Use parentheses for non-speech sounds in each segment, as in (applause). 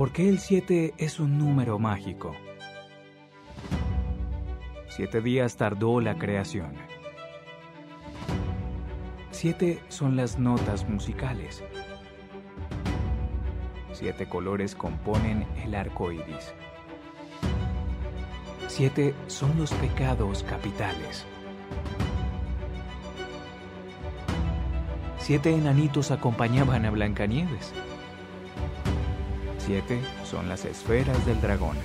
¿Por qué el 7 es un número mágico? Siete días tardó la creación. Siete son las notas musicales. Siete colores componen el arco iris. Siete son los pecados capitales. Siete enanitos acompañaban a Blancanieves. Siete son las esferas del dragón.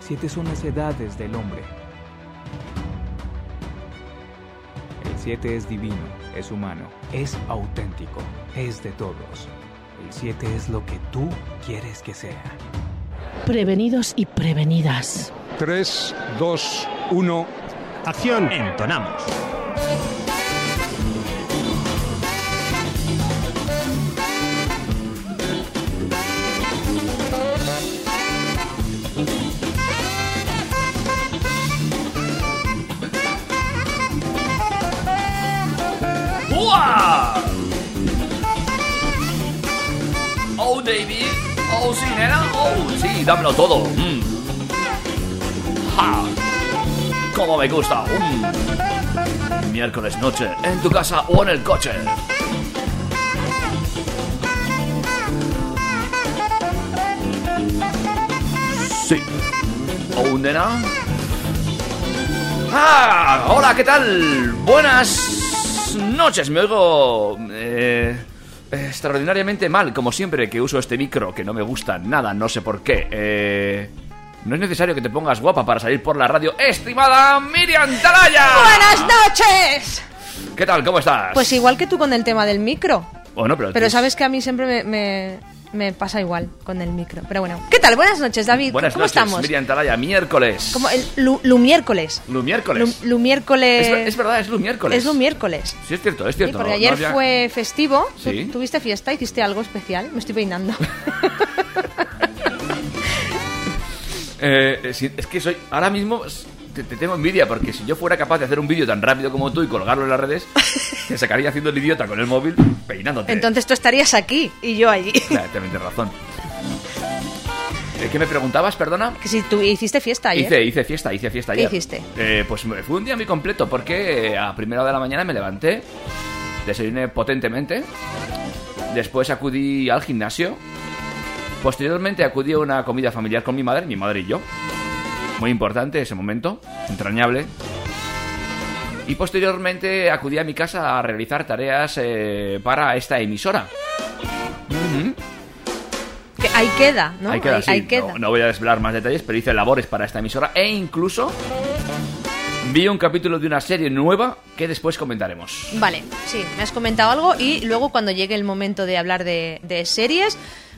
Siete son las edades del hombre. El siete es divino, es humano, es auténtico, es de todos. El siete es lo que tú quieres que sea. Prevenidos y prevenidas. 3, 2, 1, acción. Entonamos. Nena. Oh, sí, dámelo todo. Mm. ¡Ja! ¡Cómo me gusta! Mm. Miércoles noche, en tu casa o en el coche. Sí. Oh, nena. ¡Ah! Hola, ¿qué tal? Buenas noches. Me oigo... eh, extraordinariamente mal, como siempre que uso este micro, que no me gusta nada, no sé por qué. Eh, no es necesario que te pongas guapa para salir por la radio. ¡Estimada Miriam Talaya! ¡Buenas noches! ¿Qué tal? ¿Cómo estás? Pues igual que tú con el tema del micro. Bueno, pero... Pero sabes que a mí siempre me, me- me pasa igual con el micro. Pero bueno. ¿Qué tal? Buenas noches, David. Buenas ¿Cómo noches, estamos? Miriam Talaya. Miércoles. Como el lu, lu miércoles. Lu miércoles. Lu, lu miércoles. Es, ver- es verdad, es lu miércoles. Es lu miércoles. Sí, es cierto, es Sí, cierto. porque no- ayer no había- fue festivo. ¿Tú- Sí. ¿Tuviste fiesta? ¿Hiciste algo especial? Me estoy peinando. (laughs) Eh, eh, sí, es que soy... Ahora mismo te, te tengo envidia porque si yo fuera capaz de hacer un vídeo tan rápido como tú y colgarlo en las redes, (laughs) te sacaría haciendo el idiota con el móvil peinándote. Entonces tú estarías aquí y yo allí. (laughs) Claro, tienes razón. ¿Qué me preguntabas, perdona? Que si tú hiciste fiesta ayer. Hice, hice fiesta, hice fiesta ¿Qué ayer. hiciste? Eh, pues fue un día muy completo porque eh, a primera hora de la mañana me levanté, desayuné potentemente, después acudí al gimnasio, posteriormente acudí a una comida familiar con mi madre, mi madre y yo. Muy importante ese momento, entrañable. Y posteriormente acudí a mi casa a realizar tareas eh, para esta emisora. Que ahí queda, ¿no? Ahí queda, ahí, sí. ahí queda. No, no voy a desvelar más detalles, pero hice labores para esta emisora e incluso vi un capítulo de una serie nueva que después comentaremos. Vale, sí, me has comentado algo y luego cuando llegue el momento de hablar de, de series,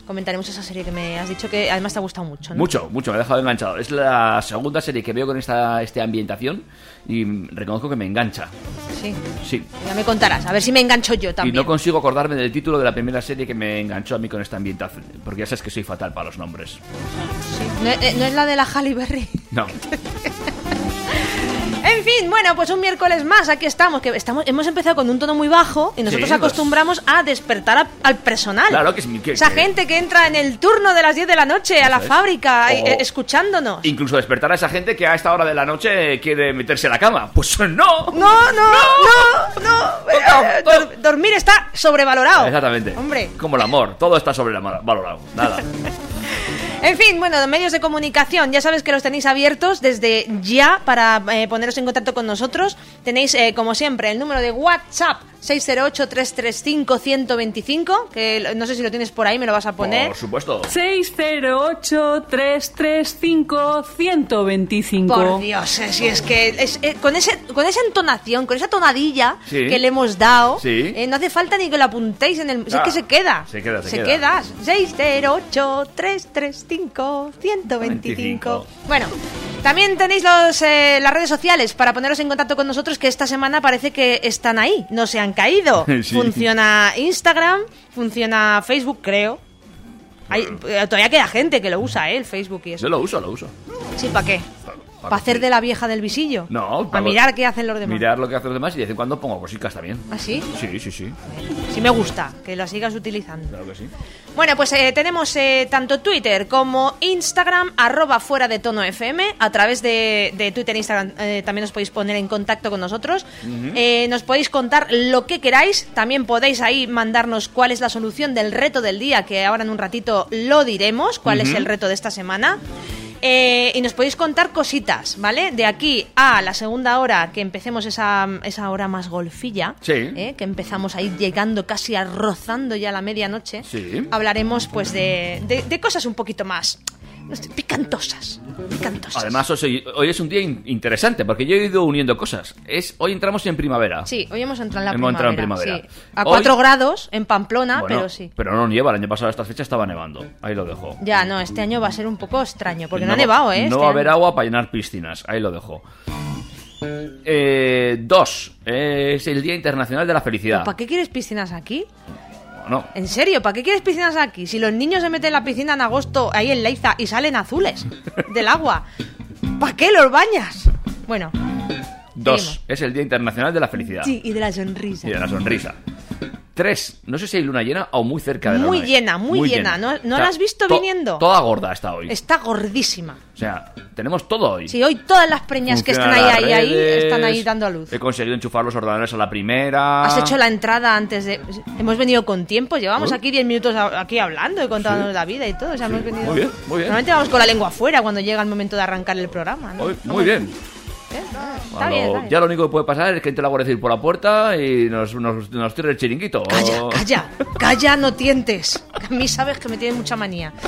comentaremos esa serie que me has dicho que además te ha gustado mucho, ¿no? Mucho, mucho, me ha dejado enganchado. Es la segunda serie que veo con esta, esta ambientación y reconozco que me engancha. Sí, Sí. ya me contarás, a ver si me engancho yo Y también. no consigo acordarme del título de la primera serie que me enganchó a mí con esta ambientación, porque ya sabes que soy fatal para los nombres. Sí. ¿No, eh, no es la de la Halle Berry? No. (laughs) En fin, bueno, pues un miércoles más, aquí estamos, que estamos, hemos empezado con un tono muy bajo y nosotros Sí, pues- acostumbramos a despertar a- al personal. Claro que es mi- que- Esa que- gente que entra en el turno de las 10 de la noche a la fábrica eh, O- eh, escuchándonos. Incluso despertar a esa gente que a esta hora de la noche quiere meterse a la cama. Pues no. No, no, no, no. eh, dor- dormir está sobrevalorado. Exactamente. Hombre. Como el amor, todo está sobrevalorado. Nada. (laughs) En fin, bueno, medios de comunicación, ya sabes que los tenéis abiertos desde ya para eh, poneros en contacto con nosotros. Tenéis, eh, como siempre, el número de WhatsApp 608-335-125, que no sé si lo tienes por ahí, me lo vas a poner. Por supuesto. 608-335-125. Por Dios, eh, si es que es- eh, con, ese, con esa entonación, con esa tonadilla Sí. que le hemos dado, Sí. eh, no hace falta ni que lo apuntéis en el... Si es Ah, que se queda. se queda, se se queda. queda. 608-335-125. Bueno, también tenéis los, eh, las redes sociales para poneros en contacto con nosotros que esta semana parece que están ahí, no se han caído. (laughs) Sí. Funciona Instagram, funciona Facebook, creo. Hay- eh, todavía queda gente que lo usa, ¿eh? El Facebook y eso. Yo lo uso, lo uso. Sí, ¿para qué? ¿Para hacer de la vieja del visillo? No, Para mirar qué hacen los demás. Mirar lo que hacen los demás y de vez en cuando pongo cositas también. ¿Ah, sí? Sí, sí, sí. Sí me gusta, que lo sigas utilizando. Claro que sí. Bueno, pues eh, tenemos eh, tanto Twitter como Instagram, arroba fuera de tono FM. A través de, de Twitter e Instagram eh, también os podéis poner en contacto con nosotros. Eh, nos podéis contar lo que queráis. También podéis ahí mandarnos cuál es la solución del reto del día, que ahora en un ratito lo diremos, cuál es el reto de esta semana. Eh, y nos podéis contar cositas, ¿vale? De aquí a la segunda hora, que empecemos esa, esa hora más golfilla, Sí. ¿eh? que empezamos ahí llegando casi a rozando ya la medianoche, Sí. hablaremos pues de, de- de cosas un poquito más picantosas. Picantosas. Además, hoy, hoy es un día in- interesante porque yo he ido uniendo cosas. Es, hoy entramos en primavera. Sí, hoy hemos entrado en la Hemos entrado primavera. en primavera. sí. A Hoy- 4 grados en Pamplona, Bueno, pero sí. Pero no nieva. El año pasado a esta fecha estaba nevando. Ahí lo dejo. Ya, no, este año va a ser un poco extraño, porque no, ha va- nevado, ¿eh? No Este va a haber agua para llenar piscinas. Ahí lo dejo. Eh, dos. Es el Día Internacional de la Felicidad. ¿Para qué quieres piscinas aquí? ¿En serio? ¿Para qué quieres piscinas aquí? Si los niños se meten en la piscina en agosto, ahí en Leiza, y salen azules (laughs) del agua. ¿Para qué los bañas? Bueno, dos. seguimos. Es el Día Internacional de la Felicidad. sí, y de la sonrisa. Y de la sonrisa. Tres. No sé si hay luna llena o muy cerca de la Muy luna llena, muy llena. ¿No- no la has visto to- viniendo? Toda gorda está hoy. Está gordísima. O sea, tenemos todo hoy. Sí, hoy todas las preñas que están ahí, ahí, ahí, están ahí dando a luz. He conseguido enchufar los ordenadores a la primera. Has hecho la entrada antes de... Hemos venido con tiempo, llevamos Uh. aquí 10 minutos aquí hablando y contándonos la vida y todo. O sea, hemos venido... Muy bien, muy bien. Normalmente vamos con la lengua afuera cuando llega el momento de arrancar el programa. ¿no? Muy, muy bien. Está bien, está bien. Ya lo único que puede pasar es que entre la Guardia Civil por la puerta y nos, nos, nos tire el chiringuito. Calla, O- calla, calla, no tientes. A mí sabes que me tiene mucha manía. (laughs)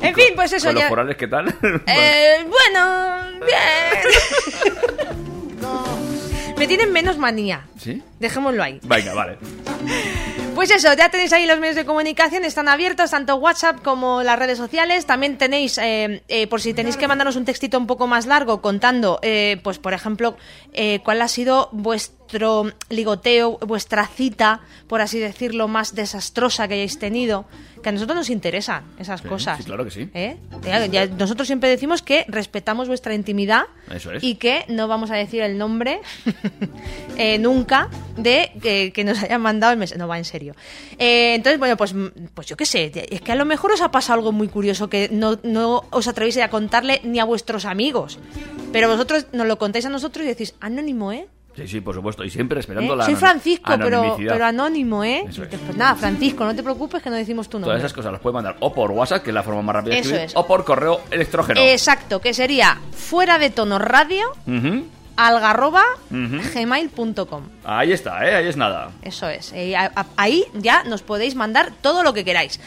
En fin, pues eso ¿Con los ya. forales qué tal? Eh, bueno, bien. (laughs) Me tienen menos manía. ¿Sí? Dejémoslo ahí. Venga, vale. (laughs) Pues eso, ya tenéis ahí los medios de comunicación, están abiertos, tanto WhatsApp como las redes sociales. También tenéis, eh, eh, por si tenéis que mandarnos un textito un poco más largo contando, eh, pues por ejemplo, eh, cuál ha sido vuestro ligoteo, vuestra cita, por así decirlo, más desastrosa que hayáis tenido. Que a nosotros nos interesan esas Sí, cosas. sí, claro que sí. ¿Eh? Ya- ya- nosotros siempre decimos que respetamos vuestra intimidad Eso es. y que no vamos a decir el nombre (laughs) eh, nunca de que, que nos hayan mandado el mensaje. No va en serio. Eh, entonces, bueno, pues, pues yo qué sé. Es que a lo mejor os ha pasado algo muy curioso que no, no os atrevéis a contarle ni a vuestros amigos. Pero vosotros nos lo contáis a nosotros y decís, anónimo, ¿eh? Sí, sí, por supuesto. Y siempre esperando ¿Eh? la Soy Francisco, pero, pero anónimo, ¿eh? Eso es. Pues nada, Francisco, no te preocupes que no decimos tu nombre. Todas esas cosas las puede mandar o por WhatsApp, que es la forma más rápida de escribir, es. o por correo electrógeno. Exacto, que sería fuera de tono radio Ujú. Algarroba gmail.com. Ahí está, ¿eh? Ahí es nada. Eso es. Eh, a- a- ahí ya nos podéis mandar todo lo que queráis.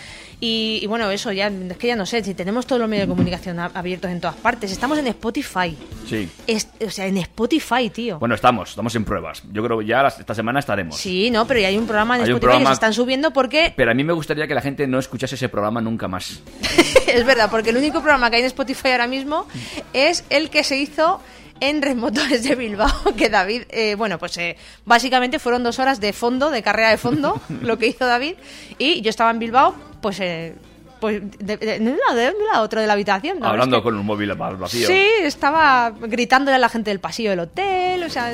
Y, y bueno, eso ya, es que ya no sé, si tenemos todos los medios de comunicación abiertos en todas partes. Estamos en Spotify. Sí. Es- o sea, en Spotify, tío. Bueno, estamos, estamos en pruebas. Yo creo que ya las- esta semana estaremos. Sí, no, pero ya hay un programa en Hay Spotify que programa- se están subiendo porque Pero a mí me gustaría que la gente no escuchase ese programa nunca más. (laughs) es verdad, porque el único programa que hay en Spotify ahora mismo es el que se hizo en Remotores de Bilbao, (laughs) que David, eh, bueno, pues eh, básicamente fueron dos horas de fondo, de carrera de fondo, (laughs) lo que hizo David, y yo estaba en Bilbao, pues, eh, pues de, de- de un lado, de un lado, otro de la habitación. verdad Hablando es que- con un móvil vacío. Sí, estaba gritándole a la gente del pasillo del hotel, o sea,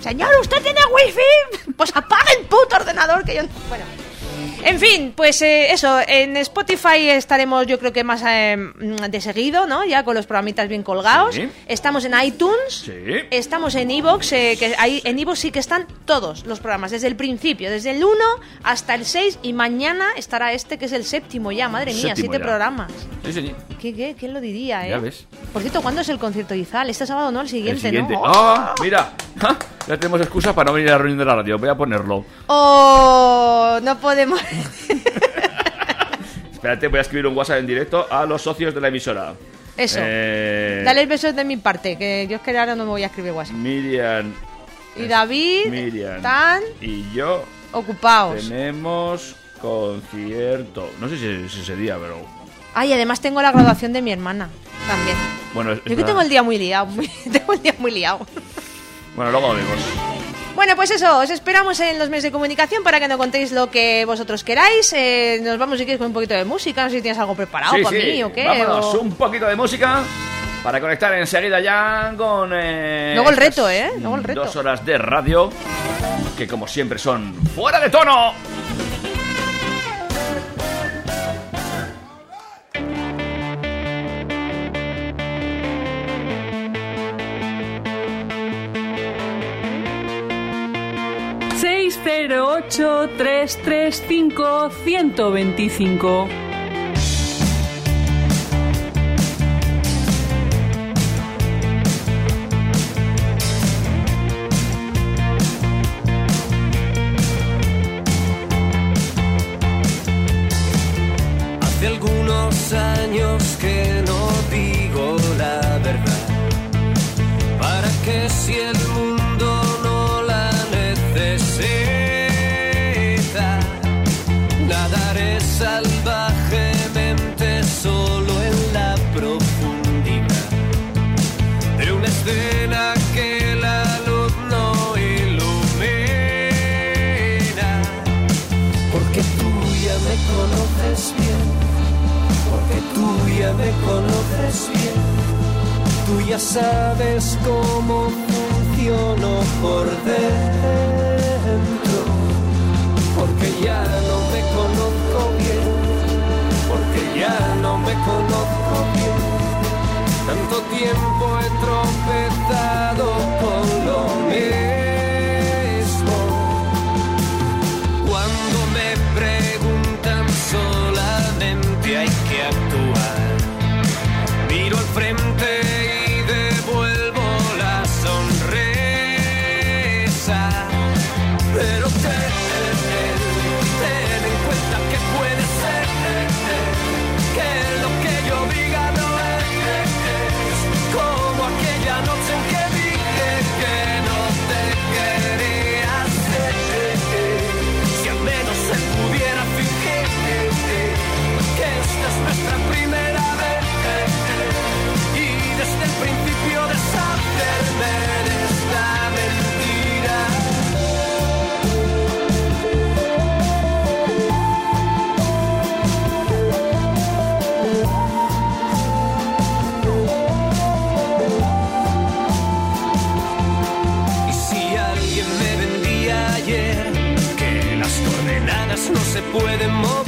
señor, ¿usted tiene wifi? Pues apaga el puto ordenador que yo... no-". Bueno, en fin, pues eh, eso, en Spotify estaremos yo creo que más eh, de seguido, ¿no? Ya con los programitas bien colgados. Sí. Estamos en iTunes. Sí. Estamos en Evox, eh, que ahí en Evox sí que están todos los programas, desde el principio, desde el 1 hasta el 6 y mañana estará este que es el séptimo ya, madre mía, Séptimo siete ya. programas. Sí, sí. ¿Qué, qué, ¿Quién lo diría, eh? Ya ves. Por cierto, ¿cuándo es el concierto de Izal? Este sábado, ¿no? El siguiente, El siguiente. ¿no? ¡Ah! Mira. (laughs) Ya tenemos excusa para no venir a la reunión de la radio. Voy a ponerlo. Oh, no podemos... (laughs) Espérate, voy a escribir un WhatsApp en directo a los socios de la emisora. Eso. Eh, Dale besos de mi parte, que yo es que ahora no me voy a escribir WhatsApp. Miriam. Y David, Miriam. están Y yo ocupados. tenemos concierto. No sé si es ese día, pero. Ay, además tengo la graduación de mi hermana también. Bueno, es- Yo que tengo el día muy liado, (laughs) tengo el día muy liado. Bueno, luego vemos. Bueno, pues eso, os esperamos en los medios de comunicación para que nos contéis lo que vosotros queráis. Eh, nos vamos, si quieres, con un poquito de música. No sé si tienes algo preparado sí, para mí o qué. Vámonos, un poquito de música para conectar enseguida ya con. Eh, Luego el reto, ¿eh? Luego el reto. Dos horas de radio que, como siempre, son fuera de tono. 608 335 125. Hace algunos años que Ya sabes cómo funciono por dentro. puede mover.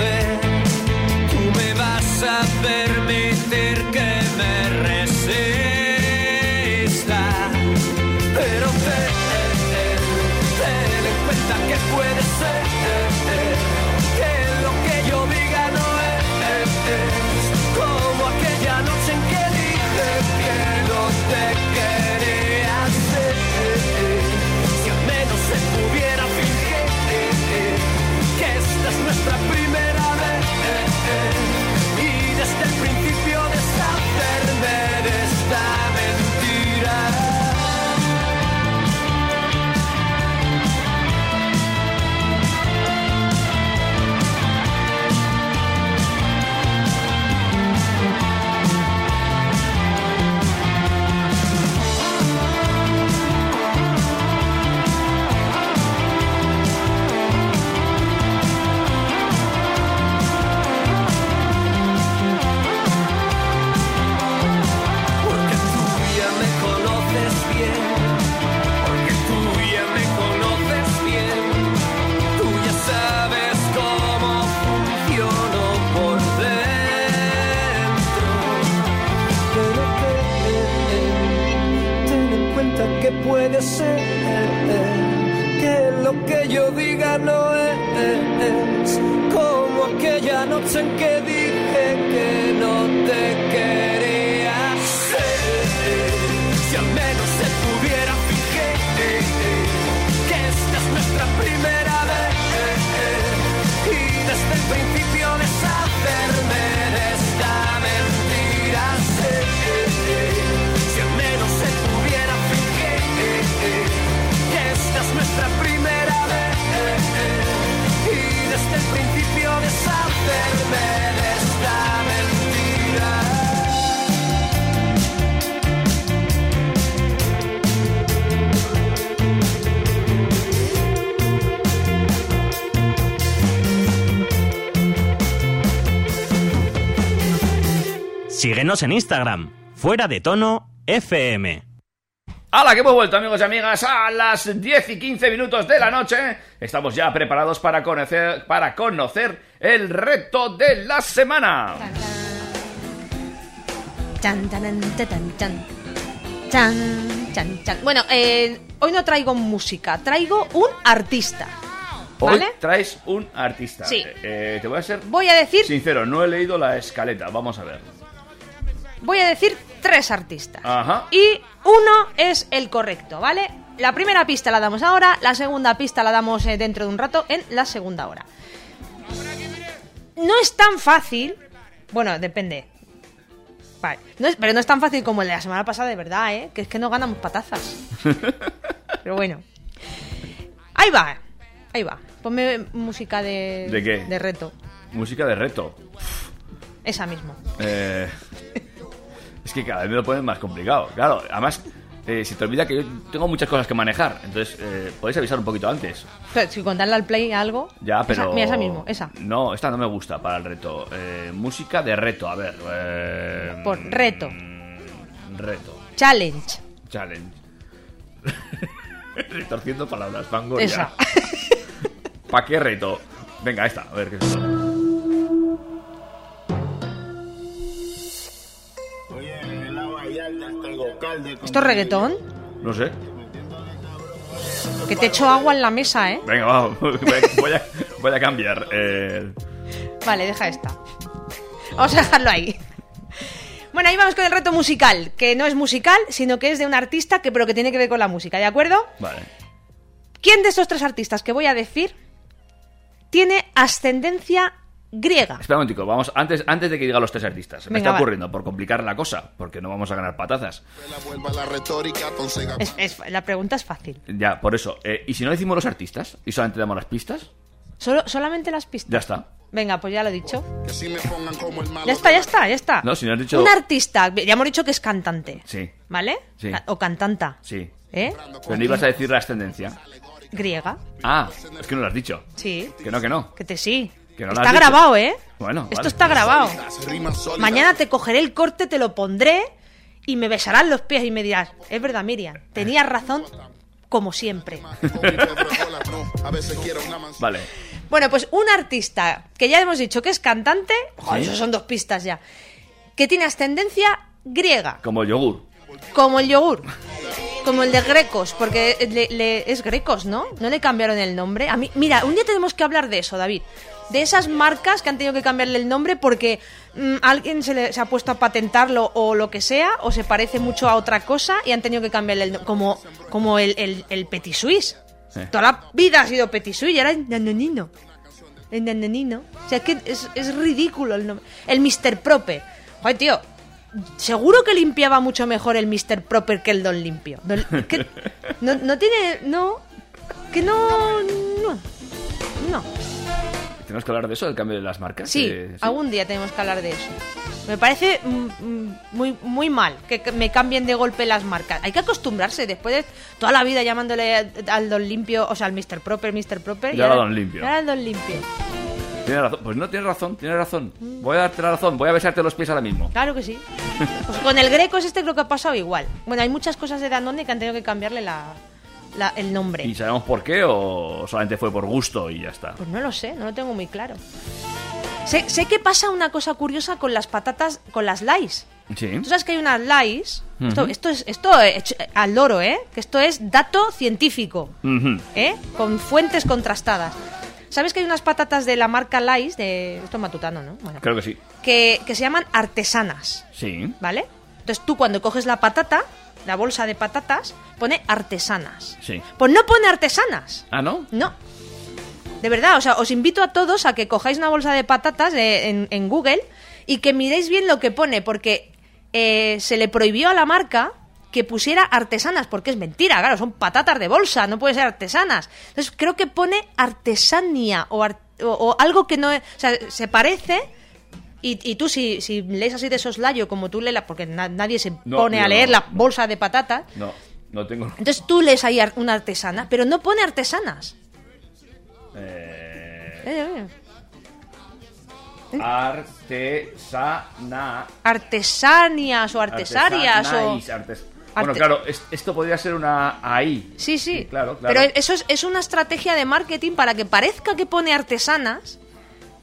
puede ser que lo que yo diga no es como aquella noche en que dije que no te quería ser. Si al menos se pudiera fingir que esta es nuestra primera vez y desde el principio deshacernos. Síguenos en Instagram, fuera de tono FM. ¡Hala! Que hemos vuelto, amigos y amigas, a las 10 y 15 minutos de la noche. Estamos ya preparados para conocer, para conocer el reto de la semana. Bueno, eh, hoy no traigo música, traigo un artista. ¿Vale? Traes un artista. Sí. Eh, eh, te voy a ser. Voy a decir. Sincero, no he leído la escaleta. Vamos a ver voy a decir tres artistas. Ajá. Y uno es el correcto, ¿vale? La primera pista la damos ahora, la segunda pista la damos eh, dentro de un rato en la segunda hora. No es tan fácil. Bueno, depende. Vale. No es- pero no es tan fácil como el de la semana pasada, de verdad, ¿eh? Que es que no ganamos patazas. (laughs) pero bueno. Ahí va. Ahí va. Ponme música de... ¿De qué? De reto. Música de reto. Esa mismo. Eh, (laughs) es que cada vez me lo ponen más complicado. Claro, además, eh, se te olvida que yo tengo muchas cosas que manejar. Entonces, eh, podéis avisar un poquito antes. Pero si contarle al play algo... Ya, pero. Esa, mira, esa mismo, esa. No, esta no me gusta para el reto. Eh, música de reto, a ver. eh, Por reto. mm, Reto. Challenge. Challenge. (laughs) Retorciendo palabras, Fangoria. Esa. (laughs) ¿Para qué reto? Venga, esta, a ver qué es esto. ¿Esto es reggaetón? No sé. Que te echo agua en la mesa, ¿eh? Venga, va, (laughs) voy a, voy a cambiar. Eh, Vale, deja esta. Vamos a dejarlo ahí. Bueno, ahí vamos con el reto musical, que no es musical, sino que es de un artista que pero que tiene que ver con la música, ¿de acuerdo? vale. ¿Quién de estos tres artistas que voy a decir tiene ascendencia griega? Espera un momentico, vamos, antes, antes de que diga los tres artistas. Me Venga, está va. ocurriendo por complicar la cosa, porque no vamos a ganar patazas. Es- es- la pregunta es fácil. Ya, por eso. Eh, ¿Y si no decimos los artistas y solamente damos las pistas? Solo, solamente las pistas. Ya está. Venga, pues ya lo he dicho. Ya está, ya está, ya está. No, si no has dicho- Un artista, ya hemos dicho que es cantante, Sí, ¿vale? Sí. O cantanta, sí. ¿eh? Pero no ibas a decir la ascendencia. Griega, Ah, es que no lo has dicho. sí. Que no, que no. Que te sí. Que no lo está has dicho. grabado, ¿eh? Bueno, Esto vale. está grabado. Mañana te cogeré el corte, te lo pondré y me besarán los pies y me dirás, es verdad, Miriam, tenías razón como siempre. (laughs) Vale. Bueno, pues un artista que ya hemos dicho que es cantante, joder, Sí. eso son dos pistas ya, que tiene ascendencia griega, Como el yogur. como el yogur, como el de Grecos, porque le- le- es Grecos, ¿no? No le cambiaron el nombre. A mí, mira, un día tenemos que hablar de eso, David. De esas marcas que han tenido que cambiarle el nombre porque mm, alguien se, le- se ha puesto a patentarlo o lo que sea, o se parece mucho a otra cosa y han tenido que cambiarle el nombre. Como, como el, el, el Petit Suisse. Toda la vida ha sido Petit Suisse y ahora es Nanonino. El Nanonino. O sea, es que es, es ridículo el nombre. El Mr. Proper. Joder, tío. Seguro que limpiaba mucho mejor el Mr. Proper que el Don Limpio. Don- que (laughs) no, no tiene. No. Que no. No. No. ¿Tenemos que hablar de eso, del cambio de las marcas? Sí, Eh, algún día tenemos que hablar de eso. Me parece mm, mm, muy, muy mal que me cambien de golpe las marcas. Hay que acostumbrarse después de toda la vida llamándole al Don Limpio, o sea, al Mr. Proper, Mr. Proper. Y ahora Don Limpio. ahora el Don Limpio. Tienes razón. Pues no, tienes razón, tienes razón. Voy a darte la razón, voy a besarte los pies ahora mismo. Claro que sí. (laughs) Pues con el Grecos este creo que ha pasado igual. Bueno, hay muchas cosas de Danone que han tenido que cambiarle la, la- el nombre. ¿Y sabemos por qué o solamente fue por gusto y ya está? Pues no lo sé, no lo tengo muy claro. Sé, sé que pasa una cosa curiosa con las patatas, con las Lays. Sí. Tú sabes que hay unas Lays. Esto, Ujú. esto es esto eh, al loro, ¿eh? Que esto es dato científico, Ujú. ¿eh? Con fuentes contrastadas. ¿Sabes que hay unas patatas de la marca Lays de esto es matutano, ¿no? Bueno, Creo que sí. que, que se llaman artesanas, Sí. ¿vale? Entonces tú cuando coges la patata, la bolsa de patatas, pone artesanas. Sí. Pues no pone artesanas. Ah, ¿no? No. De verdad, o sea, os invito a todos a que cojáis una bolsa de patatas eh, en, en Google y que miréis bien lo que pone, porque eh, se le prohibió a la marca que pusiera artesanas, porque es mentira, claro, son patatas de bolsa, no pueden ser artesanas. Entonces creo que pone artesania o, ar- o- o algo que no es, o sea, se parece. Y, y tú, si, si lees así de soslayo, como tú lees, porque na- nadie se No, pone a leer no. la bolsa de patatas, No, no tengo. entonces tú lees ahí una artesana, pero no pone artesanas. Eh, Eh, eh. Artesana. Artesanias o artesarias o... Artes- Bueno, claro, es- esto podría ser una ahí. Sí, sí. claro, claro. Pero eso es, es una estrategia de marketing para que parezca que pone artesanas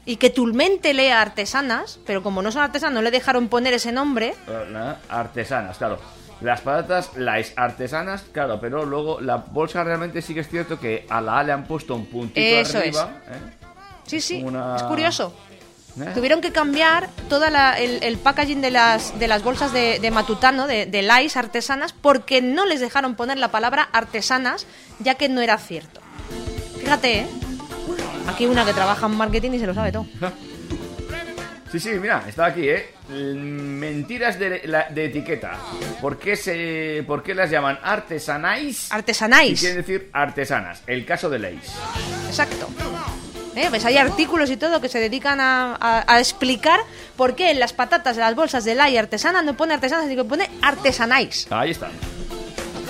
y que tu mente lea artesanas, pero como no son artesanas, no le dejaron poner ese nombre. Eh, Artesanas, claro. Las patatas, las artesanas, claro, pero luego la bolsa realmente sí que es cierto que a la A le han puesto un puntito Eso arriba. ¿eh? Sí, sí, una- es curioso. ¿Eh? Tuvieron que cambiar todo el, el packaging de las, de las bolsas de, de Matutano, de, de Lais artesanas, porque no les dejaron poner la palabra artesanas, ya que no era cierto. Fíjate, ¿eh? Aquí una que trabaja en marketing y se lo sabe todo. Sí, sí, mira, está aquí, ¿eh? Mentiras de, la- de etiqueta. ¿Por qué, se, ¿Por qué las llaman artesanais? Y Artesanais. quieren decir artesanas. El caso de Leis. Exacto. ¿Eh? Pues hay artículos y todo que se dedican a, a- a explicar por qué en las patatas de las bolsas de Lai artesana no pone artesanas, sino que pone artesanais. Ahí está.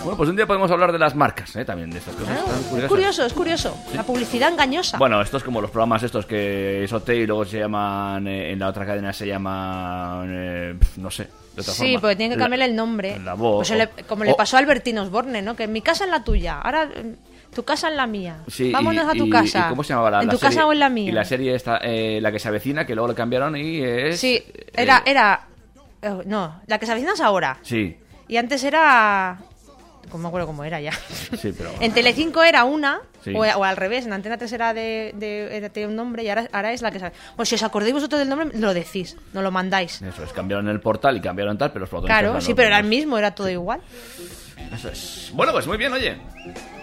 Bueno, pues un día podemos hablar de las marcas, ¿eh? También de estas cosas. Ah, tan es curioso, es curioso. La publicidad engañosa. Bueno, esto es como los programas estos que es OT y luego se llaman, eh, en la otra cadena se llaman, eh, no sé, de otra Sí, forma. porque tienen que cambiarle el nombre. La voz. Pues se le- o- como le pasó a Albertino Osborne, ¿no? Que mi casa es la tuya, ahora eh, tu casa es la mía. Sí, Vámonos y- a tu y- casa. y ¿Cómo se llamaba la, ¿En la tu serie? casa o en la mía? Y la serie esta, eh, la que se avecina, que luego le cambiaron y es... Sí, era... era no, la que se avecina es ahora. Sí, Y antes era... No me acuerdo cómo era ya. sí, pero... En Telecinco era una, Sí. o, o al revés, en Antena 3 era de, de, un nombre y ahora, ahora es la que sabe. Bueno, si os acordáis vosotros del nombre, lo decís, no lo mandáis. Eso es, cambiaron el portal y cambiaron tal, pero los Claro, sí, pero era el mismo, era todo igual. Eso es. Bueno, pues muy bien, oye.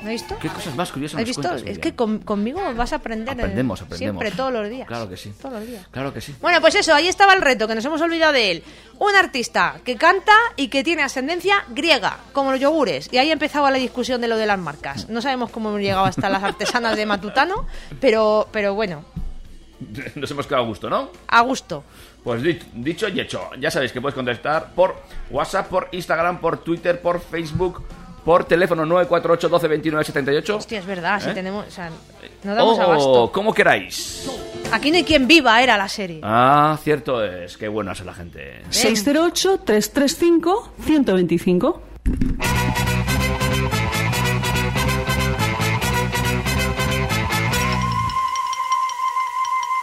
¿No has visto? ¿Qué cosas más curiosas ¿Has visto? cuentas, Es que con- conmigo vas a aprender. eh, Aprendemos, aprendemos. Siempre, todos los días. Claro que sí. Todos los días. Claro que sí. Bueno, pues eso, ahí estaba el reto, que nos hemos olvidado de él. Un artista que canta y que tiene ascendencia griega, como los yogures. Y ahí empezaba la discusión de lo de las marcas. No sabemos cómo hemos llegado hasta las artesanas de Matutano, pero, pero bueno, (laughs) Nos hemos quedado a gusto, ¿no? a gusto. Pues di- dicho y hecho, ya sabéis que puedes contestar por WhatsApp, por Instagram, por Twitter, por Facebook, por teléfono 948 12 29 78. Hostia, es verdad, si ¿Eh? tenemos. O sea, no damos o abasto. como queráis. Aquí no hay quien viva, era la serie. Ah, cierto es. Qué buena es la gente. 608-335-125.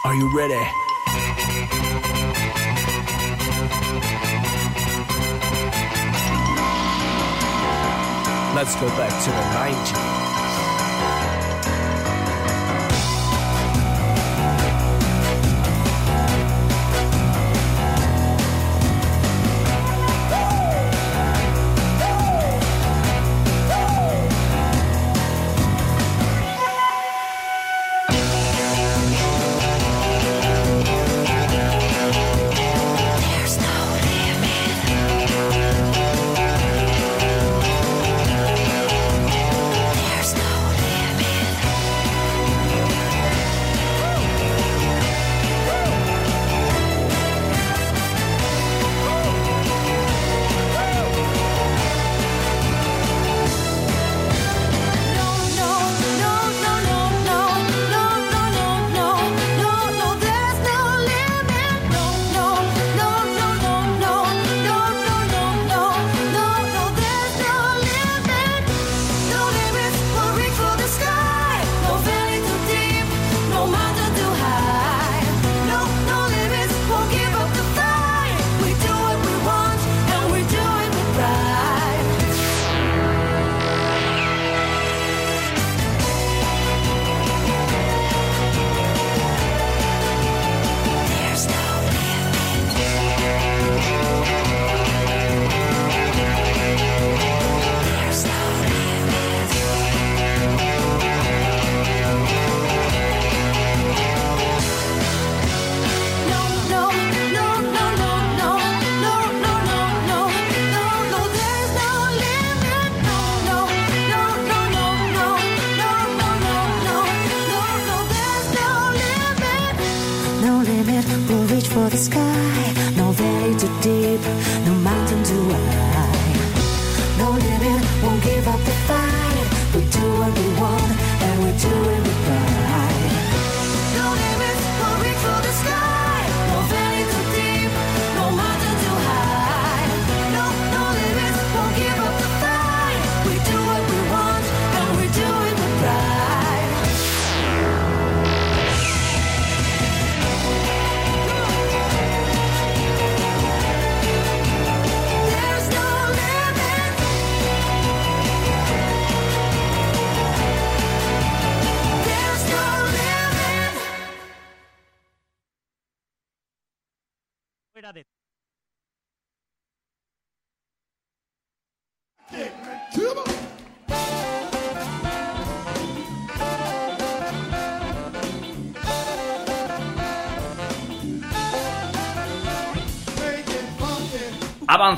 Are you ready? Let's go back to the 90s.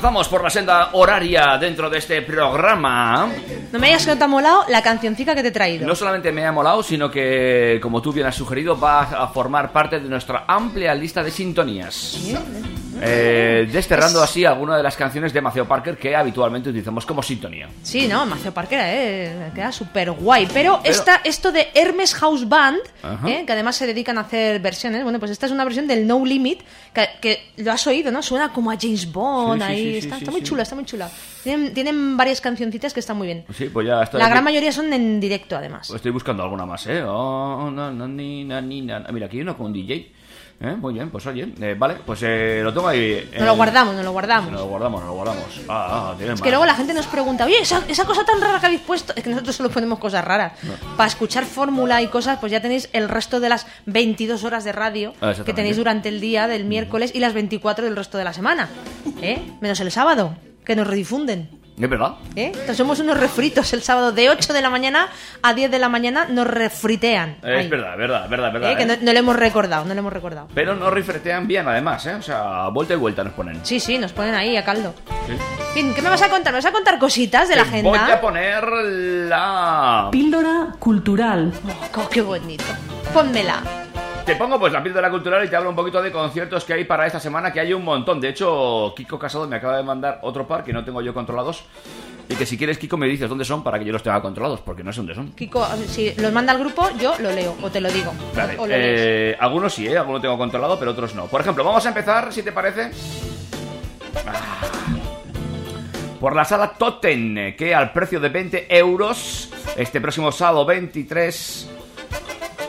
Avanzamos por la senda horaria dentro de este programa. No me digas que no te ha molado la cancioncica que te he traído. No solamente me ha molado, sino que, como tú bien has sugerido, va a formar parte de nuestra amplia lista de sintonías. Eh, desterrando así algunas de las canciones de Maceo Parker que habitualmente utilizamos como sintonía. Sí, no, Maceo Parker eh, queda súper guay. Pero, esta, esto de Hermes House Band, eh, que además se dedican a hacer versiones, bueno, pues esta es una versión del No Limit, que, que lo has oído, ¿no? Suena como a James Bond Sí, ahí. sí, sí, está está muy chula, está muy chula. Tienen, tienen varias cancioncitas que están muy bien. Sí, pues ya estoy. La aquí. gran mayoría son en directo, además. Estoy buscando alguna más, ¿eh? Oh, na, na, ni, na, ni, na. Mira, aquí hay uno con un DJ. ¿Eh? Muy bien, pues oye, eh, vale, pues eh, lo tengo ahí. Nos lo guardamos, nos lo guardamos. Nos lo guardamos, nos lo guardamos. Ah, ah, tiene Es que luego la gente nos pregunta, oye, esa, esa cosa tan rara que habéis puesto, es que nosotros solo ponemos cosas raras. Para escuchar fórmula y cosas, pues ya tenéis el resto de las 22 horas de radio Ah, que tenéis durante el día del miércoles y las 24 del resto de la semana. ¿Eh? Menos el sábado, que nos redifunden. Es verdad. ¿Eh? Entonces somos unos refritos el sábado de 8 de la mañana a 10 de la mañana nos refritean. Es Ahí. verdad, verdad, verdad, verdad. ¿Eh? Que no, ¿eh? no lo hemos recordado, no lo hemos recordado. Pero nos refretean bien, además, ¿eh? O sea, vuelta y vuelta nos ponen. Sí, sí, nos ponen ahí a caldo. Sí. ¿qué me vas a contar? ¿Me vas a contar cositas de la agenda? Voy a poner la. Píldora cultural. Oh, qué bonito. Pónmela. Te pongo pues la píldora cultural y te hablo un poquito de conciertos que hay para esta semana, que hay un montón. De hecho, Kiko Casado me acaba de mandar otro par que no tengo yo controlados. Y que si quieres, Kiko, me dices dónde son para que yo los tenga controlados, porque no sé dónde son. Kiko, si los manda al grupo, yo lo leo o te lo digo. Vale, O lo eh, algunos sí, ¿eh? algunos tengo controlado, pero otros no. Por ejemplo, vamos a empezar, si te parece. Ah. Por la sala Totten, que al precio de 20 euros, este próximo sábado 23,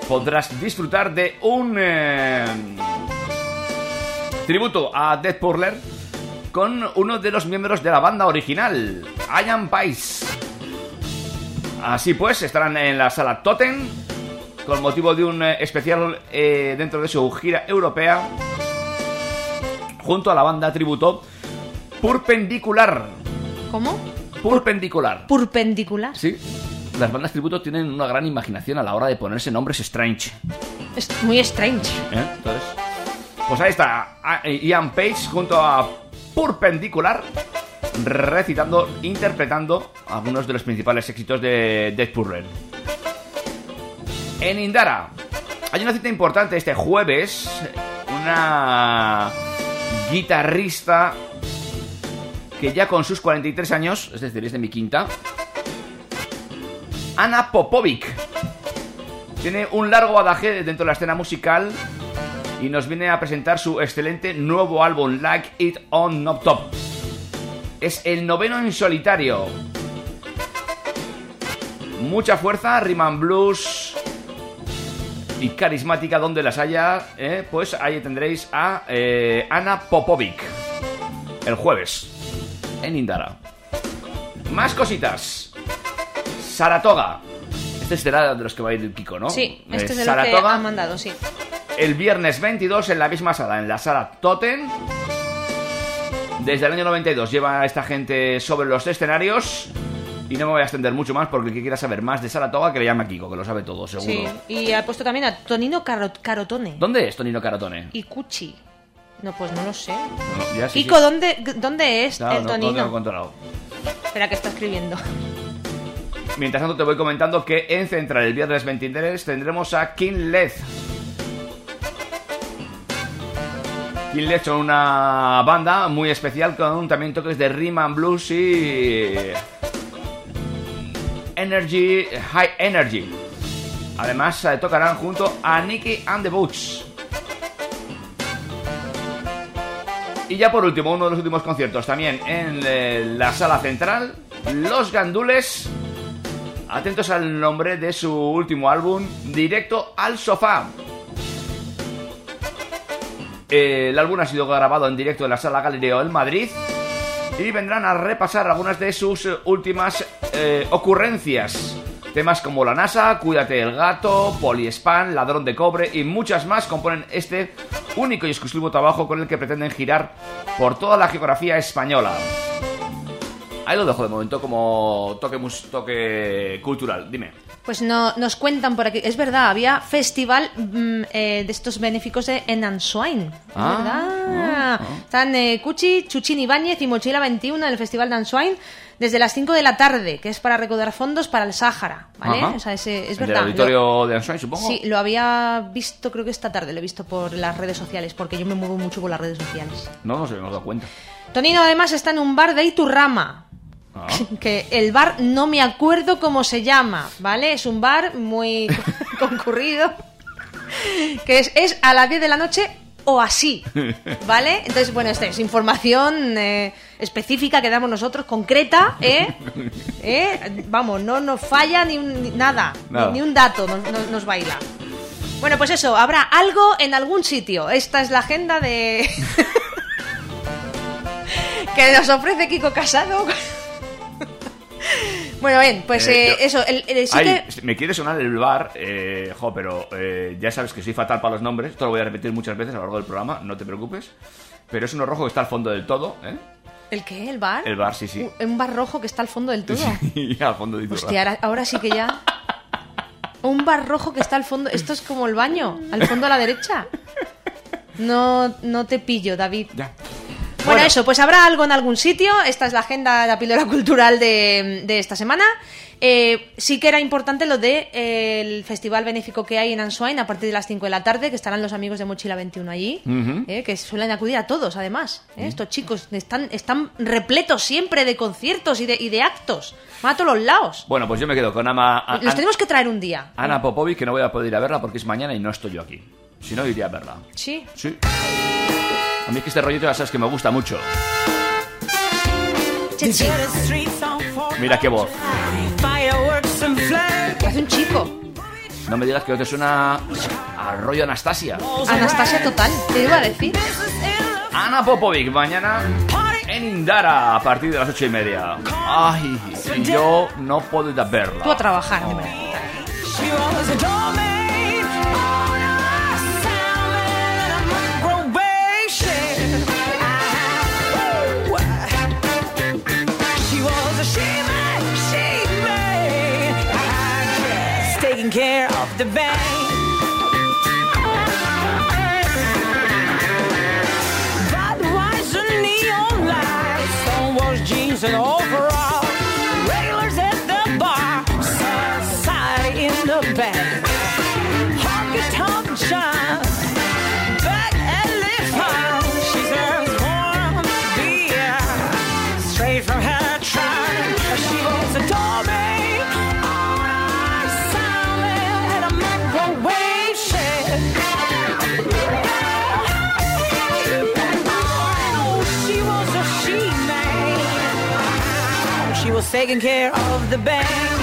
podrás disfrutar de un eh, tributo a Purler con uno de los miembros de la banda original, Ian Pais. Así pues, estarán en la sala Totten con motivo de un eh, especial eh, dentro de su gira europea junto a la banda tributo Purpendicular. ¿Cómo? Purpendicular. Purpendicular. Sí. Las bandas tributo tienen una gran imaginación a la hora de ponerse nombres strange. Es muy strange. ¿eh? Entonces, pues ahí está a- Ian Page junto a Purpendicular recitando, interpretando algunos de los principales éxitos de Death Purler. En Indara hay una cita importante este jueves. Una guitarrista que ya con sus 43 años, es decir, es de mi quinta, Ana Popovic. Tiene un largo badaje dentro de la escena musical y nos viene a presentar su excelente nuevo álbum Like It On Not Top. Es el noveno en solitario. Mucha fuerza, and blues y carismática donde las haya, eh, pues ahí tendréis a eh, Ana Popovic el jueves en Indara. Más cositas. Saratoga. Este será de los que va a ir Kiko, ¿no? Sí, Eh, este es el que han mandado, sí. el viernes 22 en la misma sala, en la sala Totem. Desde el año 92 lleva a esta gente sobre los escenarios. Y no me voy a extender mucho más porque el que quiera saber más de Saratoga que le llame a Kiko, que lo sabe todo, seguro. Sí, y ha puesto también a Tonino Carot- Carotone ¿Dónde es Tonino Carotone? y Cuchi. No, pues no lo sé. No, ya sí, Kiko, sí. ¿dónde, ¿dónde es Claro, el no- no Tonino? tengo controlado. Espera, que está escribiendo. Mientras tanto te voy comentando que en Central el viernes 23 tendremos a King Led. King Led son una banda muy especial con también toques de rhythm and blues y energy, high energy. Además eh, tocarán junto a Nicky and the Boots. Y ya por último, uno de los últimos conciertos también en eh, la sala central, Los Gandules. Atentos al nombre de su último álbum, Directo al Sofá. Eh, el álbum ha sido grabado en directo en la sala Galileo en Madrid y vendrán a repasar algunas de sus eh, últimas eh, ocurrencias Temas como La NASA, Cuídate el gato, Poliespan, Ladrón de cobre y muchas más componen este único y exclusivo trabajo con el que pretenden girar por toda la geografía española. Ahí lo dejo de momento como toque, mus- toque cultural. Dime. Pues no, nos cuentan por aquí. Es verdad, había festival mm, eh, de estos benéficos de- en Answain. Es Ah, verdad. Están eh, Cuchi, Chuchín Ibáñez y Mochila 21 en el festival de Answain desde las 5 de la tarde, que es para recaudar fondos para el Sáhara. ¿Vale? Ajá. O sea, ese- es El del verdad. auditorio de Answine, supongo. Sí, lo había visto, creo que esta tarde lo he visto por las redes sociales, porque yo me muevo mucho por las redes sociales. No, no se me hemos dado cuenta. Tonino además está en un bar de Iturrama. Ah. (laughs) Que el bar no me acuerdo cómo se llama, ¿vale? Es un bar muy (laughs) concurrido. Que es, es a las 10 de la noche o así, ¿vale? Entonces, bueno, esta es información eh, específica que damos nosotros, concreta, ¿eh? (laughs) ¿Eh? Vamos, no nos falla ni, un- ni nada, Nada. Ni, un dato nos, nos- nos baila. Bueno, pues eso, habrá algo en algún sitio. Esta es la agenda de... que nos ofrece Kiko Casado. (laughs) bueno, bien, pues Eh, eh, yo- eso, el, el- sí Ay, que... me quiere sonar el bar, eh, jo, pero eh, ya sabes que soy fatal para los nombres. Esto lo voy a repetir muchas veces a lo largo del programa, no te preocupes. Pero es uno rojo que está al fondo del todo, ¿eh? ¿El qué? ¿El bar? El bar, sí, sí. Un, un bar rojo que está al fondo del todo. (laughs) Y al fondo de Iturra. Hostia, ahora, ahora sí que ya... Un bar rojo que está al fondo... Esto es como el baño, al fondo a la derecha. No, no te pillo, David. Ya. Bueno, eso, pues habrá algo en algún sitio. Esta es la agenda de la píldora cultural de, de esta semana. Eh, sí que era importante lo de eh, el festival benéfico que hay en Answain a partir de las 5 de la tarde, que estarán los amigos de Mochila 21 allí, eh, que suelen acudir a todos, además. Estos chicos están, están repletos siempre de conciertos y de, y de actos. Van a todos los lados. Bueno, pues yo me quedo con Ama, a- Los An- tenemos que traer un día. Ana Popovic, que no voy a poder ir a verla porque es mañana y no estoy yo aquí. Si no, iría a verla. Sí. Sí. A mí es que este rollito ya sabes que me gusta mucho. Mira qué voz. que hace un chico. No me digas que no te suena a rollo Anastasia. Anastasia total, te iba a decir. Ana Popovic, mañana en Indara a partir de las ocho y media. Ay, y yo no puedo ir a verla. Tú a trabajar, de verdad. Care of the bank Budweiser neon lights, stonewalls jeans and overalls, taking care of the bank.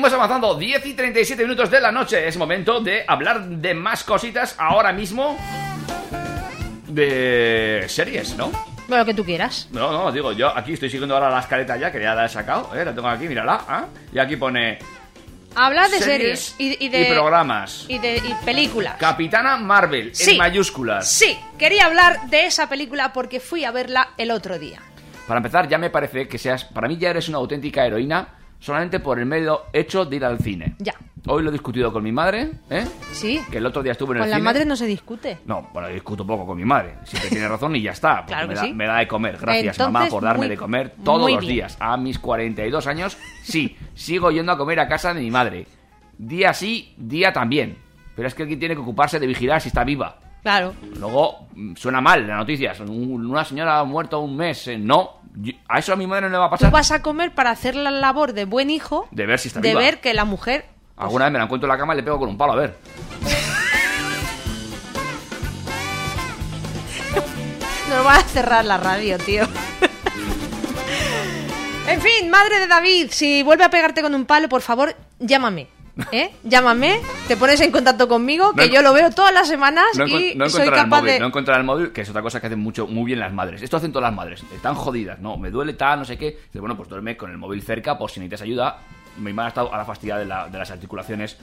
Seguimos avanzando, 10 y 37 minutos de la noche. Es momento de hablar de más cositas ahora mismo. De series, ¿no? Bueno, lo que tú quieras. No, no, digo, yo aquí estoy siguiendo ahora la escaleta ya, que ya la he sacado, ¿eh? La tengo aquí, mírala, ¿ah? Y aquí pone Hablar de series, y, y de... programas. Y de y películas. Capitana Marvel, Sí. en mayúsculas. Sí, quería hablar de esa película porque fui a verla el otro día. Para empezar, ya me parece que seas. Para mí ya eres una auténtica heroína solamente por el medio hecho de ir al cine. Ya. Hoy lo he discutido con mi madre, ¿eh? Sí. Que el otro día estuve en el Con la cine. madre no se discute. No, bueno, discuto poco con mi madre. Siempre tiene razón y ya está. Porque Claro que me, da, sí. me da de comer. Gracias, Entonces, mamá, por darme muy- de comer todos los días. A mis 42 años, sí. Sigo yendo a comer a casa de mi madre. Día sí, día también. Pero es que alguien tiene que ocuparse de vigilar si está viva. Claro. Luego mm, suena mal las noticias. Un- Una señora ha muerto un mes. eh, No, Yo- a eso a mi madre no le va a Tú pasar. vas a comer para hacer la labor de buen hijo, De ver si está de viva. ver que la mujer... Alguna vez me la encuentro en la cama y le pego con un palo, a ver. (laughs) Nos van a cerrar la radio, tío. (laughs) en fin, madre de David, si vuelve a pegarte con un palo, por favor, llámame. ¿Eh? Llámame, te pones en contacto conmigo, que No yo lo veo todas las semanas No, y no soy encontrar el capaz móvil, de... no encontrar el móvil, que es otra cosa que hacen mucho, muy bien las madres. Esto hacen todas las madres. Están jodidas, no, me duele tal, no sé qué. Bueno, pues duerme con el móvil cerca por si necesitas ayuda. Mi madre ha estado a la fastidia de, la- de las articulaciones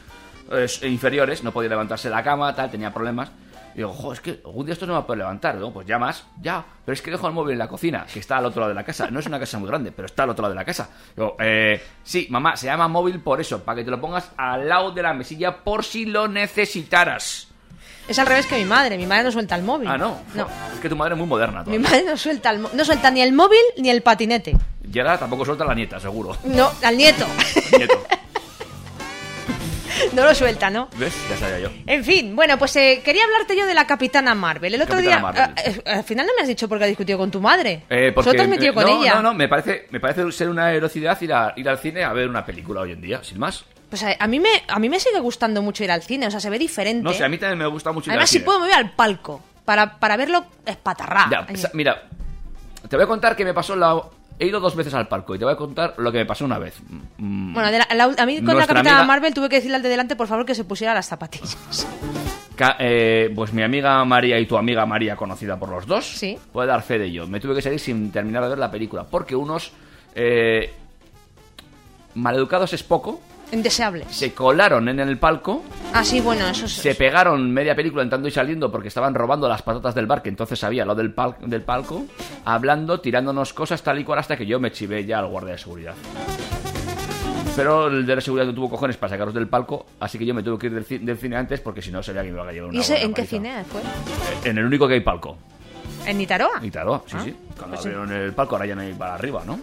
eh, inferiores, no podía levantarse de la cama, tal, tenía problemas. Y digo, jo, es que algún día esto no va a poder levantar. Digo, pues llamas, ya. Pero es que dejo el móvil en la cocina, que está al otro lado de la casa. No es una casa muy grande, pero está al otro lado de la casa. Digo, eh, sí, mamá, se llama móvil por eso, para que te lo pongas al lado de la mesilla por si lo necesitaras. Es al revés que mi madre, mi madre no suelta el móvil. Ah, no. No, Es que tu madre es muy moderna. mi todavía. madre no suelta, el no suelta ni el móvil ni el patinete. Y ahora tampoco suelta la nieta, seguro. No, al nieto. Nieto. (laughs) (laughs) no lo suelta, ¿no? ¿Ves? Ya sabía yo. En fin, bueno, pues eh, quería hablarte yo de la Capitana Marvel. El otro Capitana día, eh, eh, al final no me has dicho por qué has discutido con tu madre. Eh, porque, Solo te has metido eh, con no, ella. No, no, me parece, me parece ser una heroicidad ir, a- ir al cine a ver una película hoy en día, sin más. Pues a, a mí me, a mí me sigue gustando mucho ir al cine, o sea, se ve diferente. No sé, a mí también me gusta mucho ir Además, al si cine. puedo, me voy al palco para, para verlo espatarrá. Ya, mira, te voy a contar que me pasó la... He ido dos veces al palco y te voy a contar lo que me pasó una vez. Mm, Bueno, de la- la- a mí con la Nuestra Capitana amiga- Marvel tuve que decirle al de delante, por favor, que se pusiera las zapatillas. ca- eh, pues mi amiga María y tu amiga María, conocida por los dos, Sí. puede dar fe de ello. Me tuve que salir sin terminar de ver la película, porque unos... Eh, maleducados es poco, Indeseables. se colaron en el palco, Ah, sí, bueno, eso es... se pegaron media película entrando y saliendo porque estaban robando las patatas del bar, que entonces había lo del, pal- del palco, hablando, tirándonos cosas tal y cual hasta que yo me chivé ya al guardia de seguridad. Pero el de la seguridad no tuvo cojones para sacaros del palco, así que yo me tuve que ir del, ci- del cine antes porque si no sería que me iba a llevar una ¿Y ese, en qué cine fue? Eh, En el único que hay palco. ¿En Nitaroa? Claro, sí, Ah, sí. Cuando pues sí. abrieron el palco, ahora ya no hay para arriba, ¿no?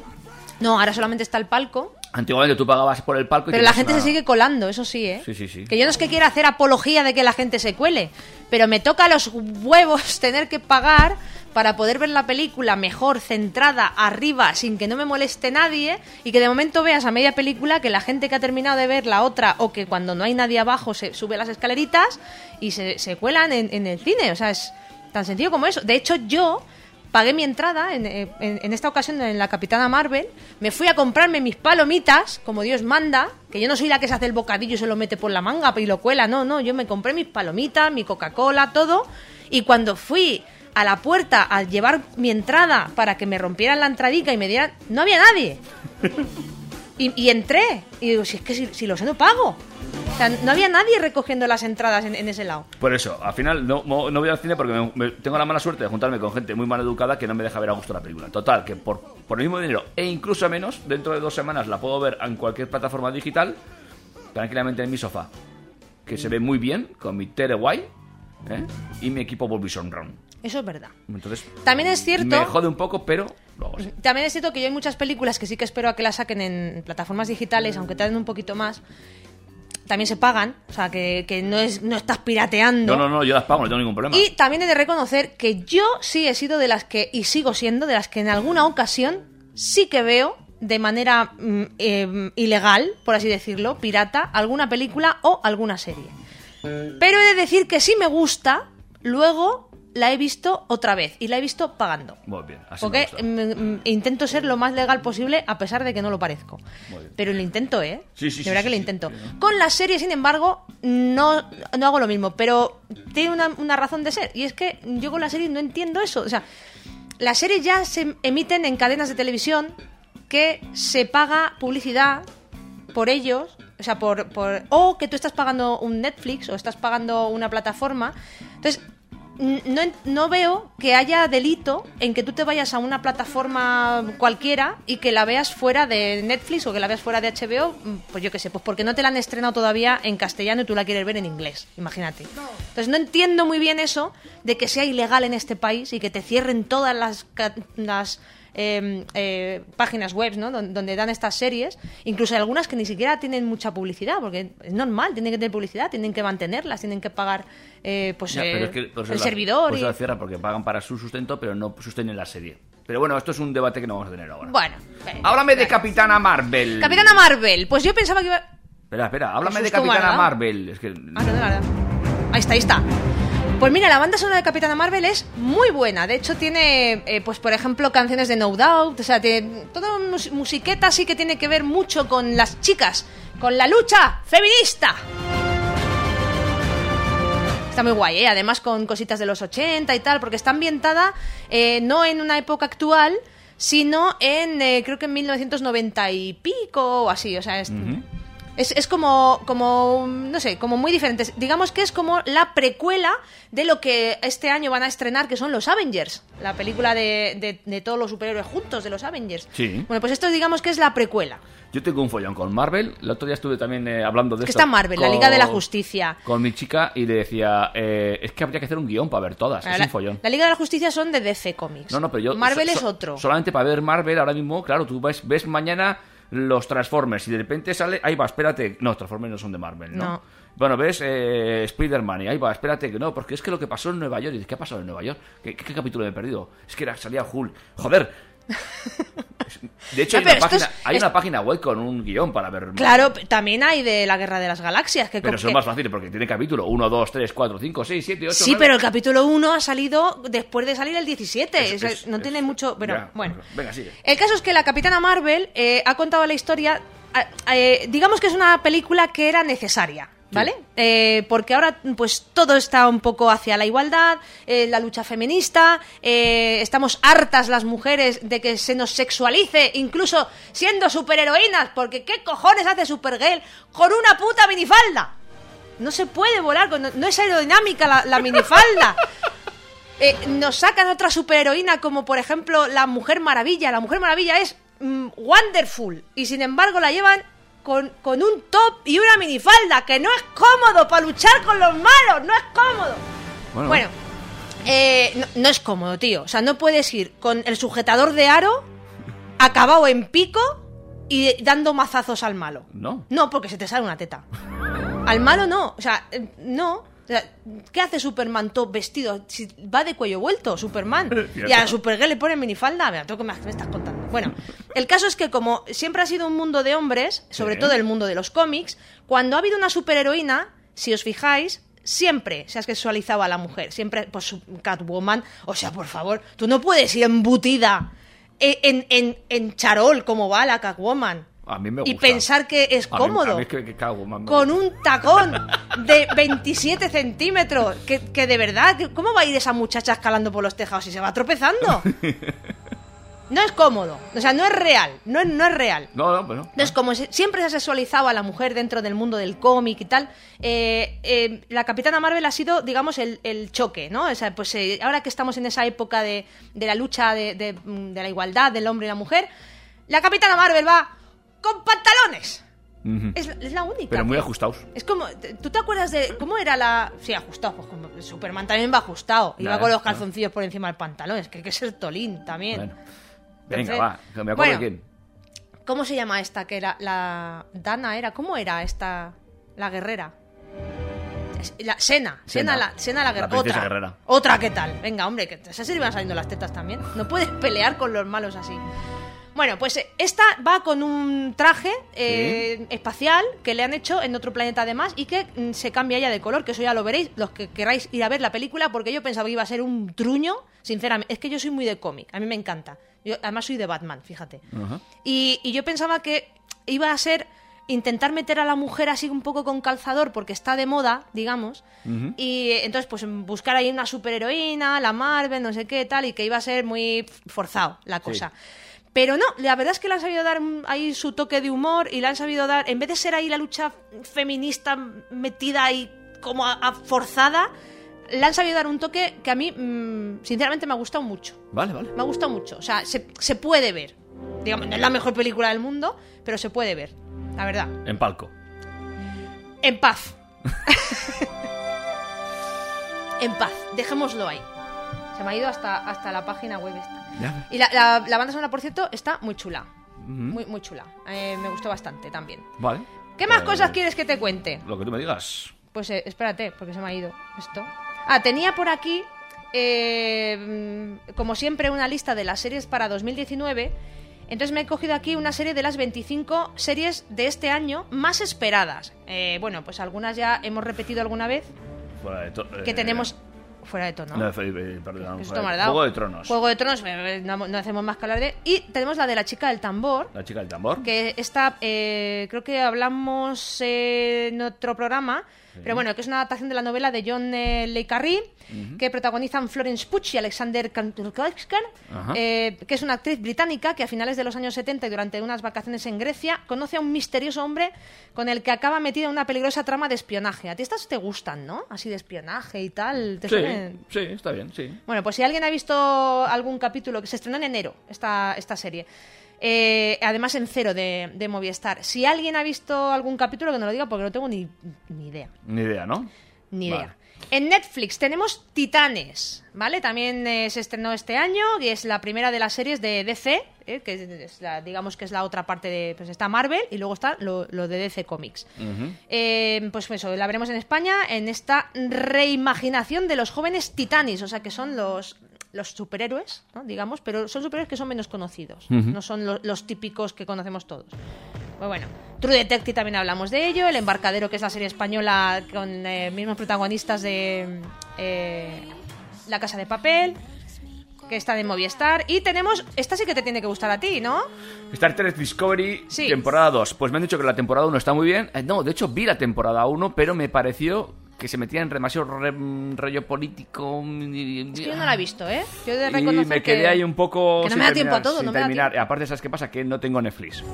No, ahora solamente está el palco. Antiguamente tú pagabas por el palco y Pero la gente una- se sigue colando, eso sí, ¿eh? Sí, sí, sí. Que yo no es que quiera hacer apología de que la gente se cuele, pero me toca los huevos (laughs) tener que pagar para poder ver la película mejor, centrada, arriba, sin que no me moleste nadie, y que de momento veas a media película que la gente que ha terminado de ver la otra, o que cuando no hay nadie abajo se sube las escaleritas y se, se cuelan en, en el cine. O sea, es tan sencillo como eso. De hecho, yo pagué mi entrada en, en- en esta ocasión en la Capitana Marvel, me fui a comprarme mis palomitas, como Dios manda, que yo no soy la que se hace el bocadillo y se lo mete por la manga y lo cuela, no, no, yo me compré mis palomitas, mi Coca-Cola, todo, y cuando fui a la puerta a llevar mi entrada para que me rompieran la entradica y me dieran, no había nadie. (laughs) Y, y entré, y digo, si es que si, si lo sé no pago. O sea, no había nadie recogiendo las entradas en, en ese lado. Por eso, al final no, no voy al cine porque me- me- tengo la mala suerte de juntarme con gente muy mal educada que no me deja ver a gusto la película. Total, que por, por el mismo dinero e incluso menos, dentro de dos semanas la puedo ver en cualquier plataforma digital, tranquilamente en mi sofá, que se ve muy bien, con mi tele guay ¿eh? y mi equipo Vision Round. Eso es verdad. Entonces, También es cierto... me jode un poco, pero. También es cierto que yo hay muchas películas que sí que espero a que las saquen en plataformas digitales, aunque te den un poquito más. También se pagan, o sea, que, que no, es, no estás pirateando. No, no, no, yo las pago, no tengo ningún problema. Y también he de reconocer que yo sí he sido de las que, y sigo siendo, de las que en alguna ocasión sí que veo de manera mm, eh, ilegal, por así decirlo, pirata, alguna película o alguna serie. Pero he de decir que si me gusta, luego la he visto otra vez y la he visto pagando. Muy bien, así Porque me intento ser lo más legal posible a pesar de que no lo parezco. Muy bien. Pero lo intento, ¿eh? Sí, sí, De verdad sí, que lo intento. Con las series, sin embargo, no, no hago lo mismo. Pero tiene una, una razón de ser. Y es que yo con las series no entiendo eso. O sea, las series ya se emiten en cadenas de televisión que se paga publicidad por ellos, o sea, por, por o que tú estás pagando un Netflix o estás pagando una plataforma. Entonces, no, no veo que haya delito en que tú te vayas a una plataforma cualquiera y que la veas fuera de Netflix o que la veas fuera de HBO, mm, pues yo qué sé, pues porque no te la han estrenado todavía en castellano y tú la quieres ver en inglés, imagínate. Entonces no entiendo muy bien eso de que sea ilegal en este país y que te cierren todas las, las eh, eh, páginas web ¿no? Don- donde dan estas series, incluso hay algunas que ni siquiera tienen mucha publicidad, porque es normal, tienen que tener publicidad, tienen que mantenerlas, tienen que pagar eh, pues, Ya, pero es que por eso el la- servidor. por eso y- la cierran, porque pagan para su sustento, pero no sostienen la serie. Pero bueno, esto es un debate que no vamos a tener ahora. Bueno, Háblame de. Capitana Marvel. Capitana Marvel, pues yo pensaba que iba... Espera, espera, háblame de Capitana. Marvel. Es que. Ah, no, no, no, no. Ahí está, ahí está. Pues mira, la banda sonora de Capitana Marvel es muy buena. De hecho, tiene, eh, pues por ejemplo, canciones de No Doubt. O sea, tiene toda mus- musiqueta así que tiene que ver mucho con las chicas, con la lucha feminista. Está muy guay, ¿eh? Además con cositas de los 80 y tal, porque está ambientada eh, no en una época actual, sino en, eh, creo que en 1990 y pico o así. O sea, es, es, es como, como, no sé, como muy diferente. Digamos que es como la precuela de lo que este año van a estrenar, que son los Avengers. La película de, de- de todos los superhéroes juntos, de los Avengers. Sí. Bueno, pues esto digamos que es la precuela. Yo tengo un follón con Marvel. El otro día estuve también eh, hablando de Que esto. está Marvel, la con- Liga de la Justicia. Con mi chica y le decía, eh, es que habría que hacer un guion para ver todas. es la, un follón. la Liga de la Justicia son de DC Comics. No, no, pero yo. Marvel so- es otro. Solamente para ver Marvel ahora mismo, claro, tú ves, ves mañana los Transformers y de repente sale. Ahí va, espérate. No, Transformers no son de Marvel, ¿no? No. Bueno, ves eh, Spider-Man y ahí va, espérate que no, porque es que lo que pasó en Nueva York. Y ¿qué ha pasado en Nueva York? ¿Qué, qué- qué capítulo he perdido? Es que era, salía Hulk. Joder. De hecho, Ya, hay, una página, es- hay es- una página web con un guion para ver. Claro, también hay de la Guerra de las Galaxias. Que Pero son que- más fáciles porque tiene capítulo 1, 2, 3, 4, 5, 6, 7, 8. Sí, pero el capítulo 1 ha salido después de salir el 17. Es- o sea, no tiene mucho. Pero ya, bueno. venga, sigue. El caso es que la Capitana Marvel eh, ha contado la historia. a- eh, digamos que es una película que era necesaria. ¿Vale? Eh, porque ahora pues todo está un poco hacia la igualdad, eh, la lucha feminista, eh, estamos hartas las mujeres de que se nos sexualice, incluso siendo superheroínas, porque ¿qué cojones hace Supergirl con una puta minifalda? No se puede volar, no es aerodinámica la, la minifalda. (laughs) Eh, nos sacan otra superheroína como por ejemplo la Mujer Maravilla. La Mujer Maravilla es mm, wonderful y sin embargo la llevan con, con un top y una minifalda que no es cómodo para luchar con los malos, no es cómodo. Bueno, Bueno, eh, no, no es cómodo, tío. O sea, no puedes ir con el sujetador de aro acabado en pico y dando mazazos al malo. No. No, porque se te sale una teta. Al malo no, o sea, eh, no. O sea, ¿Qué hace Superman todo vestido? Si va de cuello vuelto, Superman. (laughs) Y a Supergirl le pone minifalda. Mira, ¿tú qué me, me estás contando? Bueno, el caso es que como siempre ha sido un mundo de hombres, sobre Sí. todo el mundo de los cómics, cuando ha habido una superheroína, si os fijáis, siempre se ha sexualizado a la mujer. Siempre, pues Catwoman, o sea, por favor, tú no puedes ir embutida en, en, en, en charol como va la Catwoman. A mí me Y gusta. pensar que es A mí- cómodo a mí es que, que cago, man, me con un tacón de 27 centímetros. Que, que de verdad, ¿cómo va a ir esa muchacha escalando por los tejados y se va tropezando? (laughs) No es cómodo, o sea, no es real, no es, no es real. No, no, pero no. Entonces, como siempre se ha sexualizado a la mujer dentro del mundo del cómic y tal, eh, eh, la Capitana Marvel ha sido, digamos, el, el choque, ¿no? O sea, pues eh, ahora que estamos en esa época de, de la lucha de, de- de la igualdad del hombre y la mujer, la Capitana Marvel va con pantalones. Ujú. Es, es la única. Pero muy ajustados. Es como, ¿tú te acuerdas de cómo era la...? Sí, ajustado, pues como Superman también va ajustado. Iba con los calzoncillos por encima del pantalón. Es que hay que ser tolín también. Bueno. Venga, Entonces, va, me acuerdo bueno, de quién. ¿Cómo se llama esta? Que era la... Dana era... ¿Cómo era esta? La guerrera. La, Sena, Sena, Sena. la, Sena la La Otra. guerrera. Otra, ¿qué tal? Venga, hombre, que se le iban saliendo las tetas también. No puedes pelear con los malos así. Bueno, pues eh, esta va con un traje eh, espacial que le han hecho en otro planeta además y que mm, se cambia ya de color, que eso ya lo veréis, los que queráis ir a ver la película, porque yo pensaba que iba a ser un truño, sinceramente. Es que yo soy muy de cómic, a mí me encanta. Yo además soy de Batman, fíjate. Y, y yo pensaba que iba a ser intentar meter a la mujer así un poco con calzador porque está de moda, digamos. Y eh, entonces, pues buscar ahí una superheroína, la Marvel, no sé qué tal, y que iba a ser muy forzado la cosa. Pero no, la verdad es que le han sabido dar ahí su toque de humor y le han sabido dar, en vez de ser ahí la lucha feminista metida ahí como a- a forzada, le han sabido dar un toque que a mí, mm, sinceramente, me ha gustado mucho. Vale, vale. Me ha gustado mucho. O sea, se, se puede ver. Digamos, no es la mejor película del mundo, pero se puede ver. La verdad. En palco. En paz. (laughs) en paz. Dejémoslo ahí. Se me ha ido hasta, hasta la página web esta. Ya. Y la, la- la banda sonora, por cierto, está muy chula. Muy, muy chula. Eh, me gustó bastante también. Vale. ¿Qué más Eh, cosas quieres que te cuente? Lo que tú me digas. Pues eh, espérate, porque se me ha ido esto. Ah, tenía por aquí, eh, mm, como siempre, una lista de las series para 2019. Entonces me he cogido aquí una serie de las 25 series de este año más esperadas. Bueno, pues algunas ya hemos repetido alguna vez. Que tenemos... Fuera de tono. No, fe- eh, perdón, fuera de-. Juego de Tronos. Juego de Tronos, eh, no, no hacemos más que hablar de... Y tenemos la de la chica del tambor. La chica del tambor. Que esta, eh, creo que hablamos eh, en otro programa, pero bueno, que es una adaptación de la novela de John eh, Le Carré, que protagonizan Florence Pugh y Alexander Ajá. eh, que es una actriz británica que a finales de los años 70 y durante unas vacaciones en Grecia conoce a un misterioso hombre con el que acaba metido en una peligrosa trama de espionaje. A ti estas te gustan, ¿no? Así de espionaje y tal. ¿te Sí, sí, está bien, sí. Bueno, pues si alguien ha visto algún capítulo, que se estrenó en enero esta, esta serie, eh, además en cero de, de Movistar, si alguien ha visto algún capítulo, que no lo diga porque no tengo ni, ni idea. Ni idea, ¿no? Ni Vale. idea. En Netflix tenemos Titanes, ¿vale? También eh, se estrenó este año y es la primera de las series de DC, eh, que es la- digamos que es la otra parte de... Pues está Marvel y luego está lo, lo de DC Comics. Eh, pues eso, la veremos en España en esta reimaginación de los jóvenes titanes, o sea que son los, los superhéroes, ¿no? digamos, pero son superhéroes que son menos conocidos, no son lo- los típicos que conocemos todos. Pues bueno, True Detective también hablamos de ello, El Embarcadero, que es la serie española con eh, mismos protagonistas de eh, La Casa de Papel, que está de Movistar, y tenemos, esta sí que te tiene que gustar a ti, ¿no? Star Trek Discovery, Sí. temporada 2. Pues me han dicho que la temporada 1 está muy bien. Eh, no, de hecho vi la temporada 1, pero me pareció que se metía en demasiado re- rollo político. Es que yo no la he visto, ¿eh? Yo de Y me quedé que- ahí un poco. que no sin me da tiempo a todo, no me da terminar. tiempo. Aparte, ¿sabes qué pasa? Que no tengo Netflix.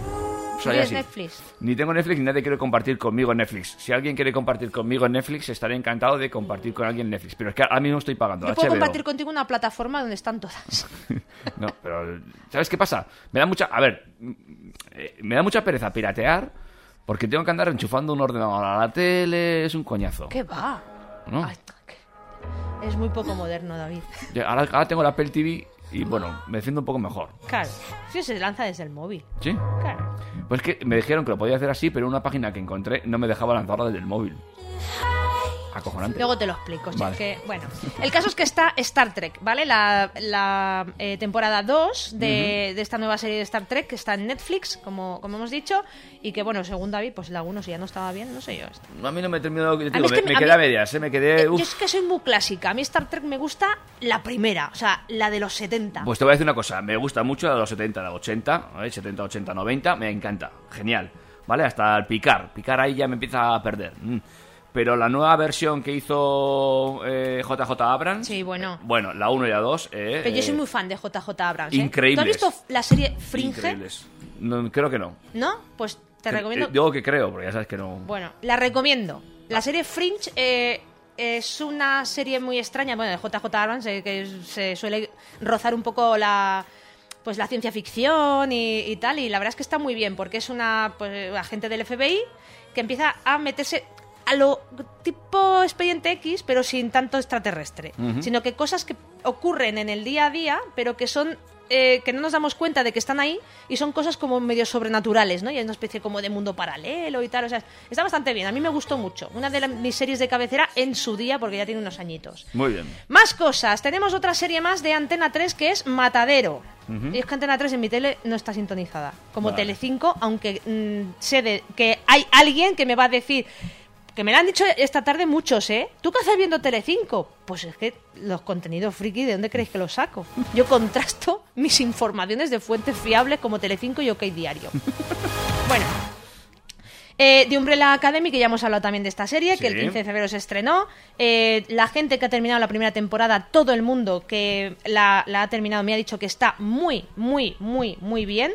Soy ¿Tienes así. Netflix? Ni tengo Netflix ni nadie quiere compartir conmigo en Netflix. Si alguien quiere compartir conmigo en Netflix, estaré encantado de compartir con alguien en Netflix. Pero es que ahora mismo estoy pagando Yo puedo compartir contigo una plataforma donde están todas. (laughs) No, pero ¿sabes qué pasa? Me da mucha, a ver, mm, eh, me da mucha pereza piratear porque tengo que andar enchufando un ordenador a la tele, es un coñazo. ¿Qué va? ¿no? Ay, Es muy poco moderno, David. Ahora tengo la Apple TV y bueno, me defiendo un poco mejor. Claro. Sí, se lanza desde el móvil. ¿Sí? Claro. Pues que me dijeron que lo podía hacer así, pero una página que encontré no me dejaba lanzarla desde el móvil. Acojonante. Luego te lo explico. Vale. es que, bueno, el caso es que está Star Trek, ¿vale? La, la, eh, temporada 2 de, de esta nueva serie de Star Trek que está en Netflix, como, como hemos dicho, y que, bueno, según David, pues la 1 si ya no estaba bien, no sé yo. A mí no me terminó, digo, mí es que me, me- me a quedé mí- a medias, ¿eh? me quedé... Eh, uf. Yo es que soy muy clásica. A mí Star Trek me gusta la primera, o sea, la de los 70. Pues te voy a decir una cosa, me gusta mucho la de los 70, la de 80, ¿vale? 70, 80, 90, me encanta, genial, ¿vale? Hasta el picar, picar ahí ya me empieza a perder. mm. Pero la nueva versión que hizo eh, JJ Abrams, Sí, bueno. bueno, la 1 y la 2, eh, Pero yo soy eh, muy fan de JJ Abrams. ¿eh? increíbles. ¿Tú has visto la serie Fringe? increíbles. No, creo que no. ¿No? Pues te recomiendo. eh, Digo que creo, porque ya sabes que no... Bueno, la recomiendo. La serie Fringe eh, es una serie muy extraña, bueno, de JJ Abrams, eh, que se suele rozar un poco la pues la ciencia ficción y, y tal, y la verdad es que está muy bien, porque es una pues, agente del FBI que empieza a meterse a lo tipo expediente X, pero sin tanto extraterrestre, sino que cosas que ocurren en el día a día, pero que son eh, que no nos damos cuenta de que están ahí y son cosas como medio sobrenaturales, ¿no? Y hay una especie como de mundo paralelo y tal. O sea, está bastante bien. A mí me gustó mucho. Una de la- mis series de cabecera en su día, porque ya tiene unos añitos. Muy bien. Más cosas. Tenemos otra serie más de Antena 3 que es Matadero. Y es que Antena 3 en mi tele no está sintonizada. Como Vale. Telecinco, aunque mm, sé de que hay alguien que me va a decir. Que me lo han dicho esta tarde muchos, ¿eh? ¿Tú qué haces viendo Telecinco? Pues es que los contenidos friki, ¿de dónde creéis que los saco? Yo contrasto (laughs) mis informaciones de fuentes fiables como Telecinco y OK Diario. (laughs) bueno, eh, de Umbrella Academy, que ya hemos hablado también de esta serie, que el Sí. 15 de febrero se estrenó. Eh, la gente que ha terminado la primera temporada, todo el mundo que la, la ha terminado me ha dicho que está muy, muy, muy, muy bien.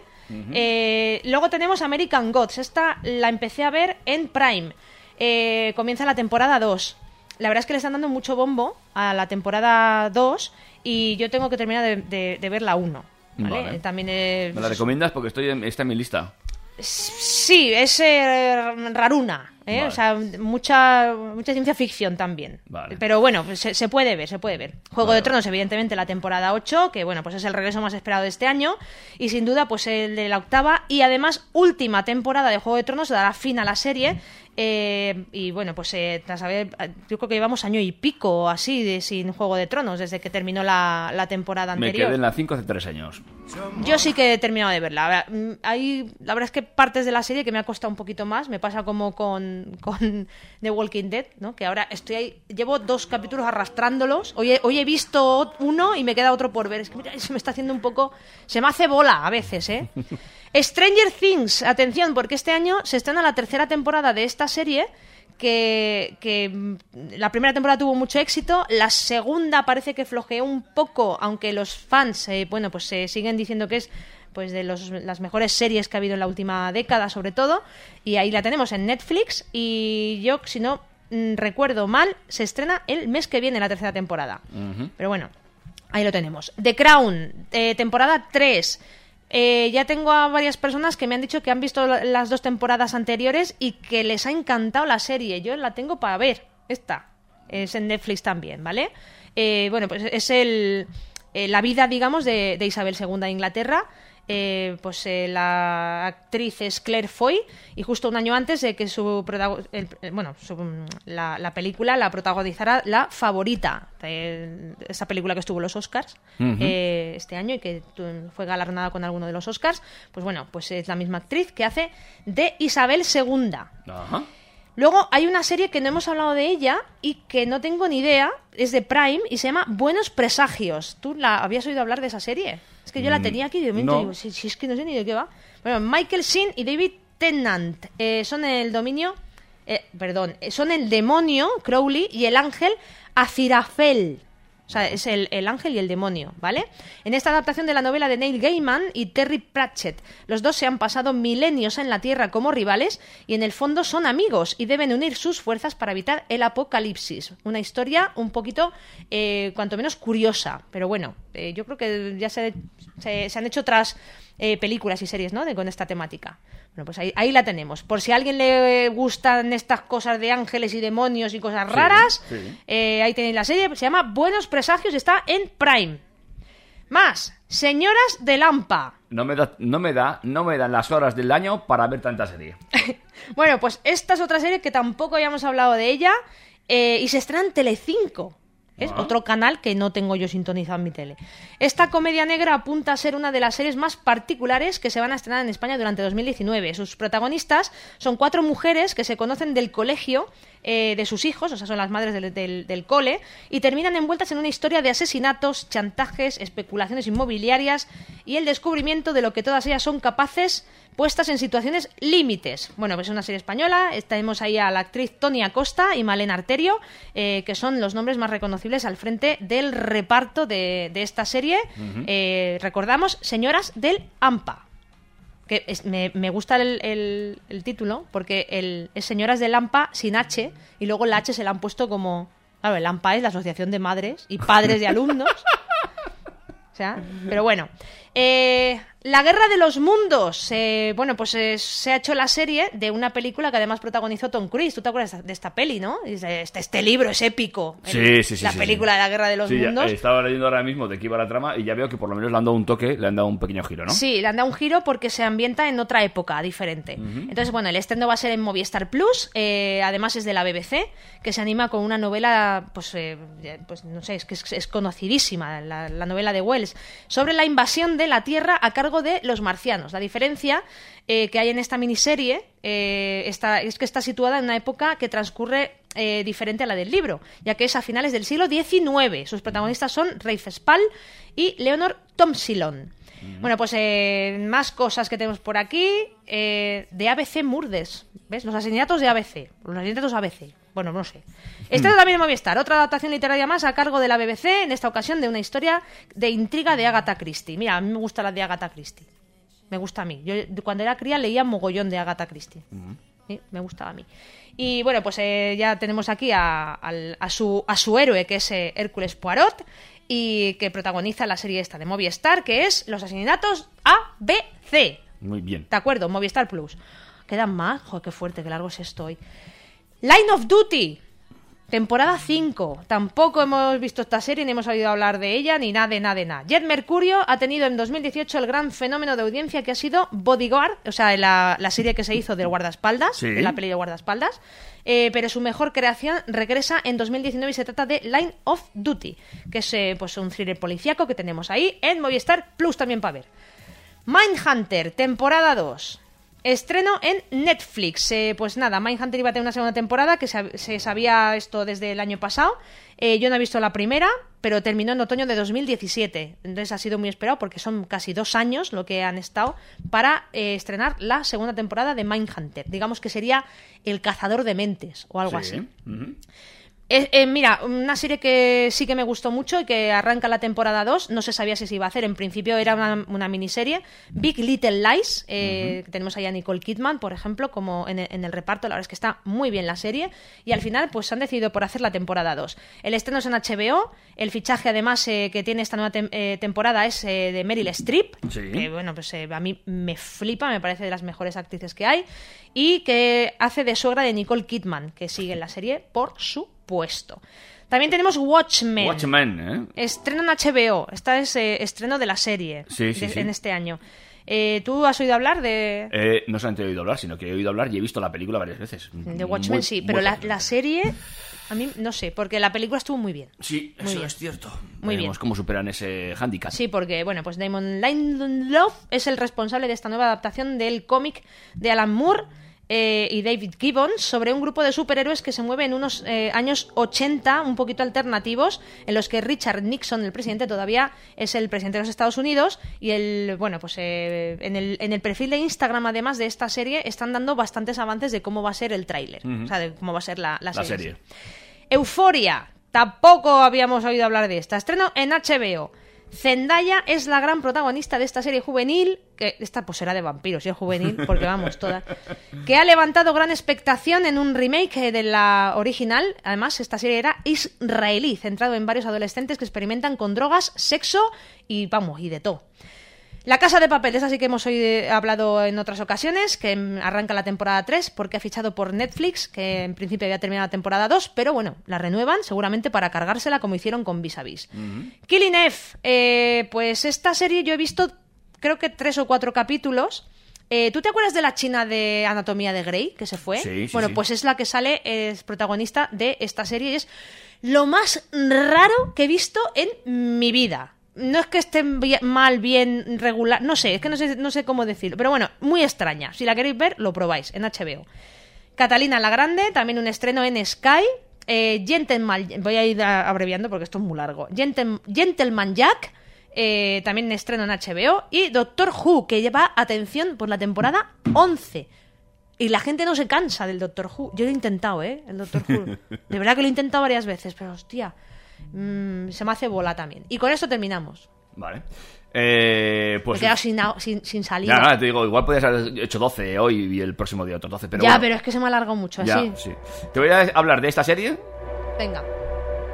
Eh, luego tenemos American Gods. Esta la empecé a ver en Prime. Eh, comienza la temporada 2. La verdad es que le están dando mucho bombo a la temporada 2 y yo tengo que terminar de, de- de ver la 1. ¿vale? Vale. También eh, ¿Me la recomiendas? Porque estoy en- está en mi lista. Sí, es eh, raruna. ¿eh? Vale. O sea, mucha, mucha ciencia ficción también. Vale. Pero bueno, pues se, se puede ver, se puede ver. Juego Vale, de Tronos, evidentemente, la temporada 8, que bueno, pues es el regreso más esperado de este año. Y sin duda, pues el de la octava. Y además, última temporada de Juego de Tronos dará fin a la serie. Eh, y bueno, pues eh, tras haber- yo creo que llevamos año y pico así de, sin Juego de Tronos, desde que terminó la, la temporada Me anterior. quedé en la 5 hace 3 años. Yo sí que he terminado de verla. Mm, Hay, la verdad es que partes de la serie que me ha costado un poquito más. Me pasa como con, (laughs) con The Walking Dead, ¿no? Que ahora estoy ahí, llevo dos capítulos arrastrándolos. Hoy he, hoy he visto uno y me queda otro por ver. Es que mira, se me está haciendo un poco... Se me hace bola a veces, ¿eh? (laughs) Stranger Things, atención, porque este año se estrena la tercera temporada de esta serie que, que, la primera temporada tuvo mucho éxito, la segunda parece que flojeó un poco, aunque los fans, eh, bueno, pues se siguen diciendo que es pues de los- las mejores series que ha habido en la última década, sobre todo, y ahí la tenemos en Netflix, y yo, si no mm, recuerdo mal, se estrena el mes que viene la tercera temporada. Pero bueno, ahí lo tenemos. The Crown, eh, temporada 3. Eh, ya tengo a varias personas que me han dicho que han visto la- las dos temporadas anteriores y que les ha encantado la serie. Yo la tengo para ver. Esta. Es en Netflix también, ¿vale? Eh, bueno, pues es el, eh, la vida, digamos, de, de Isabel II de Inglaterra. Eh, pues eh, la actriz es Claire Foy y justo un año antes de que su el- el- bueno su- la, la película la protagonizara la favorita de esa película que estuvo en los Oscars eh, este año y que fue galardonada con alguno de los Oscars pues bueno pues es la misma actriz que hace de Isabel II. Luego hay una serie que no hemos hablado de ella y que no tengo ni idea, es de Prime y se llama Buenos Presagios. ¿Tú la habías oído hablar de esa serie? Que yo la Mm, tenía aquí de momento no. digo, si, si es que no sé ni de qué va. Bueno, Michael Sheen y David Tennant eh, son el dominio, eh, perdón, eh, son el demonio Crowley y el ángel Azirafel. O sea, es el, el ángel y el demonio, ¿vale? En esta adaptación de la novela de Neil Gaiman y Terry Pratchett, los dos se han pasado milenios en la Tierra como rivales y en el fondo son amigos y deben unir sus fuerzas para evitar el apocalipsis. Una historia un poquito, eh, cuanto menos curiosa, pero bueno, eh, yo creo que ya se, se- se han hecho otras eh, películas y series, ¿no? De, con esta temática. Bueno, pues ahí, ahí la tenemos. Por si a alguien le gustan estas cosas de ángeles y demonios y cosas raras, sí. eh, ahí tenéis la serie, se llama Buenos Presagios y está en Prime. Más, Señoras de Lampa. No me, da, no, me da, no me dan las horas del año para ver tanta serie. (laughs) Bueno, pues esta es otra serie que tampoco habíamos hablado de ella eh, y se estrena en Telecinco. Es Ah. otro canal que no tengo yo sintonizado en mi tele. Esta comedia negra apunta a ser una de las series más particulares que se van a estrenar en España durante 2019. Sus protagonistas son cuatro mujeres que se conocen del colegio eh, de sus hijos, o sea, son las madres del, del- del cole, y terminan envueltas en una historia de asesinatos, chantajes, especulaciones inmobiliarias y el descubrimiento de lo que todas ellas son capaces puestas en situaciones límites. Bueno, pues es una serie española, tenemos ahí a la actriz Tony Acosta y Malena Arterio, eh, que son los nombres más reconocibles al frente del reparto de, de esta serie. Eh, recordamos, Señoras del AMPA. Que es- me, me gusta el, el- el título porque el, es Señoras del AMPA sin H y luego la H se la han puesto como... Claro, el AMPA es la Asociación de Madres y Padres de Alumnos. (laughs) O sea, pero bueno. Eh, la Guerra de los Mundos. eh, bueno, pues eh, se ha hecho la serie de una película que además protagonizó Tom Cruise. ¿Tú te acuerdas de esta peli, no? Este, este- libro es épico. Sí, El- sí, sí, La sí, película sí. de la Guerra de los ya, Mundos. eh, estaba leyendo ahora mismo de qué iba la trama y ya veo que por lo menos le han dado un toque, le han dado un pequeño giro, ¿no? Sí, le han dado un giro porque se ambienta en otra época diferente. Entonces, bueno, el estreno va a ser en Movistar Plus, eh, además es de la BBC, que se anima con una novela, pues, pues no sé, es que es, es conocidísima, la, la novela de Wells, sobre la invasión de la Tierra a cargo de los marcianos. La diferencia eh, que hay en esta miniserie eh, es que está situada en una época que transcurre eh, diferente a la del libro, ya que es a finales del siglo XIX. Sus protagonistas son Rafe Spall y Leonor Bueno, pues eh, más cosas que tenemos por aquí. eh, de ABC Murdes. ¿Ves? Los asesinatos de ABC. Los asesinatos ABC. Bueno, no sé. Este también en Movistar. Otra adaptación literaria más a cargo de la BBC, en esta ocasión de una historia de intriga de Agatha Christie. Mira, a mí me gusta la de Agatha Christie. Me gusta a mí. Yo cuando era cría leía mogollón de Agatha Christie. Sí, me gustaba a mí. Y bueno, pues eh, ya tenemos aquí a, al- a su, a su héroe, que es eh, Hércules Poirot, y que protagoniza la serie esta de Movistar, que es Los asesinatos ABC. Muy bien. ¿De acuerdo? Movistar Plus. ¿Quedan más? Joder, qué fuerte, qué largo es esto hoy. Line of Duty. Temporada 5. Tampoco hemos visto esta serie ni hemos oído hablar de ella, ni nada de nada de nada. Jet Mercurio ha tenido en 2018 el gran fenómeno de audiencia que ha sido Bodyguard, o sea, la, la serie que se hizo del guardaespaldas, Sí. de la peli de guardaespaldas. Eh, pero su mejor creación regresa en 2019 y se trata de Line of Duty, que es eh, pues un thriller policíaco que tenemos ahí en Movistar Plus también para ver. Mindhunter, temporada 2. Estreno en Netflix. Eh, pues nada, Mindhunter iba a tener una segunda temporada, que se, se sabía esto desde el año pasado. Eh, yo no he visto la primera, pero terminó en otoño de 2017. Entonces ha sido muy esperado porque son casi dos años lo que han estado para eh, estrenar la segunda temporada de Mindhunter. Digamos que sería El cazador de mentes o algo Sí. así. Eh, eh, mira, una serie que sí que me gustó mucho y que arranca la temporada 2, no se sabía si se iba a hacer, en principio era una, una miniserie, Big Little Lies, eh, que tenemos ahí a Nicole Kidman, por ejemplo, como en el, en el reparto, la verdad es que está muy bien la serie, y al final pues han decidido por hacer la temporada 2. El estreno es en HBO, el fichaje además eh, que tiene esta nueva eh, temporada es eh, de Meryl Streep, Sí. que bueno, pues eh, a mí me flipa, me parece de las mejores actrices que hay, y que hace de suegra de Nicole Kidman, que sigue en la serie, por supuesto. También tenemos Watchmen. Watchmen, ¿eh? Estreno en HBO. Esta es eh, estreno de la serie Sí, sí, de- sí. en este año. Eh, ¿Tú has oído hablar de, Eh, no solamente he oído hablar, sino que he oído hablar y he visto la película varias veces. de Watchmen? Muy- sí, muy pero la, serie, a mí no sé, porque la película estuvo muy bien. Sí, Muy eso bien. es cierto. Muy Veremos bien. cómo superan ese handicap. Sí, porque, bueno, pues Damon Lindelof es el responsable de esta nueva adaptación del cómic de Alan Moore eh, y David Gibbons sobre un grupo de superhéroes que se mueve en unos eh, años 80, un poquito alternativos, en los que Richard Nixon, el presidente, todavía es el presidente de los Estados Unidos y el, bueno, pues eh, en, el, en el perfil de Instagram, además de esta serie, están dando bastantes avances de cómo va a ser el tráiler, o sea, de cómo va a ser la, la La serie. serie. Euforia. Tampoco habíamos oído hablar de esta. Estreno en HBO. Zendaya es la gran protagonista de esta serie juvenil, que esta pues será de vampiros, si es juvenil, porque vamos, todas, que ha levantado gran expectación en un remake eh, de la original. Además, esta serie era israelí, centrado en varios adolescentes que experimentan con drogas, sexo y, vamos, y de todo. La Casa de Papel, esa sí que hemos oído, hablado en otras ocasiones, que mm, arranca la temporada 3 porque ha fichado por Netflix, que en principio había terminado la temporada 2, pero bueno, la renuevan seguramente para cargársela como hicieron con Vis a Vis. Killing F, eh, pues esta serie yo he visto creo que tres o cuatro capítulos. Eh, ¿Tú te acuerdas de la china de Anatomía de Grey que se fue? Sí, sí, bueno, sí. pues es la que sale, es protagonista de esta serie y es lo más raro que he visto en mi vida. No es que esté mal, bien, regular, no sé, es que no sé, no sé cómo decirlo, pero bueno, muy extraña. Si la queréis ver, lo probáis en HBO. Catalina la Grande, también un estreno en Sky. Eh, Gentleman, voy a ir abreviando porque esto es muy largo. Gentle- Gentleman Jack, eh, también estreno en HBO. Y Doctor Who, que lleva atención por la temporada 11. Y la gente no se cansa del Doctor Who. Yo lo he intentado, ¿eh? El Doctor Who. (laughs) De verdad que lo he intentado varias veces, pero hostia, mm, se me hace bola también. Y con esto terminamos. Vale. Eh, pues. Me he quedado sin, sin, sin salida. Ya, nada, te digo, igual podías haber hecho 12 hoy y el próximo día otros 12, pero ya, bueno. pero es que se me ha alargado mucho, Ya, así. sí. Te voy a hablar de esta serie Venga.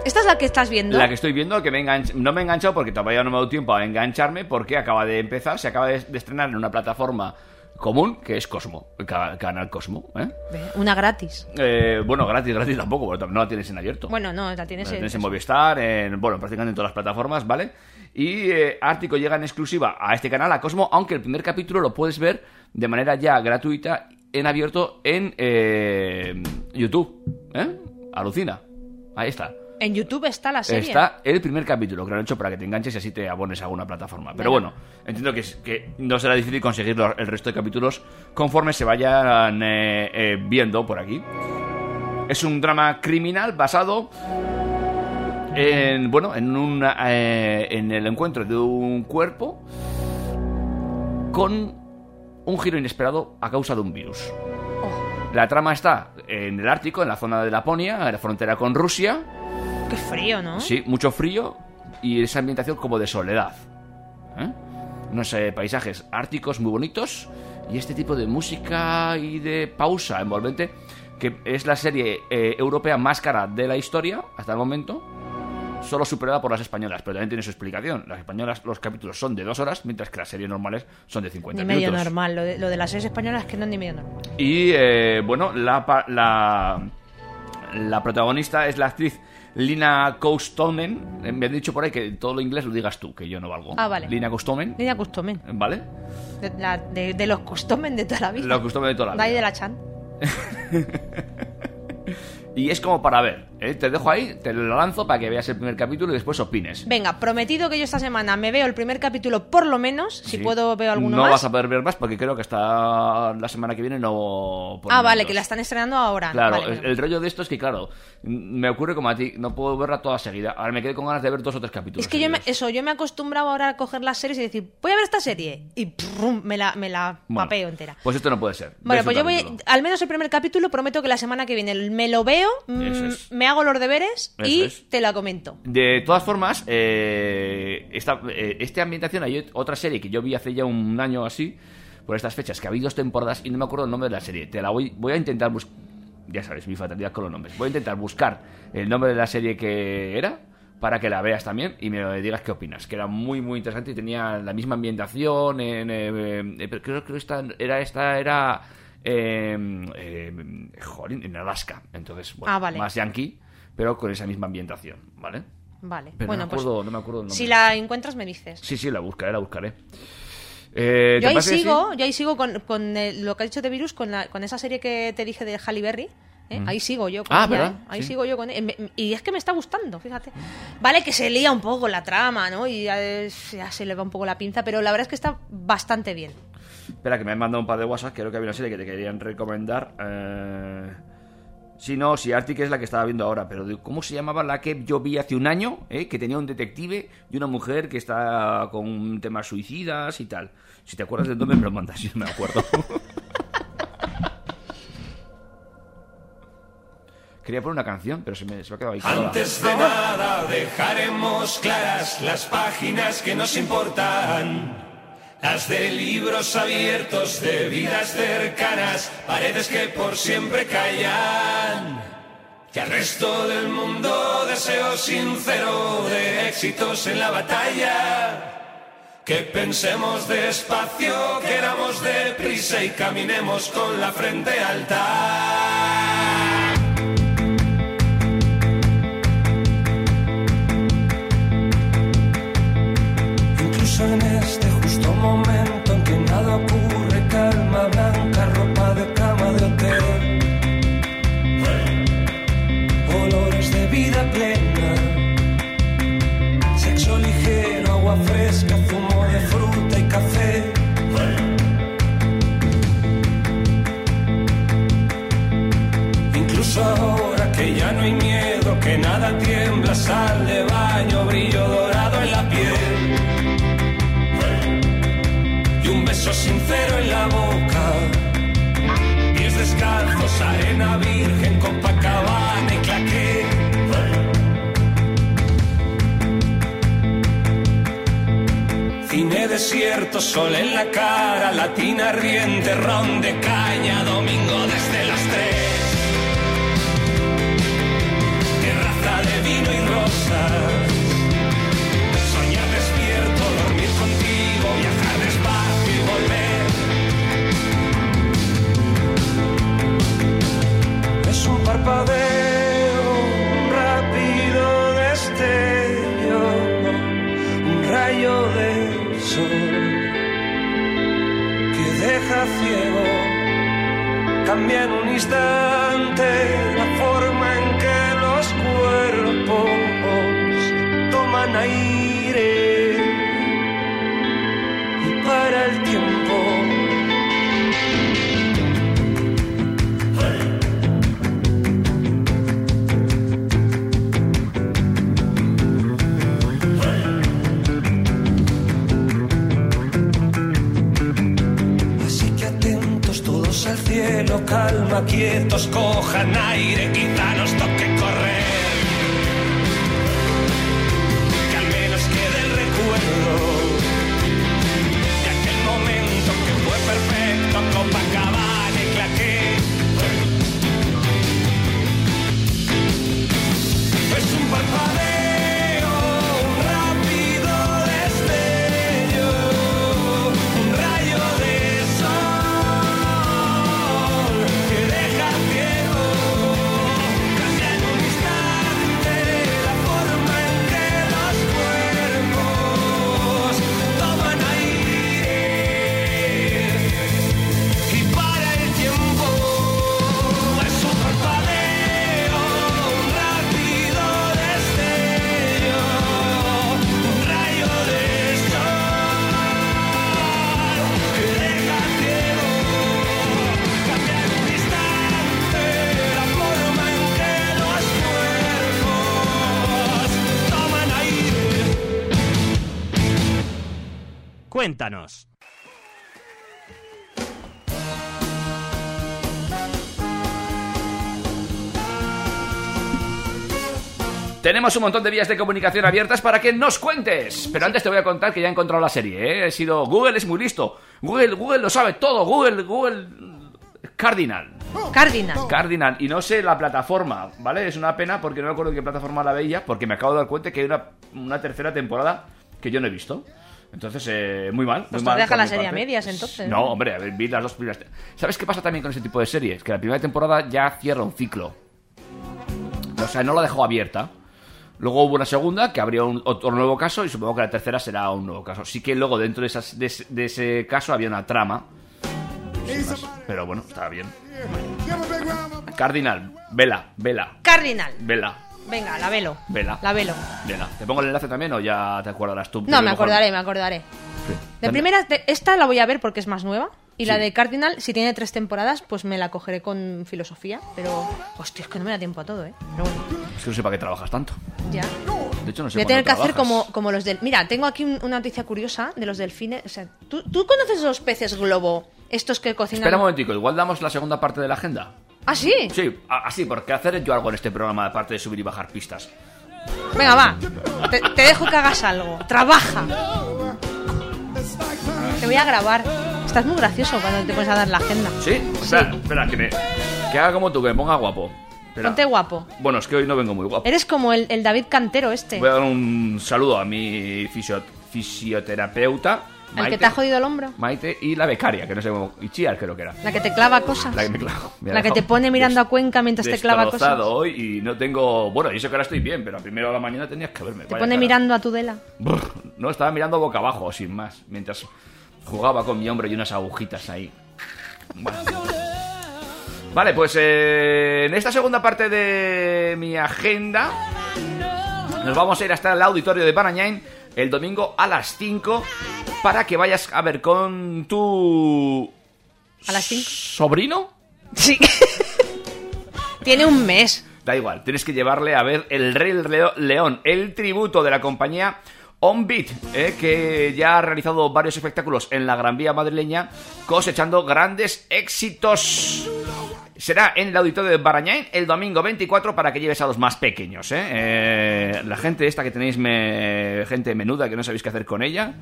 ¿Esta es la que estás viendo? La que estoy viendo, que me enganch- no me he enganchado porque todavía no me ha dado tiempo a engancharme porque acaba de empezar, se acaba de, de estrenar en una plataforma común que es Cosmo, el ca- canal Cosmo. ¿eh? Una gratis. Eh, bueno, gratis, gratis tampoco, porque no la tienes en abierto. Bueno, no, la tienes La en... tienes en Movistar, en, bueno, prácticamente en todas las plataformas, ¿vale? Y eh, Ártico llega en exclusiva a este canal, a Cosmo, aunque el primer capítulo lo puedes ver de manera ya gratuita en abierto en eh, YouTube. ¿Eh? Alucina. Ahí está. En YouTube está la serie. Está el primer capítulo, que lo han hecho para que te enganches y así te abones a alguna plataforma. Pero bueno, entiendo que, que no será difícil conseguir los- el resto de capítulos conforme se vayan eh, eh, viendo por aquí. Es un drama criminal basado en, bueno, en, un, eh, en el encuentro de un cuerpo con un giro inesperado a causa de un virus. La trama está en el Ártico, en la zona de Laponia, en la frontera con Rusia. Qué frío, ¿no? Sí, mucho frío y esa ambientación como de soledad. ¿eh? Unos eh, paisajes árticos muy bonitos y este tipo de música y de pausa envolvente que es la serie eh, europea más cara de la historia hasta el momento. Solo superada por las españolas, pero también tiene su explicación. Las españolas, los capítulos son de dos horas, mientras que las series normales son de 50 Ni medio minutos. normal. Lo de, lo de las series españolas es que no es ni medio normal. Y eh, bueno, la, la, la protagonista es la actriz Lina Coustomen. Eh, Me han dicho por ahí que todo lo inglés lo digas tú, que yo no valgo. Ah, vale. Lina Coustomen, Niña Customen. ¿vale? De, la- de- de los Customen de toda la vida. La Coustomen de toda la De ahí vida. de la Chan. (laughs) Y es como para ver. ¿eh? Te dejo ahí, te lo lanzo para que veas el primer capítulo y después opines. Venga, prometido que yo esta semana me veo el primer capítulo por lo menos. Si Sí. puedo veo alguno no más. vas a poder ver más porque creo que hasta la semana que viene no... Ah, vale, que la están estrenando ahora. Claro, Vale, el, rollo de esto es que, claro, me ocurre como a ti, no puedo verla toda seguida. Ahora me quedé con ganas de ver dos o tres capítulos. Es que yo me, eso, yo me he acostumbrado ahora a coger las series y decir, voy a ver esta serie. Y prum, me la, me la Bueno, papeo entera. Pues esto no puede ser. Bueno, Ves pues yo voy, al menos el primer capítulo, prometo que la semana que viene me lo veo, mm, es. me hago los deberes Eso y es. te la comento. De todas formas, eh, esta, eh, esta ambientación, hay otra serie que yo vi hace ya un año así, por estas fechas, que ha habido dos temporadas y no me acuerdo el nombre de la serie. Te la voy, voy a intentar buscar. Ya sabes, mi fatalidad con los nombres. Voy a intentar buscar el nombre de la serie que era para que la veas también y me digas qué opinas. Que era muy, muy interesante y tenía la misma ambientación. En, eh, eh, creo que esta era. Esta era eh, eh, jolín, en Alaska. Entonces, bueno, Ah, vale. más yankee, pero con esa misma ambientación, ¿vale? Vale, Pero bueno, no, me acuerdo, pues no me acuerdo el nombre. si la encuentras me dices. Sí, sí, la buscaré, la buscaré. Eh, ¿te Yo ahí sigo, yo ahí sigo con, con eh, lo que has dicho de virus, con, la- con esa serie que te dije de Halle Berry. ¿eh? Ahí sigo yo con Ah, ella, ¿verdad? ¿eh? Ahí Sí. sigo yo con eh, me- Y es que me está gustando, fíjate. Vale que se lía un poco la trama, ¿no? Y ya, es- ya se le va un poco la pinza, pero la verdad es que está bastante bien. Espera, que me han mandado un par de WhatsApp. Creo que había una serie que te querían recomendar. Eh... Sí, no, sí, Arctic es la que estaba viendo ahora, pero ¿cómo se llamaba la que yo vi hace un año? eh? Que tenía un detective y una mujer que está con temas suicidas y tal. Si te acuerdas del nombre, me lo mandas, yo no me acuerdo. (laughs) Quería poner una canción, pero se me, se me ha quedado ahí. Antes de nada dejaremos claras las páginas que nos importan. Las de libros abiertos, de vidas cercanas, paredes que por siempre callan. Y al resto del mundo deseo sincero de éxitos en la batalla. Que pensemos despacio, queramos deprisa y caminemos con la frente alta. Ahora que ya no hay miedo, que nada tiembla, sal de baño, brillo dorado en la piel y un beso sincero en la boca. Pies descalzos, arena virgen, Copacabana y claqué. Cine desierto, sol en la cara, latina riente, ron de caña, domingo de parpadeo, un rápido destello, un rayo de sol que deja ciego. Cambia un instante calma, quietos, cojan aire, quizá nos Cuéntanos. Tenemos un montón de vías de comunicación abiertas para que nos cuentes. Pero antes te voy a contar que ya he encontrado la serie. ¿eh? He sido Google es muy listo. Google, Google lo sabe todo. Google, Google Cardinal. Cardinal. Cardinal. Y no sé la plataforma, ¿vale? Es una pena porque no me acuerdo qué plataforma la veía, porque me acabo de dar cuenta que hay una, una tercera temporada que yo no he visto. Entonces, eh, muy mal. Pues muy te mal deja la serie a medias, entonces. No, hombre, a ver, vi las dos primeras. ¿Sabes qué pasa también con ese tipo de series? Que la primera temporada ya cierra un ciclo. O sea, no la dejó abierta. Luego hubo una segunda que abrió un- otro nuevo caso y supongo que la tercera será un nuevo caso. Sí que luego dentro de, esas- de ese- de ese caso había una trama. Más. Pero bueno, estaba bien. Cardinal, vela, vela, Cardinal. vela, Venga, la velo. vela. La velo. Vela. ¿Te pongo el enlace también o ya te acordarás tú? No, me acordaré, me acordaré. Sí. De primera, de- esta la voy a ver porque es más nueva. Y la Sí. de Cardinal, si tiene tres temporadas, pues me la cogeré con filosofía. Pero, hostia, es que no me da tiempo a todo, ¿eh? Pero bueno, Es que no sé para qué trabajas tanto. ya. De hecho, no sé Voy a tener que cuándo hacer trabajas. como, como los del... Mira, tengo aquí un- una noticia curiosa de los delfines. O sea, ¿tú, ¿tú conoces los peces globo? Estos que cocinan... Espera un momentico, igual damos la segunda parte de la agenda. ¿Ah, sí? Sí, a- así, porque hacer yo algo en este programa, aparte de subir y bajar pistas. Venga, va. Te, te dejo que hagas algo. Trabaja. Te voy a grabar. Estás muy gracioso cuando te pones a dar la agenda. ¿Sí? Espera, espera, que me. Que haga como tú, que me ponga guapo. Espera. Ponte guapo. Bueno, es que hoy no vengo muy guapo. Eres como el, el David Cantero este. Voy a dar un saludo a mi fisio- fisioterapeuta. El que te ha jodido el hombro. Maite y la becaria, que no sé cómo. Y Chiar, creo que era. La que te clava cosas. La que me clavo. Me La que te pone mirando a Cuenca mientras te clava cosas. hoy y no tengo. Bueno, y eso que ahora estoy bien, pero a primera de la mañana tenías que verme. Te vaya pone cara. mirando a Tudela. Brr, no, estaba mirando boca abajo, sin más, mientras jugaba con mi hombro y unas agujitas ahí. Vale, pues eh, en esta segunda parte de mi agenda nos vamos a ir hasta el auditorio de Parañain el domingo a las 5 para que vayas a ver con tu... ¿A las 5? ¿Sobrino? Sí. (laughs) Tiene un mes. Da igual, tienes que llevarle a ver El Rey León, el tributo de la compañía On Beat, eh, que ya ha realizado varios espectáculos en la Gran Vía madrileña, cosechando grandes éxitos. Será en el auditorio de Barañain el domingo 24 para que lleves a los más pequeños. ¿eh? Eh, la gente esta que tenéis, me- gente menuda que no sabéis qué hacer con ella,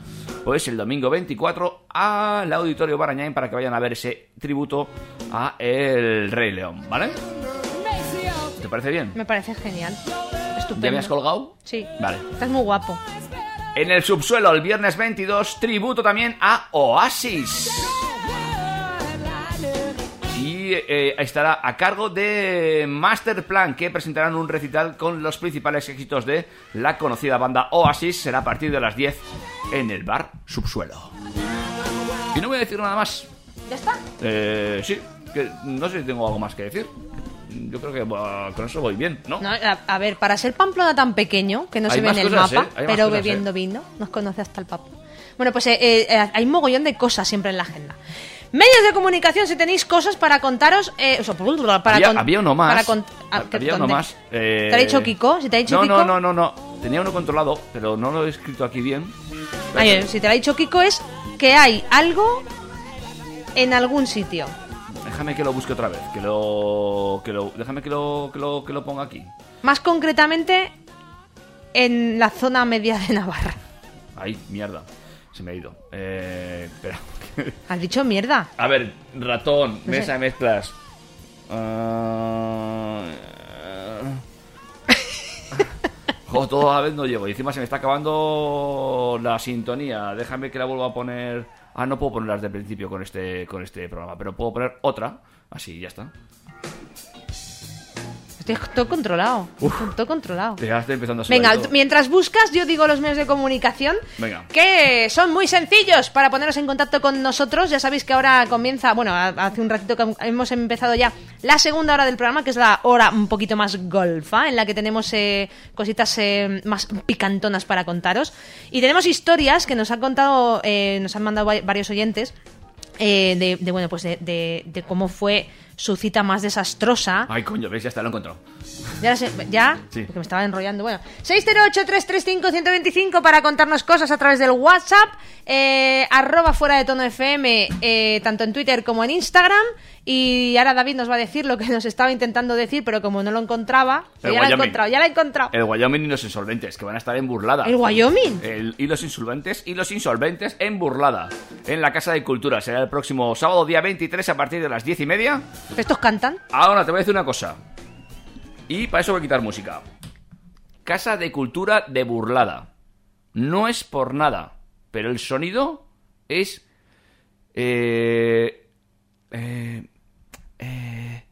pues el domingo 24 al auditorio Barañain para que vayan a ver ese tributo a El Rey León, ¿vale? ¿Te parece bien? Me parece genial. Estupendo. ¿Ya me has colgado? Sí. Vale. Estás muy guapo. En el subsuelo, el viernes 22, tributo también a Oasis. Y eh, estará a cargo de Masterplan, que presentarán un recital con los principales éxitos de la conocida banda Oasis. Será a partir de las 10 en el bar Subsuelo. Y no voy a decir nada más. ¿Ya está? Eh, sí, que no sé si tengo algo más que decir. Yo creo que buah, con eso voy bien, ¿no? No, a, a ver, para ser Pamplona tan pequeño, que no Hay se ve en el cosas, mapa, ¿eh? Pero bebiendo ¿eh? vino, nos conoce hasta el papa. Bueno, pues eh, eh, hay un mogollón de cosas siempre en la agenda. Medios de comunicación, si tenéis cosas para contaros... Eh, o sea, para había, con- había uno más. para cont- ah, ¿qué- había uno más. eh, ¿Te ha dicho Kiko? Si te ha dicho no, Kiko... No, no, no, no. Tenía uno controlado, pero no lo he escrito aquí bien. Ay, eh, si te lo ha dicho Kiko es que hay algo en algún sitio. Déjame que lo busque otra vez. Que lo, que lo, déjame que lo, que lo, que lo ponga aquí. Más concretamente en la zona media de Navarra. Ay, mierda. Se me ha ido. Eh, espera. (laughs) Has dicho mierda. A ver, ratón, No mesa de mezclas. Ah, (laughs) Jo, todo a la vez no llego. Y encima se me está acabando la sintonía. Déjame que la vuelva a poner. Ah, no puedo ponerlas de principio con este, con este programa, pero puedo poner otra. Así, ya está. Estoy todo controlado. Todo controlado. Ya estoy empezando a Venga, todo. mientras buscas, yo digo los medios de comunicación Venga. que son muy sencillos para poneros en contacto con nosotros. Ya sabéis que ahora comienza, bueno, hace un ratito que hemos empezado ya la segunda hora del programa, que es la hora un poquito más golfa, en la que tenemos eh, cositas eh, más picantonas para contaros. Y tenemos historias que nos han contado, eh, nos han mandado va- varios oyentes. eh, de, de, bueno pues de, de- de cómo fue su cita más desastrosa Ay, coño, ves, ya está, lo he encontrado. ya, sé- ¿Ya? Sí. Porque me estaba enrollando. Bueno, 608-335-125 para contarnos cosas a través del WhatsApp. eh, arroba fuera de tono FM, eh, tanto en Twitter como en Instagram. Y ahora David nos va a decir lo que nos estaba intentando decir, pero como no lo encontraba, ya lo he encontrado, ya lo he encontrado. El Wyoming y los insolventes, que van a estar en burlada. ¿El Wyoming? El- y los insolventes y los insolventes en burlada. En la Casa de Cultura. Será el próximo sábado, día 23, a partir de las 10 y media. ¿Estos cantan? Ahora te voy a decir una cosa. Y para eso voy a quitar música. Casa de Cultura de burlada. No es por nada, pero el sonido es. Eh. Eh. eh,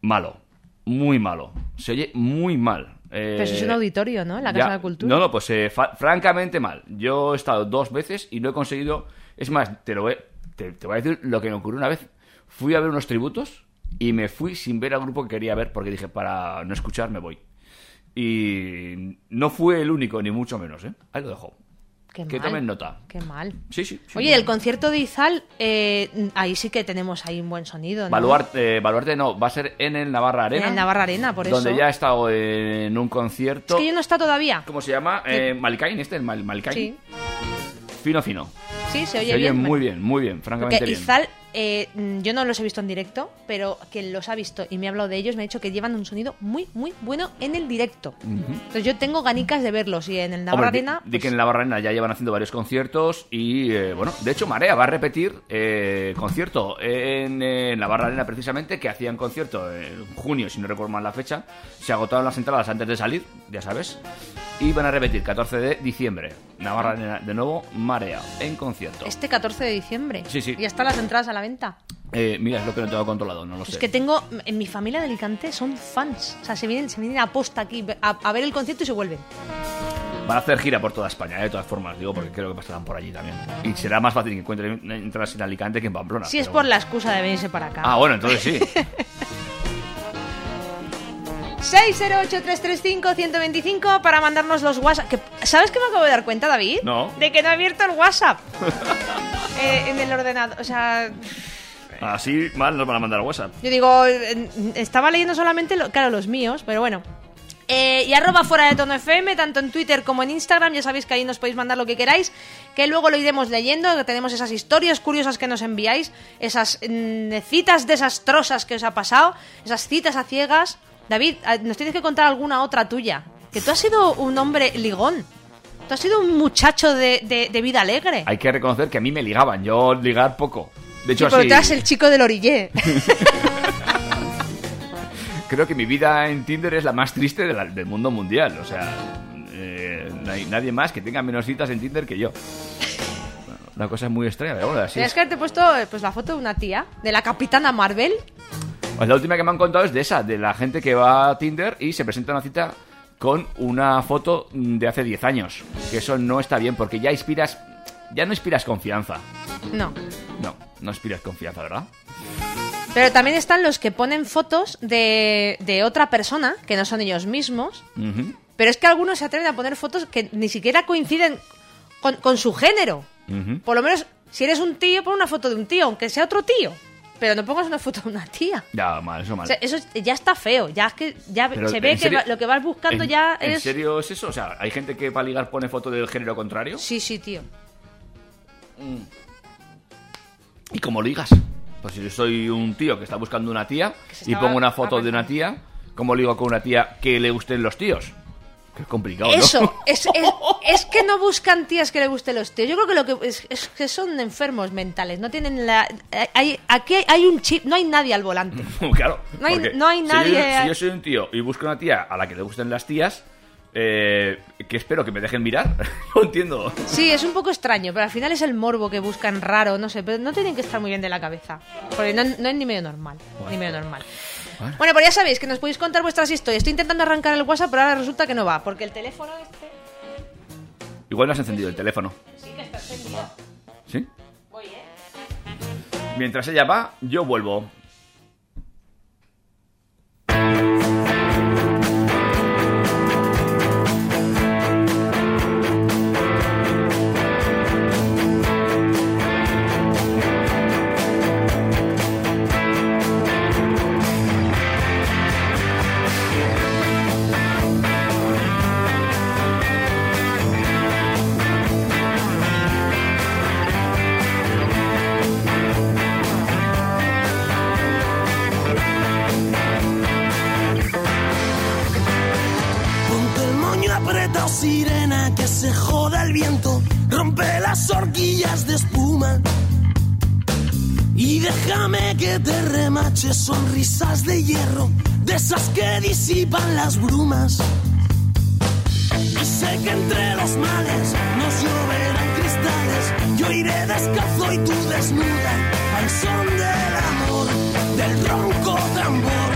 malo. Muy malo. Se oye muy mal. Eh, Pero eso es un auditorio, ¿no? En la ya. Casa de Cultura. No, no, pues eh, francamente mal. Yo he estado dos veces y no he conseguido. Es más, te lo te voy a decir lo que me ocurrió una vez. Fui a ver unos tributos y me fui sin ver al grupo que quería ver porque dije, para no escuchar me voy. Y no fue el único, ni mucho menos, ¿eh? Ahí lo dejo. Qué que mal. tomen nota. Qué mal. Sí, sí. sí. Oye, el concierto de Izal, eh, ahí sí que tenemos ahí un buen sonido, ¿no? Baluarte, eh, Baluarte no, va a ser en el Navarra Arena. En el Navarra Arena, por Donde eso. ya he estado en un Es concierto. que yo no está todavía. ¿Cómo se llama? Eh, Malcain, este, el Mal, Malcain. Sí, Fino, fino. sí, se oye Se oye bien. muy bien, muy bien, francamente Porque bien. Izal, eh, mm, yo no los he visto en directo, pero quien los ha visto y me ha hablado de ellos me ha dicho que llevan un sonido muy, muy bueno en el directo. Entonces yo tengo ganicas de verlos y en el Navarra Hombre, Arena... di, pues, que en la Barrena ya llevan haciendo varios conciertos y, eh, bueno, de hecho Marea va a repetir eh, concierto en, en la Barra Arena precisamente, que hacían concierto en junio, si no recuerdo mal la fecha. Se agotaron las entradas antes de salir, ya sabes. Y van a repetir 14 de diciembre. Navarra Arena, de nuevo, Marea, en concierto. Este 14 de diciembre. Sí, sí. Y ya están las entradas a la venta. Eh, mira, es lo que no tengo controlado, no lo Es sé. que tengo, en mi familia de Alicante son fans. O sea, se vienen, se vienen a posta aquí a, a ver el concierto y se vuelven. Van a hacer gira por toda España, eh, de todas formas, digo, porque creo que pasarán por allí también. Y será más fácil que encuentren entradas en Alicante que en Pamplona. Si es por bueno. la excusa de venirse para acá. Ah, bueno, entonces sí. (laughs) 608-335-125 para mandarnos los WhatsApp. Que- ¿Sabes qué me acabo de dar cuenta, David? No. De que no he abierto el WhatsApp (laughs) Eh, en el ordenador. O sea, Así mal nos van a mandar WhatsApp. yo digo, estaba leyendo solamente, lo- claro, los míos, pero bueno. Eh, y arroba fuera de tono FM, tanto en Twitter como en Instagram, ya sabéis que ahí nos podéis mandar lo que queráis, que luego lo iremos leyendo, que tenemos esas historias curiosas que nos enviáis, esas mm, citas desastrosas que os ha pasado, esas citas a ciegas. David, a- nos tienes que contar alguna otra tuya, que tú has sido un hombre ligón, tú has sido un muchacho de, de- de vida alegre. Hay que reconocer que a mí me ligaban, yo ligar poco. De hecho, Sí, pero así, tú eras el chico del orillé. (laughs) creo que mi vida en Tinder es la más triste de la- del mundo mundial. O sea, eh, no hay nadie más que tenga menos citas en Tinder que yo. Bueno, Una cosa muy extraña, pero bueno, así es. que haberte puesto eh, pues, la foto de una tía, de la capitana Marvel. Pues la última que me han contado es de esa, de la gente que va a Tinder y se presenta a una cita con una foto de hace 10 años. Que eso no está bien porque ya inspiras, ya no inspiras confianza. No. No, no inspiras confianza, ¿verdad? Pero también están los que ponen fotos de, de otra persona, que no son ellos mismos. Pero es que algunos se atreven a poner fotos que ni siquiera coinciden con, con su género. Por lo menos, si eres un tío, pon una foto de un tío, aunque sea otro tío. Pero no pongas una foto de una tía. Ya, mal, eso O mal. sea, eso es- ya está feo. Ya es que ya Pero, se ve ¿en que serio? va- lo que vas buscando ¿En- ya ¿En es. serio es eso? O sea, ¿hay gente que para ligar pone foto del género contrario? Sí, sí, tío. ¿Y cómo ligas? Pues si yo soy un tío que está buscando una tía y pongo una foto de una tía, ¿cómo ligo con una tía que le gusten los tíos? Es complicado, ¿no? Eso, es, es, (laughs) es que no buscan tías que le gusten los tíos. Yo creo que lo que es, es que son enfermos mentales. No tienen la. Hay, aquí hay, un chip, no hay nadie al volante. (laughs) claro. No hay- no hay si nadie- yo- Si yo, soy un tío y busco una tía a la que le gusten las tías, eh, que espero que me dejen mirar, (laughs) no entiendo. Sí, es un poco extraño, pero al final es el morbo que buscan raro, no sé, pero no tienen que estar muy bien de la cabeza. Porque no, no es ni medio normal. Ni medio normal. Bueno. Bueno, pues ya sabéis que nos podéis contar vuestras historias. Estoy intentando arrancar el WhatsApp, pero ahora resulta que no va, porque el teléfono este. Igual no has encendido el teléfono. Sí que está encendido. ¿Sí? Voy, ¿eh? Mientras ella va, yo vuelvo. Se joda el viento. Rompe las horquillas de espuma. Y déjame que te remache sonrisas de hierro, de esas que disipan las brumas. Y sé que entre los males nos lloverán cristales. Yo iré descalzo y tú desnuda al son del amor, del ronco tambor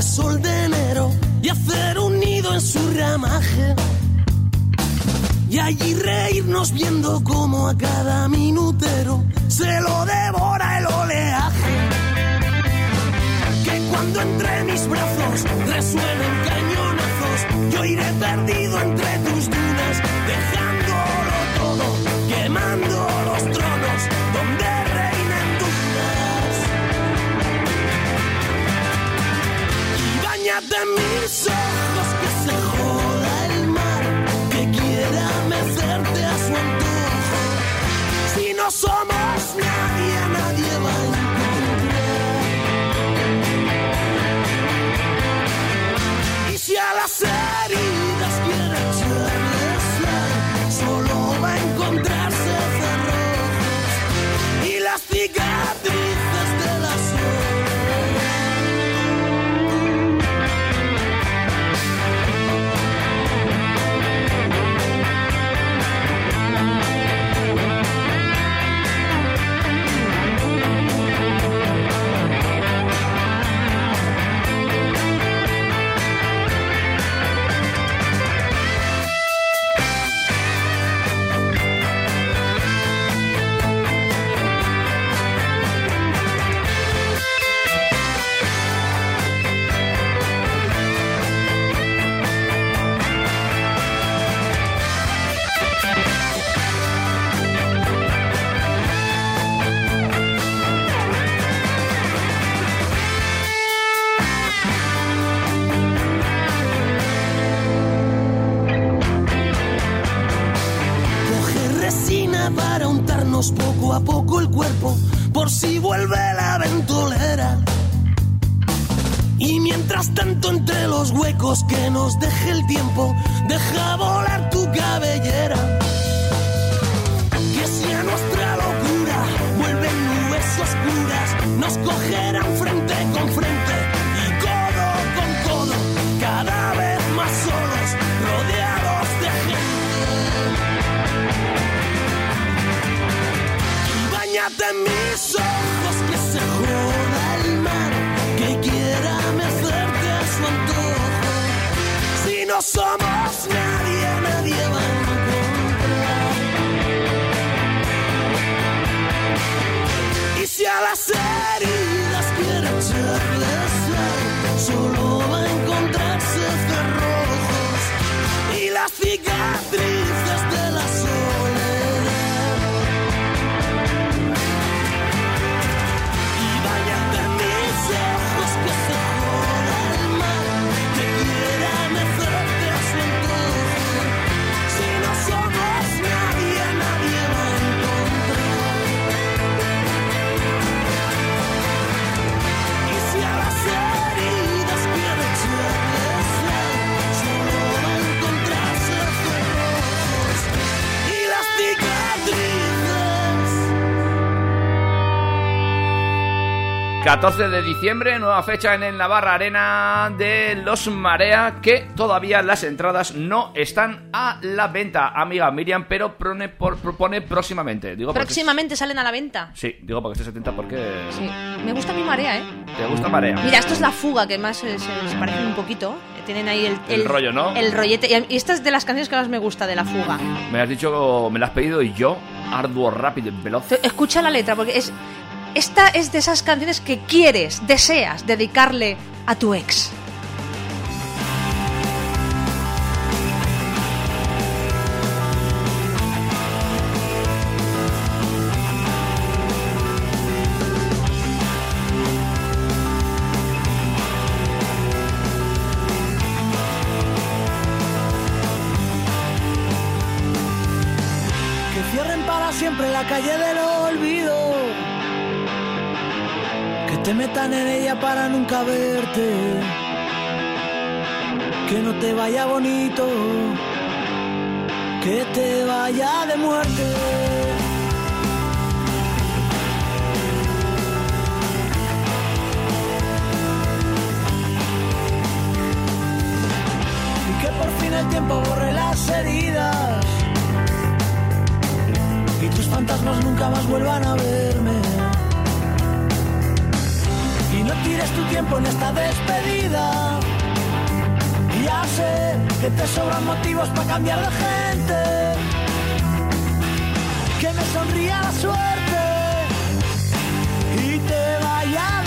de sol de enero y hacer un nido en su ramaje. Y allí reírnos viendo como a cada minutero se lo devora el oleaje. Que cuando entre mis brazos resuenen cañonazos, yo iré perdido entre tus dunas, dejándolo todo, quemando los camisa. 14 de diciembre, nueva fecha en el Navarra Arena de los Marea, que todavía las entradas no están a la venta, amiga Miriam, pero prone- por- propone próximamente. Digo porque- Próximamente salen a la venta. Sí, digo porque esté 70 porque... Sí. Me gusta mi marea, ¿eh? ¿Te gusta Marea? Mira, esto es la fuga, que más se, se parecen un poquito. Tienen ahí el, El rollo, ¿no? El rollete. Y esta es de las canciones que más me gusta de la fuga. Me has dicho, me la has pedido y yo, arduo, rápido y veloz. Escucha la letra, porque es. Esta es de esas canciones que quieres, deseas dedicarle a tu ex. Que cierren para siempre la calle del olvido. Te metan en ella para nunca verte. Que no te vaya bonito. Que te vaya de muerte. Y que por fin el tiempo borre las heridas y tus fantasmas nunca más vuelvan a verme. Tires tu tiempo en esta despedida. Ya sé que te sobran motivos para cambiar de gente. Que me sonría la suerte y te vaya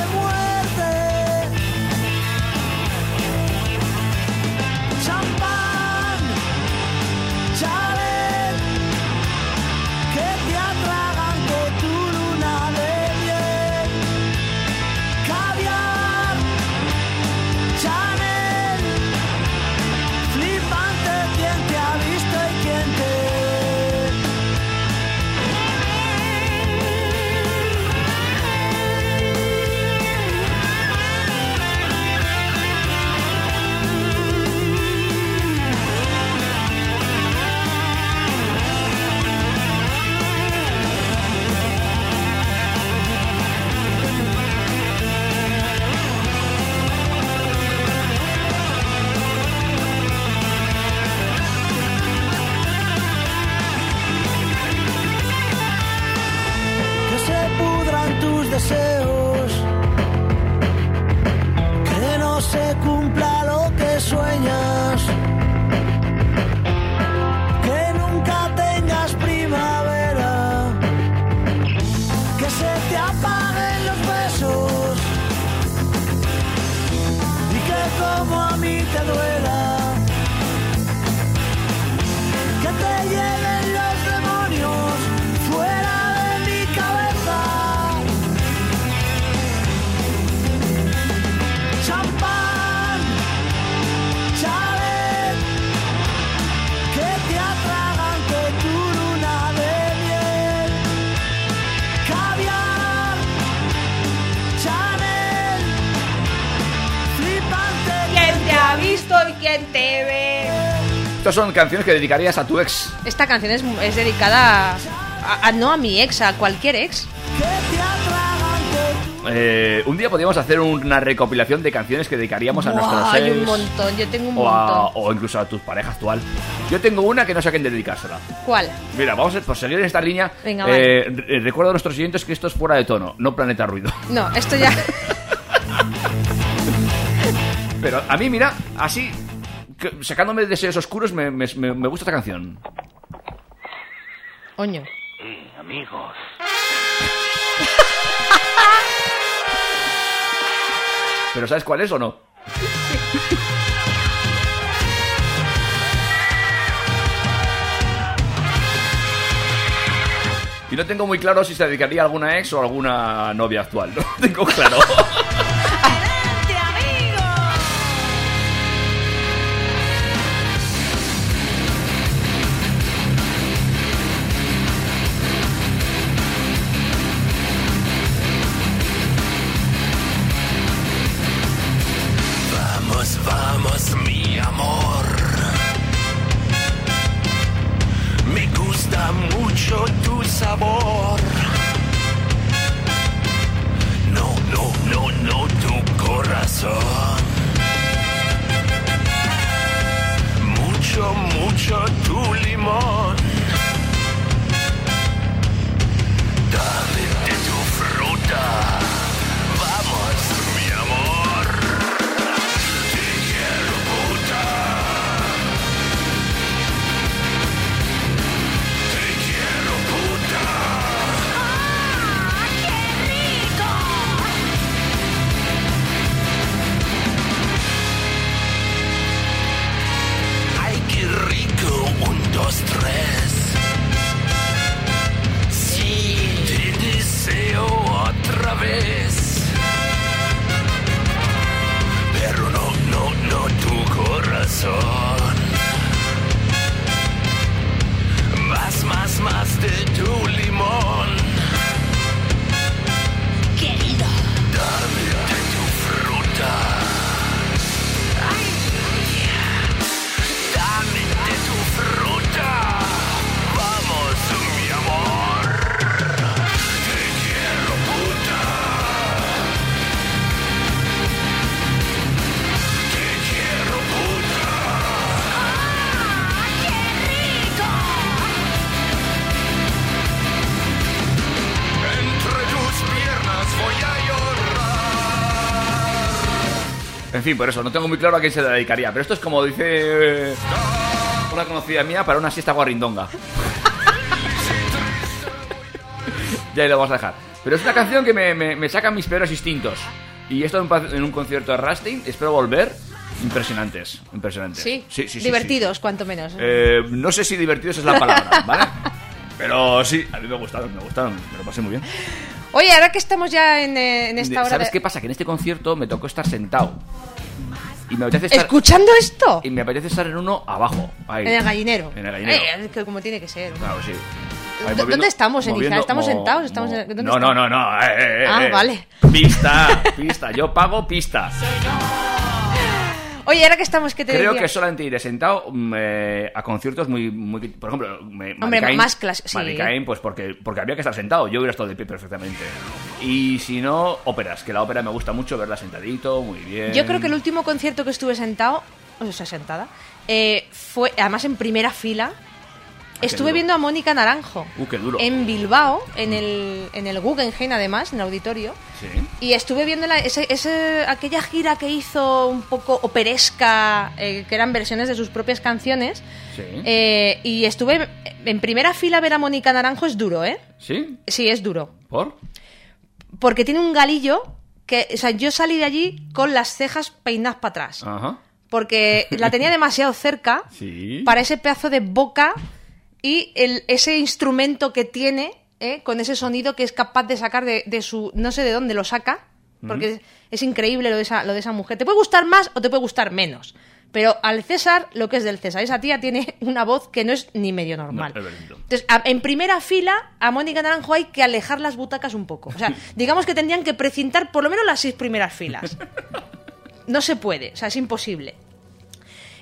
Estas son canciones que dedicarías a tu ex. Esta canción es, es dedicada a, no a mi ex, a cualquier ex. Eh, un día podríamos hacer una recopilación de canciones que dedicaríamos a nuestros hay ex. un montón, yo tengo un o, a- montón. o incluso a tu pareja actual. Yo tengo una que no sé a quién dedicársela. ¿Cuál? Mira, vamos a por seguir en esta línea. Venga, eh, re- recuerdo a nuestros siguientes que esto es fuera de tono, no planeta ruido. No, esto ya. (laughs) Pero a mí, mira, así, sacándome de deseos oscuros, me, me- me- me gusta esta canción. Oño. amigos. ¿Pero sabes cuál es o no? Y no tengo muy claro si se dedicaría a alguna ex o a alguna novia actual. No (laughs) tengo claro. En fin, por eso, no tengo muy claro a quién se dedicaría. Pero esto es como dice eh, una conocida mía para una siesta guarrindonga. (laughs) ya ahí lo vamos a dejar. Pero es una canción que me, me- me saca mis peores instintos. Y esto en, pa- en un concierto de Rasting, espero volver. Impresionantes, impresionantes. Sí, sí, sí. sí, divertidos, cuanto menos. sí. Eh, no sé si divertidos es la palabra, ¿vale? Pero sí, a mí me gustaron, me gustaron, me lo pasé muy bien. Oye, ahora que estamos ya en, eh, en esta hora ¿Sabes de- qué pasa? Que en este concierto me tocó estar sentado. Y me apetece estar... ¿Escuchando esto? Y me apetece estar en uno abajo. ahí. En el gallinero. En el gallinero. Eh, es que como tiene que ser. Claro, sí. ¿Dó- Ahí ¿Dónde estamos, en moviendo-? ¿Estamos mo- sentados? ¿Estamos mo- en- ¿dónde no, no, estamos? no, no. eh, eh, Ah, eh. vale. Pista, pista. Yo pago pista. Oye, ahora que estamos, ¿qué te Creo decía? que solamente iré sentado mm, eh, a conciertos muy, muy... Por ejemplo, me, Hombre, más clas- sí. Pues porque, porque había que estar sentado. Yo hubiera estado de pie perfectamente. Y si no, óperas. Que la ópera me gusta mucho verla sentadito, muy bien. Yo creo que el último concierto que estuve sentado, o sea, sentada, eh, fue, además en primera fila, estuve duro. viendo a Mónica Naranjo. Uh, qué duro. En Bilbao, en el, en el Guggenheim además, en el auditorio. Sí. Y estuve viendo la- ese, ese- aquella gira que hizo un poco operesca, eh, que eran versiones de sus propias canciones. Sí. Eh, y estuve en primera fila ver a Mónica Naranjo es duro, ¿eh? ¿Sí? Sí, es duro. ¿Por? Porque tiene un galillo que, o sea, yo salí de allí con las cejas peinadas para atrás. Ajá. Porque la tenía demasiado cerca (laughs) Sí. para ese pedazo de boca y el, ese instrumento que tiene, ¿eh? con ese sonido que es capaz de sacar de, de su. No sé de dónde lo saca, porque es, es increíble lo de, esa, lo de esa mujer. Te puede gustar más o te puede gustar menos. Pero al César, lo que es del César, esa tía tiene (laughs) una voz que no es ni medio normal. No. Entonces, a- en primera fila, a Mónica Naranjo hay que alejar las butacas un poco. O sea, (laughs) digamos que tendrían que precintar por lo menos las seis primeras filas. No se puede, o sea, es imposible.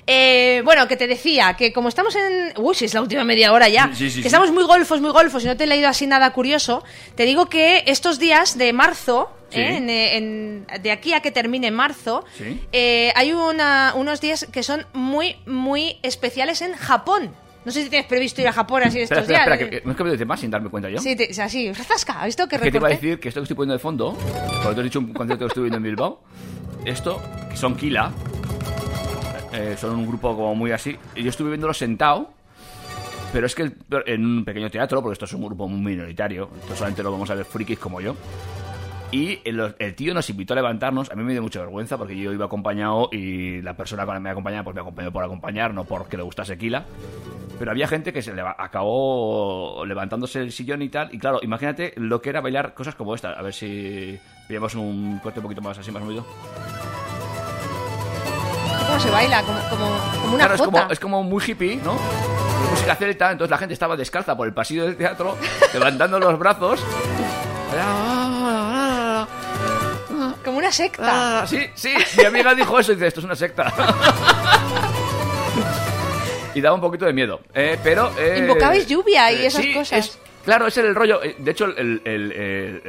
Eh, bueno, que te decía que como estamos en. Uy, si es la última media hora ya. Sí, sí, que sí. estamos muy golfos, muy golfos y no te he leído así nada curioso. Te digo que estos días de marzo. ¿eh? en- en- de aquí a que termine marzo, eh, hay una- unos días que son muy, muy especiales en Japón. No sé si tienes previsto ir a Japón así (laughs) estos Espera, espera, días. espera, que, que me dice más sin darme cuenta yo. Sí, te- o sea, sí, zasca, ¿has visto que Es que te iba a decir que esto que estoy poniendo de fondo, porque te he dicho un concierto que estuve viendo en Bilbao, esto, que son Kila, eh, son un grupo como muy así, y yo estuve viéndolo sentado, pero es que el- en un pequeño teatro, porque esto es un grupo muy minoritario, esto solamente lo vamos a ver frikis como yo, y el, el tío nos invitó a levantarnos, a mí me dio mucha vergüenza porque yo iba acompañado y la persona con la que me acompañaba pues me acompañó por acompañar, no porque le gustase Kila. Pero había gente que se acabó levantándose el sillón y tal. Y claro, imagínate lo que era bailar cosas como esta. A ver si pillamos un corte un poquito más así, más movido. ¿Cómo se baila? Como, como, como una Claro, es como, es como muy hippie, ¿no? Música celta, entonces la gente estaba descalza por el pasillo del teatro, (laughs) levantando los brazos. Como una secta. Ah, sí, sí, mi amiga dijo eso y dice, esto es una secta. (laughs) y daba un poquito de miedo. Eh, pero... eh, Invocabais lluvia y esas sí, cosas. es- claro, ese era el rollo. Eh, De hecho, el, el- el- el-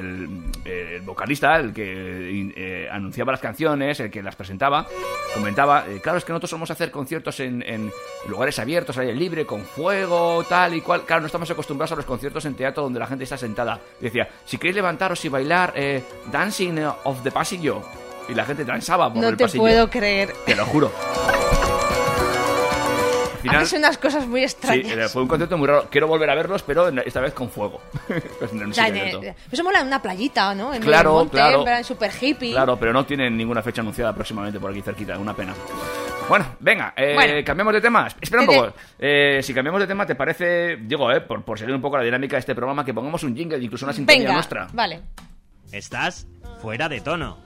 el- el vocalista, el que eh, anunciaba las canciones, el que las presentaba, comentaba, eh, claro, es que nosotros solemos hacer conciertos en, en lugares abiertos, al aire libre, con fuego, tal y cual. Claro, no estamos acostumbrados a los conciertos en teatro donde la gente está sentada. Y decía, si queréis levantaros y bailar eh, Dancing of the Pasillo. Y la gente danzaba por No el te pasillo. puedo creer. Te lo juro. (laughs) Al final, Haces unas cosas muy sí, extrañas. eh, fue un concierto muy raro. Quiero volver a verlos, pero esta vez con fuego. (laughs) Pues en un sitio en- eso mola en una playita, ¿no? En Claro, monte, claro. en super hippie. Claro, pero no tienen ninguna fecha anunciada próximamente por aquí cerquita, una pena. Bueno, venga, eh, Bueno. cambiamos de tema. Espera un poco. Eh, si cambiamos de tema, ¿te parece, digo, eh, por, por seguir un poco la dinámica de este programa, que pongamos un jingle, incluso una sintonía Venga, nuestra? vale. Estás fuera de tono.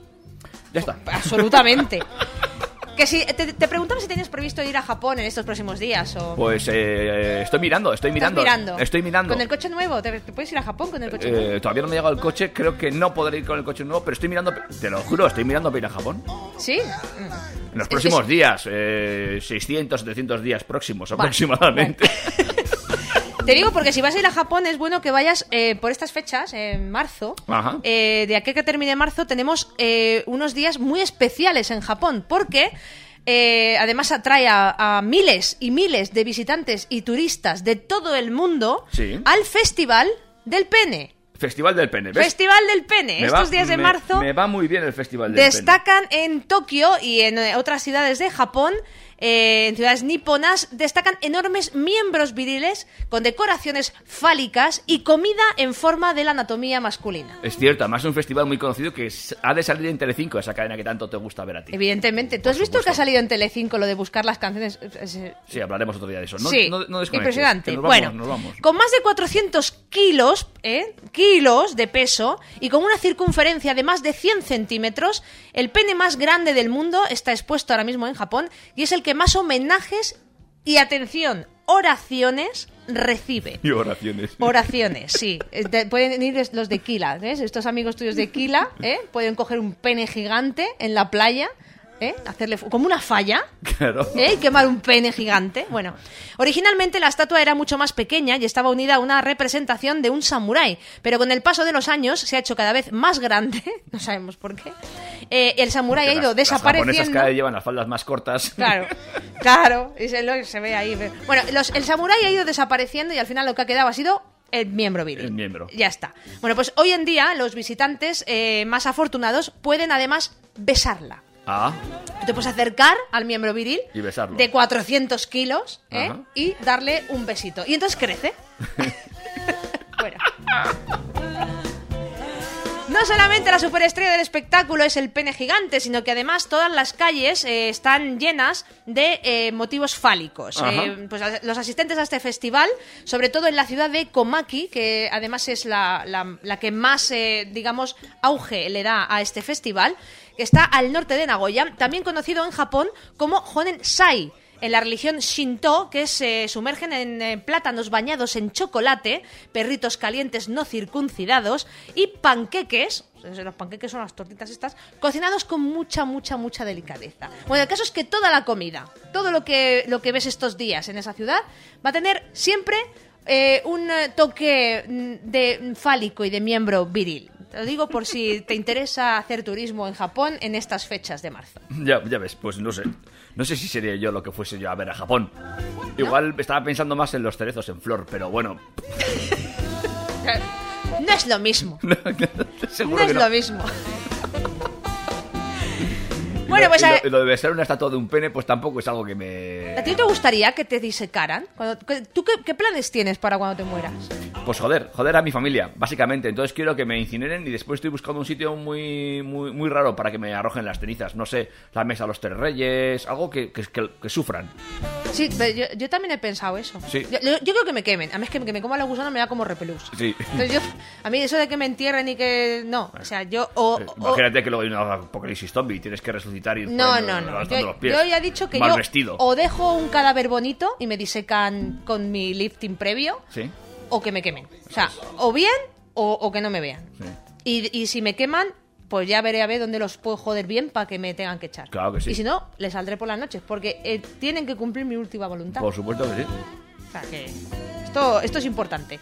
Ya está. Absolutamente. (laughs) que si te, te preguntaba si tenías previsto ir a Japón en estos próximos días o... Pues eh, estoy mirando, estoy ¿Estás mirando. mirando? Estoy mirando. ¿Con el coche nuevo? ¿Te, te puedes ir a Japón con el coche nuevo? Eh, todavía no me ha llegado el coche, creo que no podré ir con el coche nuevo, pero estoy mirando, te lo juro, estoy mirando para ir a Japón. ¿Sí? En los próximos días, eh, 600, 700 días próximos aproximadamente. (laughs) Te digo porque si vas a ir a Japón es bueno que vayas eh, por estas fechas, en marzo. Ajá. Eh, de aquí a que termine marzo tenemos eh, unos días muy especiales en Japón porque eh, además atrae a, a miles y miles de visitantes y turistas de todo el mundo Sí. al Festival del Pene. Festival del Pene, ¿ves? Festival del Pene. Me Estos va- días de me- marzo Me va muy bien el Festival del Pene. destacan en Tokio y en otras ciudades de Japón. Eh, en ciudades niponas destacan enormes miembros viriles con decoraciones fálicas y comida en forma de la anatomía masculina. Es cierto, además es un festival muy conocido que ha de salir en Telecinco, esa cadena que tanto te gusta ver a ti. Evidentemente. ¿Tú has visto que ha salido en Telecinco lo de buscar las canciones? Es- es- Sí, hablaremos otro día de eso. No, sí, no, no desconectes, impresionante. que nos vamos, bueno, nos vamos. con más de 400 kilos, ¿eh? kilos de peso y con una circunferencia de más de 100 centímetros, el pene más grande del mundo está expuesto ahora mismo en Japón y es el que más homenajes y, atención, oraciones recibe. Y oraciones. Oraciones, sí. (laughs) Eh, pueden ir los de Kila, ¿ves? Estos amigos tuyos de Kila, ¿eh? Pueden coger un pene gigante en la playa, ¿eh? Hacerle como una falla, Claro. ¿Eh? Y quemar un pene gigante. Bueno, originalmente la estatua era mucho más pequeña y estaba unida a una representación de un samurái, pero con el paso de los años se ha hecho cada vez más grande, (laughs) no sabemos por qué. Eh, el samurái ha Las- ido Las desapareciendo. cada vez llevan las faldas más cortas. Claro, (laughs) claro, y se, lo- se ve ahí. Bueno, los- el samurái ha ido desapareciendo y al final lo que ha quedado ha sido el miembro viril. El miembro. Ya está. Bueno, pues hoy en día los visitantes eh, más afortunados pueden además besarla. Ah, te puedes acercar al miembro viril y besarlo. de 400 kilos ¿eh? Y darle un besito. Y entonces crece. (laughs) bueno. No solamente la superestrella del espectáculo es el pene gigante, sino que además todas las calles eh, están llenas de eh, motivos fálicos. Eh, pues los asistentes a este festival, sobre todo en la ciudad de Komaki, que además es la, la- la que más, digamos, auge le da a este festival, que está al norte de Nagoya, también conocido en Japón como Honen-sai. en la religión Shinto, que se sumergen en eh, plátanos bañados en chocolate, perritos calientes no circuncidados y panqueques. Los panqueques son las tortitas estas, cocinados con mucha, mucha, mucha delicadeza. Bueno, el caso es que toda la comida, todo lo que, lo que ves estos días en esa ciudad, va a tener siempre eh, un eh, toque mm, de fálico y de miembro viril. Lo digo por si te interesa hacer turismo en Japón en estas fechas de marzo. Ya, ya ves, pues no sé. No sé si sería yo lo que fuese yo a ver a Japón. Igual estaba pensando más en los cerezos en flor, pero bueno. (laughs) No es lo mismo. (laughs) Seguro no es que no. lo mismo. (laughs) bueno, pues lo, a, lo de besar una estatua de un pene, pues tampoco es algo que me. ¿a ti te gustaría que te disecaran? Cuando- que- ¿Tú qué, qué planes tienes para cuando te mueras? Pues joder, joder a mi familia, básicamente. Entonces quiero que me incineren y después estoy buscando un sitio muy, muy, muy raro para que me arrojen las cenizas. No sé, la mesa de los tres reyes, algo que, que, que- que sufran. Sí, pero yo, yo también he pensado eso. Sí. Yo, yo- creo que me quemen. A mí es que, que me coma la gusana me da como repelús. Sí. Entonces yo, a mí eso de que me entierren y que... No, o sea, yo... O, Eh, o- Imagínate que luego hay una apocalipsis zombie y tienes que resucitar y No, no, no. Yo, los pies. yo ya he dicho que Mal yo vestido. o dejo un cadáver bonito y me disecan con mi lifting previo Sí. o que me quemen. O sea, o bien o, o que no me vean. Sí. Y, y si me queman, pues ya veré a ver dónde los puedo joder bien para que me tengan que echar. Claro que sí. Y si no, les saldré por las noches, porque eh, tienen que cumplir mi última voluntad. Por supuesto que sí. O sea que esto, esto es importante.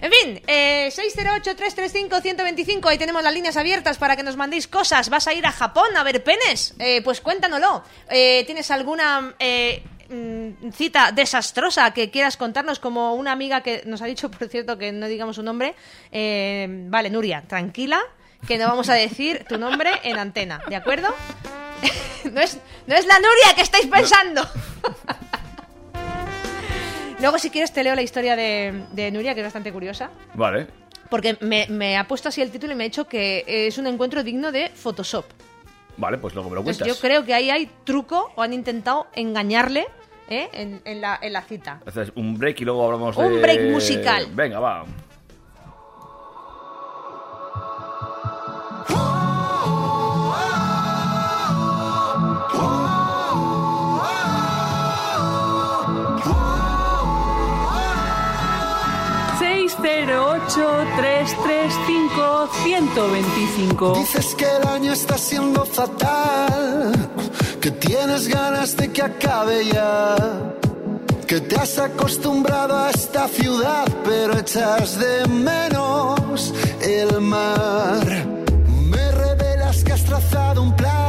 En fin, eh, 608-335-125, ahí tenemos las líneas abiertas para que nos mandéis cosas. ¿Vas a ir a Japón a ver penes? Eh, pues cuéntanoslo. Eh, ¿Tienes alguna eh, mm, cita desastrosa que quieras contarnos? Como una amiga que nos ha dicho, por cierto, que no digamos su nombre. Eh, vale, Nuria, tranquila, que no vamos a decir tu nombre en antena, ¿de acuerdo? (laughs) no, es, no es la Nuria que estáis pensando. (laughs) Luego, si quieres, te leo la historia de, de Nuria, que es bastante curiosa. Vale. Porque me, me ha puesto así el título y me ha dicho que es un encuentro digno de Photoshop. Vale, pues luego me lo Entonces, cuentas. yo creo que ahí hay truco o han intentado engañarle ¿eh? en, en la, en la cita. Haces un break y luego hablamos de... Un break musical. Venga, va. Veinticinco Dices que el año está siendo fatal, que tienes ganas de que acabe ya, que te has acostumbrado a esta ciudad, pero echas de menos el mar. Me revelas que has trazado un plan,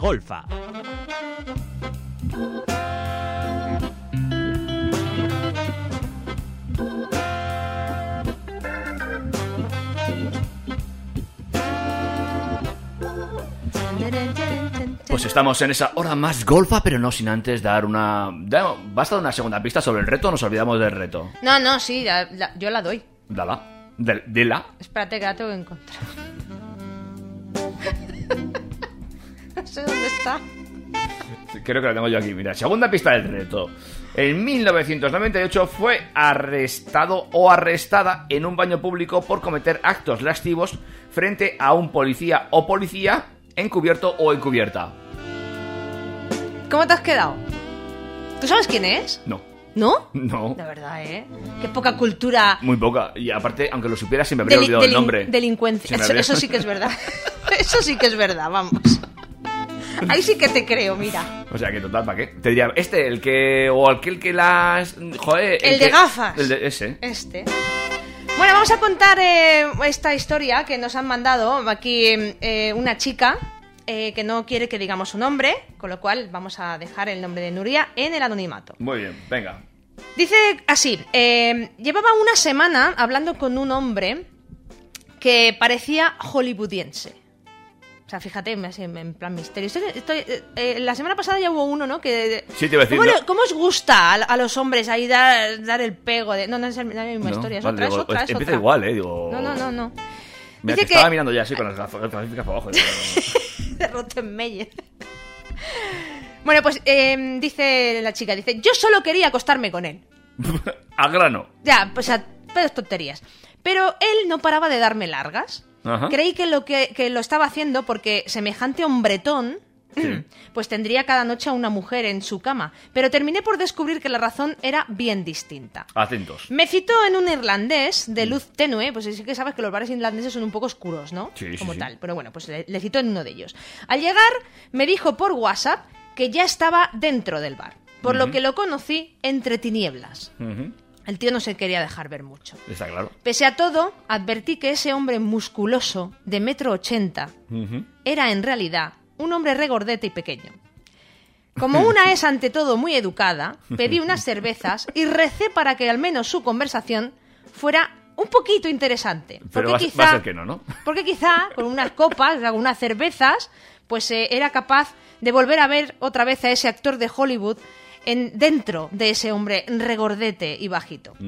golfa. Pues estamos en esa hora más golfa, pero no sin antes dar una... Basta una segunda pista sobre el reto o nos olvidamos del reto. No, no, sí, la- la- yo la doy. Dala. De, dila. Espérate que la tengo que encontrar. Sé dónde está. Creo que la tengo yo aquí. Mira, segunda pista del reto. En 1998 fue arrestado o arrestada en un baño público por cometer actos lascivos frente a un policía o policía encubierto o encubierta. ¿Cómo te has quedado? ¿Tú sabes quién es? No. ¿No? No. De verdad, ¿eh? Qué poca cultura. Muy poca. Y aparte, aunque lo supiera, se me habría deli- olvidado el nombre. Delincuencia. Eso sí que es verdad. (laughs) eso sí que es verdad, vamos. Ahí sí que te creo, mira. O sea que total, ¿para qué? Te diría, este, el que. O aquel que las. Joder. El de gafas. El de ese. Este. Bueno, vamos a contar eh, esta historia que nos han mandado aquí eh, una chica eh, que no quiere que digamos su nombre, con lo cual vamos a dejar el nombre de Nuria en el anonimato. Muy bien, venga. Dice así, llevaba una semana hablando con un hombre que parecía hollywoodiense. O sea, fíjate, en plan misterio. Estoy- estoy- eh, la semana pasada ya hubo uno, ¿no? Que, Sí, te iba a decir, ¿Cómo, no- le- cómo os gusta a, a los hombres ahí dar, dar el pego? De... No, no es la misma No, historia, es vale, otra, es digo, otra, es Empieza otra. igual, ¿eh? Digo. No, no, no, no. Mira, Dice que que- estaba mirando ya así con las gafas para abajo. de (laughs) Rottenmeier. Bueno, pues eh, dice la chica, dice, yo solo quería acostarme con él. (laughs) Al grano. Ya, pues a pedos tonterías. Pero él no paraba de darme largas. Ajá. Creí que lo, que, que lo estaba haciendo porque semejante hombretón (clears throat) pues tendría cada noche a una mujer en su cama. Pero terminé por descubrir que la razón era bien distinta. Atentos. Me citó en un irlandés de luz tenue, pues sí que sabes que los bares irlandeses son un poco oscuros, ¿no? Sí, sí, Como sí. tal. Pero bueno, pues le, le citó en uno de ellos. Al llegar, me dijo por WhatsApp que ya estaba dentro del bar, por lo que lo conocí entre tinieblas. Ujú, El tío no se quería dejar ver mucho. Está claro. Pese a todo, advertí que ese hombre musculoso, de metro ochenta, Ujú. era en realidad un hombre regordete y pequeño. Como una es ante todo muy educada, pedí unas cervezas y recé para que al menos su conversación fuera un poquito interesante. Pero Porque va, quizá, va a ser que no, ¿no? porque quizá con unas copas, algunas cervezas, pues eh, era capaz de volver a ver otra vez a ese actor de Hollywood en, dentro de ese hombre regordete y bajito. (clears throat)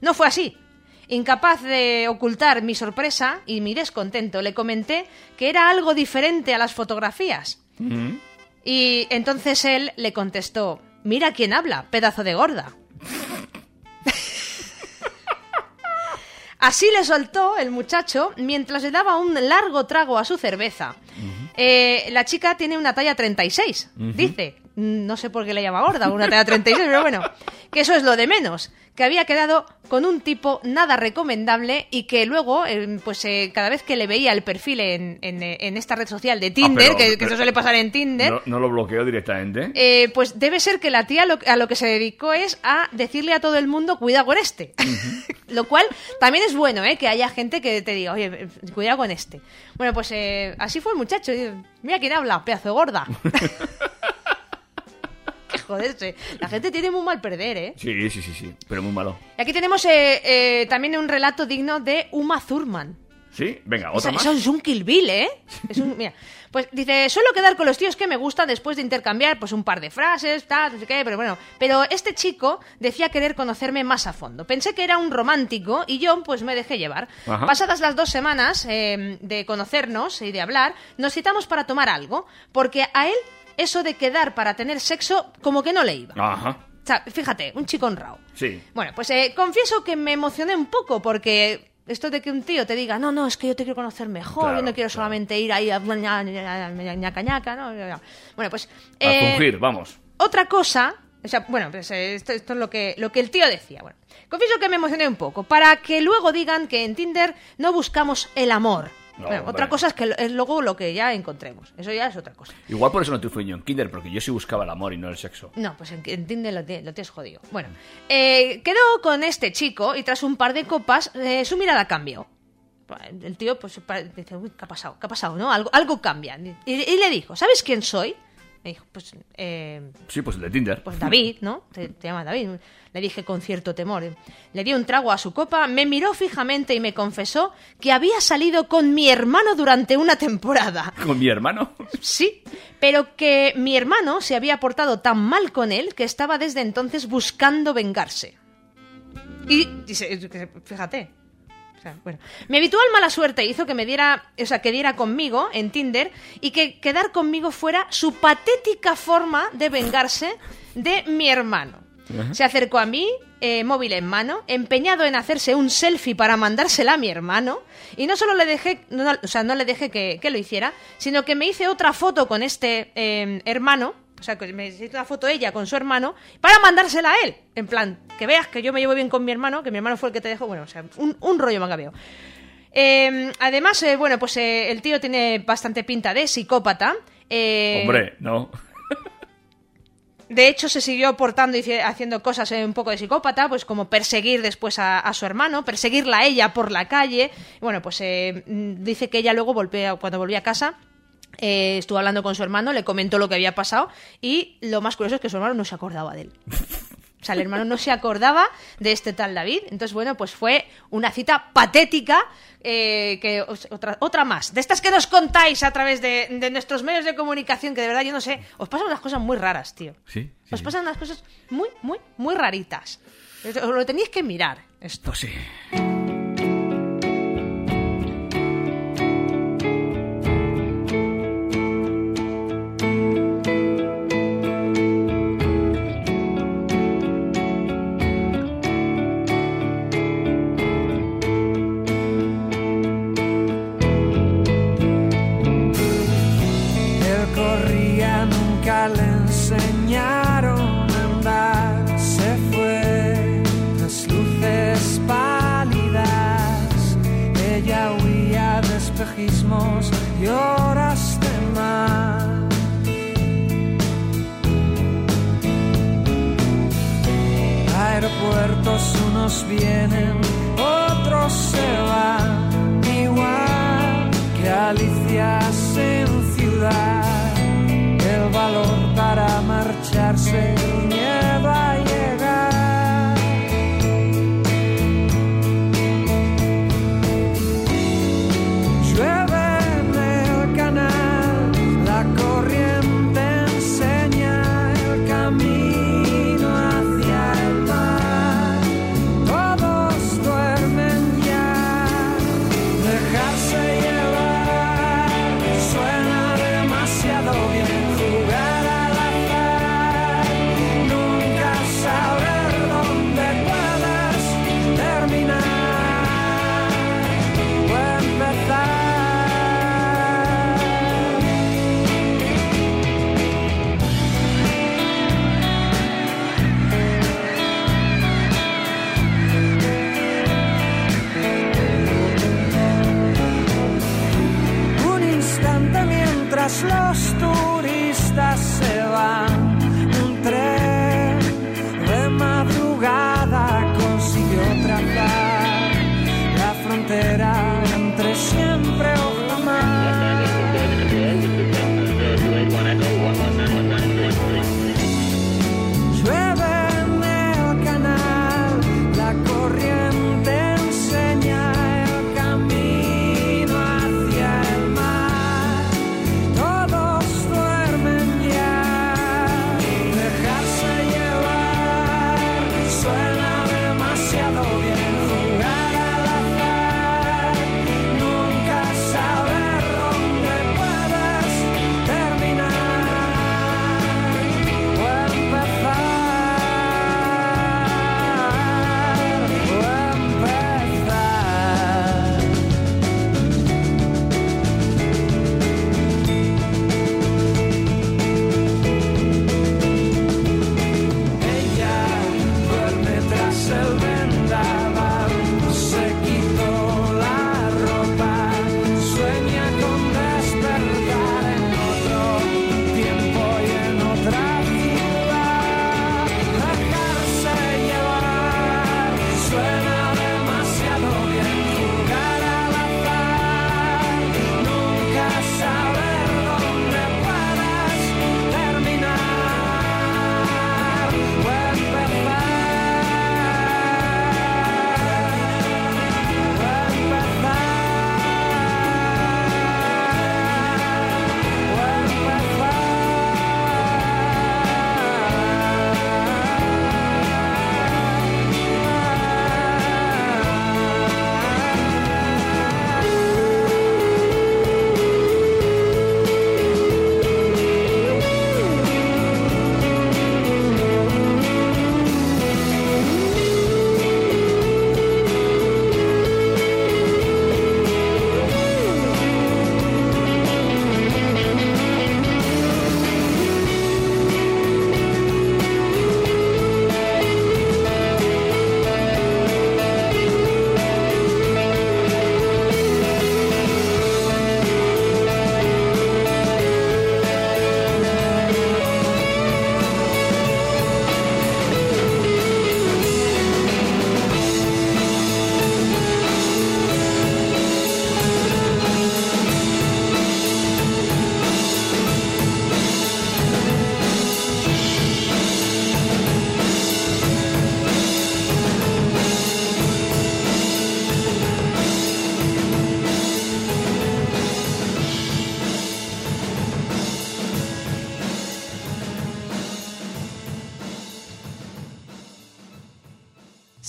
No fue así. Incapaz de ocultar mi sorpresa y mi descontento, le comenté que era algo diferente a las fotografías. Y entonces él le contestó, mira quién habla, pedazo de gorda. (laughs) Así le soltó el muchacho mientras le daba un largo trago a su cerveza. Eh, la chica tiene una talla 36, Ujú. dice. No sé por qué le llama gorda, una talla 36, pero bueno, que eso es lo de menos. Que había quedado con un tipo nada recomendable y que luego, eh, pues eh, cada vez que le veía el perfil en, en, eh, en esta red social de Tinder, Ah, pero- que, eso suele pasar en Tinder, No, no lo bloqueo directamente. eh, pues debe ser que la tía lo- a lo que se dedicó es a decirle a todo el mundo, cuidado con este. (laughs) lo cual también es bueno, ¿eh? Que haya gente que te diga, oye, eh, cuidado con este. Bueno, pues eh, así fue el muchacho. Mira quién habla, pedazo de gorda. (laughs) (laughs) Joderse. La gente tiene muy mal perder, ¿eh? Sí, sí, sí, sí, pero muy malo. Y aquí tenemos eh, eh, también un relato digno de Uma Thurman. ¿Sí? Venga, otra más. eso es un Kill Bill, ¿eh? (laughs) Es un- mira, pues dice, suelo quedar con los tíos que me gustan después de intercambiar pues un par de frases, tal, no sé qué, pero bueno. Pero este chico decía querer conocerme más a fondo. Pensé que era un romántico y yo pues me dejé llevar. Ajá. Pasadas las dos semanas eh, de conocernos y de hablar, nos citamos para tomar algo, porque a él eso de quedar para tener sexo como que no le iba. Ajá, O sea, fíjate, un chico honrado. sí. Bueno, pues eh, confieso que me emocioné un poco porque esto de que un tío te diga, no, no, es que yo te quiero conocer mejor, Claro, yo no quiero solamente ir ahí a ña- ña- ña- ñaca ñaca, ¿no? Bueno, pues... A eh, fungir, vamos. otra cosa, o sea, bueno, pues eh, esto, esto es lo que, lo que el tío decía. Bueno, confieso que me emocioné un poco, para que luego digan que en Tinder no buscamos el amor. No, Bueno, otra cosa es que es luego lo que ya encontremos. Eso ya es otra cosa. Igual por eso no triunfé yo en Kinder, porque yo sí buscaba el amor y no el sexo. No, pues en, en Tinder lo, lo tienes jodido. Bueno, eh, quedó con este chico y tras un par de copas eh, su mirada cambió. El tío pues dice, uy, ¿qué ha pasado? ¿Qué ha pasado? ¿No? Algo, algo cambia. Y, y le dijo, ¿sabes quién soy? Me dijo, pues, eh, Sí, pues el de Tinder. pues David, ¿no? Te, te llama David. Le dije con cierto temor. Le di un trago a su copa, me miró fijamente y me confesó que había salido con mi hermano durante una temporada. (laughs) Con mi hermano. Sí, pero que mi hermano se había portado tan mal con él que estaba desde entonces buscando vengarse. Y dice, fíjate. O sea, bueno, mi habitual mala suerte hizo que me diera, o sea, que diera conmigo en Tinder y que quedar conmigo fuera su patética forma de vengarse de mi hermano. Se acercó a mí, eh, móvil en mano, empeñado en hacerse un selfie para mandársela a mi hermano, y no solo le dejé, no, o sea, no le dejé que, que lo hiciera, sino que me hice otra foto con este eh, hermano, o sea, que me hizo una foto ella con su hermano, para mandársela a él. En plan, que veas que yo me llevo bien con mi hermano, que mi hermano fue el que te dejó, bueno, o sea, un, un rollo mangabeo. Eh, además, eh, bueno, pues eh, el tío tiene bastante pinta de psicópata. eh, Hombre, no. de hecho, se siguió portando y haciendo cosas eh, un poco de psicópata, pues como perseguir después a, a su hermano, perseguirla a ella por la calle. Bueno, pues mm, dice que ella luego volvió, cuando volvió a casa, eh, estuvo hablando con su hermano, le comentó lo que había pasado y lo más curioso es que su hermano no se acordaba de él. O sea, el hermano no se acordaba de este tal David. Entonces, bueno, pues fue una cita patética. eh, que otra, otra más. De estas que nos contáis a través de, de nuestros medios de comunicación, que de verdad yo no sé, os pasan unas cosas muy raras, tío. Sí. Os pasan unas cosas muy, muy, muy raritas. Os lo tenéis que mirar. Esto sí.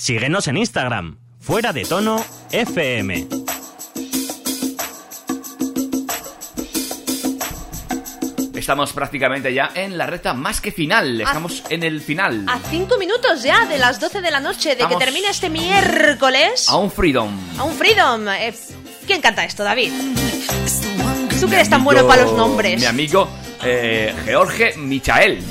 Síguenos en Instagram, fuera de tono FM. Estamos prácticamente ya en la recta más que final. Estamos en el final. A cinco minutos ya de las 12 de la noche, de que termine este miércoles. A un Freedom. A un Freedom. Eh, ¿Quién canta esto, David? Tú que eres tan bueno para los nombres. Mi amigo eh, George Michael.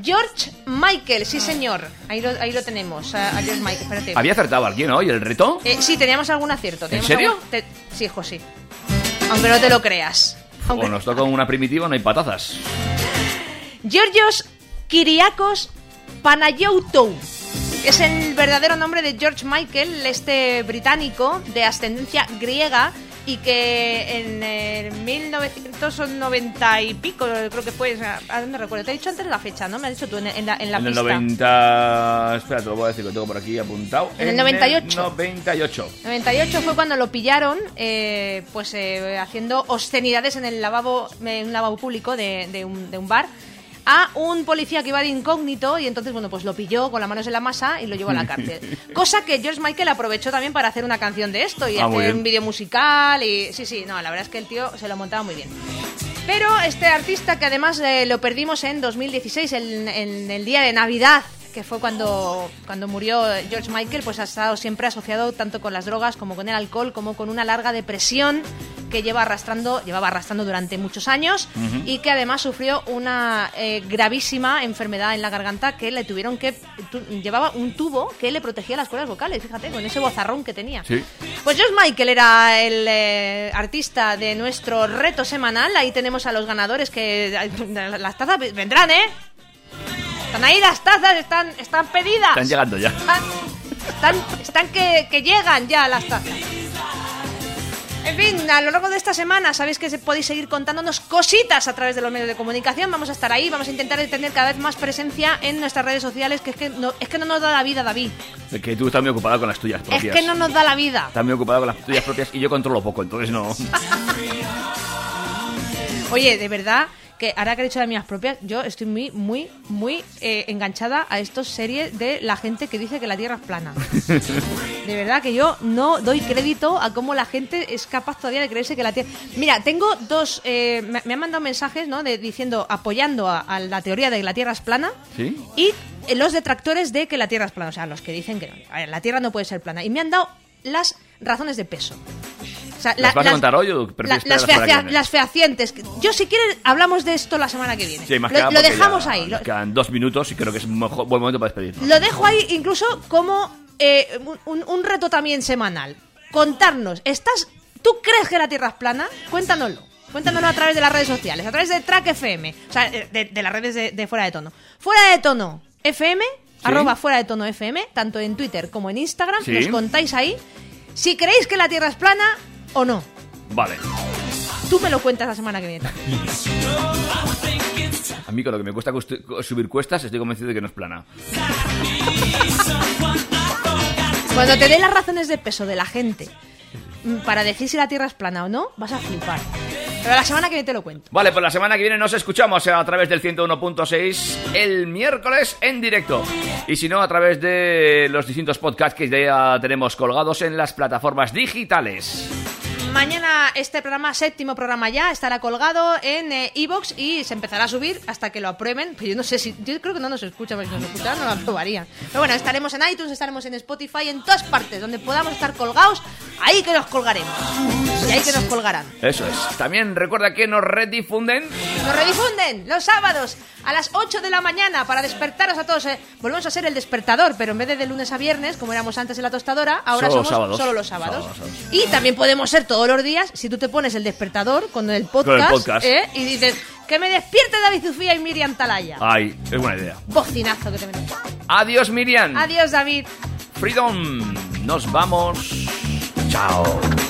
George Michael, sí señor. Ahí lo, ahí lo tenemos, a, a George Michael. Espérate. ¿Había acertado alguien hoy el reto? Eh, sí, teníamos algún acierto. teníamos serio? algún- te- Sí, hijo, sí. Aunque no te lo creas. Aunque- O nos toca una primitiva, no hay patazas. Georgios Kyriakos Panayoutou. Es el verdadero nombre de George Michael, este británico de ascendencia griega y que en eh, 1990 y pico, creo que fue, a dónde recuerdo, te he dicho antes la fecha, ¿no? Me has dicho tú en, en la, en la en el pista. 90... Espera, te lo voy a decir, lo tengo por aquí apuntado. En el 98. 98. 98 fue cuando lo pillaron, eh, pues eh, haciendo obscenidades en el lavabo, en un lavabo público de, de un, de un bar a un policía que iba de incógnito y entonces bueno pues lo pilló con las manos en la masa y lo llevó a la cárcel. (laughs) Cosa que George Michael aprovechó también para hacer una canción de esto y Ah, hacer un vídeo musical y sí sí no la verdad es que el tío se lo montaba muy bien. Pero este artista que además eh, lo perdimos en 2016 en, en el día de Navidad que fue cuando, cuando murió George Michael, pues ha estado siempre asociado tanto con las drogas como con el alcohol, como con una larga depresión que lleva arrastrando, llevaba arrastrando durante muchos años y que además sufrió una eh, gravísima enfermedad en la garganta que le tuvieron que... tu- llevaba un tubo que le protegía las cuerdas vocales, fíjate, con ese bozarrón que tenía. Sí. Pues George Michael era el eh, artista de nuestro reto semanal. Ahí tenemos a los ganadores que (laughs) las tazas vendrán, ¿eh? Están ahí las tazas, están, están pedidas. Están llegando ya. Están, están, están que, que llegan ya las tazas. En fin, a lo largo de esta semana sabéis que podéis seguir contándonos cositas a través de los medios de comunicación. Vamos a estar ahí, vamos a intentar tener cada vez más presencia en nuestras redes sociales, que es que no, es que no nos da la vida, David. Es que tú estás muy ocupado con las tuyas Es propias. que no nos da la vida. Estás muy ocupado con las tuyas propias y yo controlo poco, entonces no. (laughs) Oye, de verdad que ahora que he dicho las mías propias, yo estoy muy, muy, muy eh, enganchada a estos series de la gente que dice que la Tierra es plana. (laughs) De verdad que yo no doy crédito a cómo la gente es capaz todavía de creerse que la Tierra... Mira, tengo dos... eh, me, me han mandado mensajes, ¿no? De, diciendo, apoyando a, a la teoría de que la Tierra es plana ¿Sí? y eh, los detractores de que la Tierra es plana. O sea, los que dicen que no, la Tierra no puede ser plana. Y me han dado las razones de peso. O sea, ¿Las vas a contar hoy o la- las, la fehacientes. Yo, si quieres, hablamos de esto la semana que viene. Sí, más lo lo dejamos ya ahí. Nos Quedan dos minutos y creo que es un mejor- buen momento para despedirnos. lo dejo ahí incluso como eh, un, un reto también semanal. Contarnos, ¿estás, ¿tú crees que la Tierra es plana? Cuéntanoslo. Cuéntanoslo a través de las redes sociales, a través de Track FM, o sea, eh, de, de las redes de, de Fuera de Tono. Fuera de Tono FM, arroba Fuera de Tono FM, tanto en Twitter como en Instagram, Sí. nos contáis ahí si creéis que la Tierra es plana o no. Vale. Tú me lo cuentas la semana que viene. A mí con lo que me cuesta cuest- subir cuestas estoy convencido de que no es plana. Cuando te dé las razones de peso de la gente mm, para decir si la Tierra es plana o no, vas a flipar. Pero la semana que viene te lo cuento. Vale, pues la semana que viene nos escuchamos a través del 101.6 el miércoles en directo. Y si no, a través de los distintos podcasts que ya tenemos colgados en las plataformas digitales. Mañana este programa, séptimo programa ya, estará colgado en Evox y se empezará a subir hasta que lo aprueben. Pero yo no sé si. Yo creo que no nos escuchan, porque si nos escucharan no lo aprobarían. Pero bueno, estaremos en iTunes, estaremos en Spotify, en todas partes donde podamos estar colgados. Ahí que nos colgaremos. Y ahí que nos colgarán. Eso es. También recuerda que nos redifunden. Nos redifunden los sábados a las 8 de la mañana para despertaros a todos. eh. Volvemos a ser el despertador, pero en vez de de lunes a viernes, como éramos antes en la tostadora, ahora Solo somos sábados. solo los sábados. Solo los sábados. Y también podemos ser todos los días si tú te pones el despertador con el podcast, podcast. ¿eh? y dices que me despierte David Zufía y Miriam Talaya. Ay, es buena idea. Bocinazo que te metes. Adiós, Miriam. Adiós, David. Freedom. Nos vamos. Chao.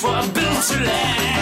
for a bill to last.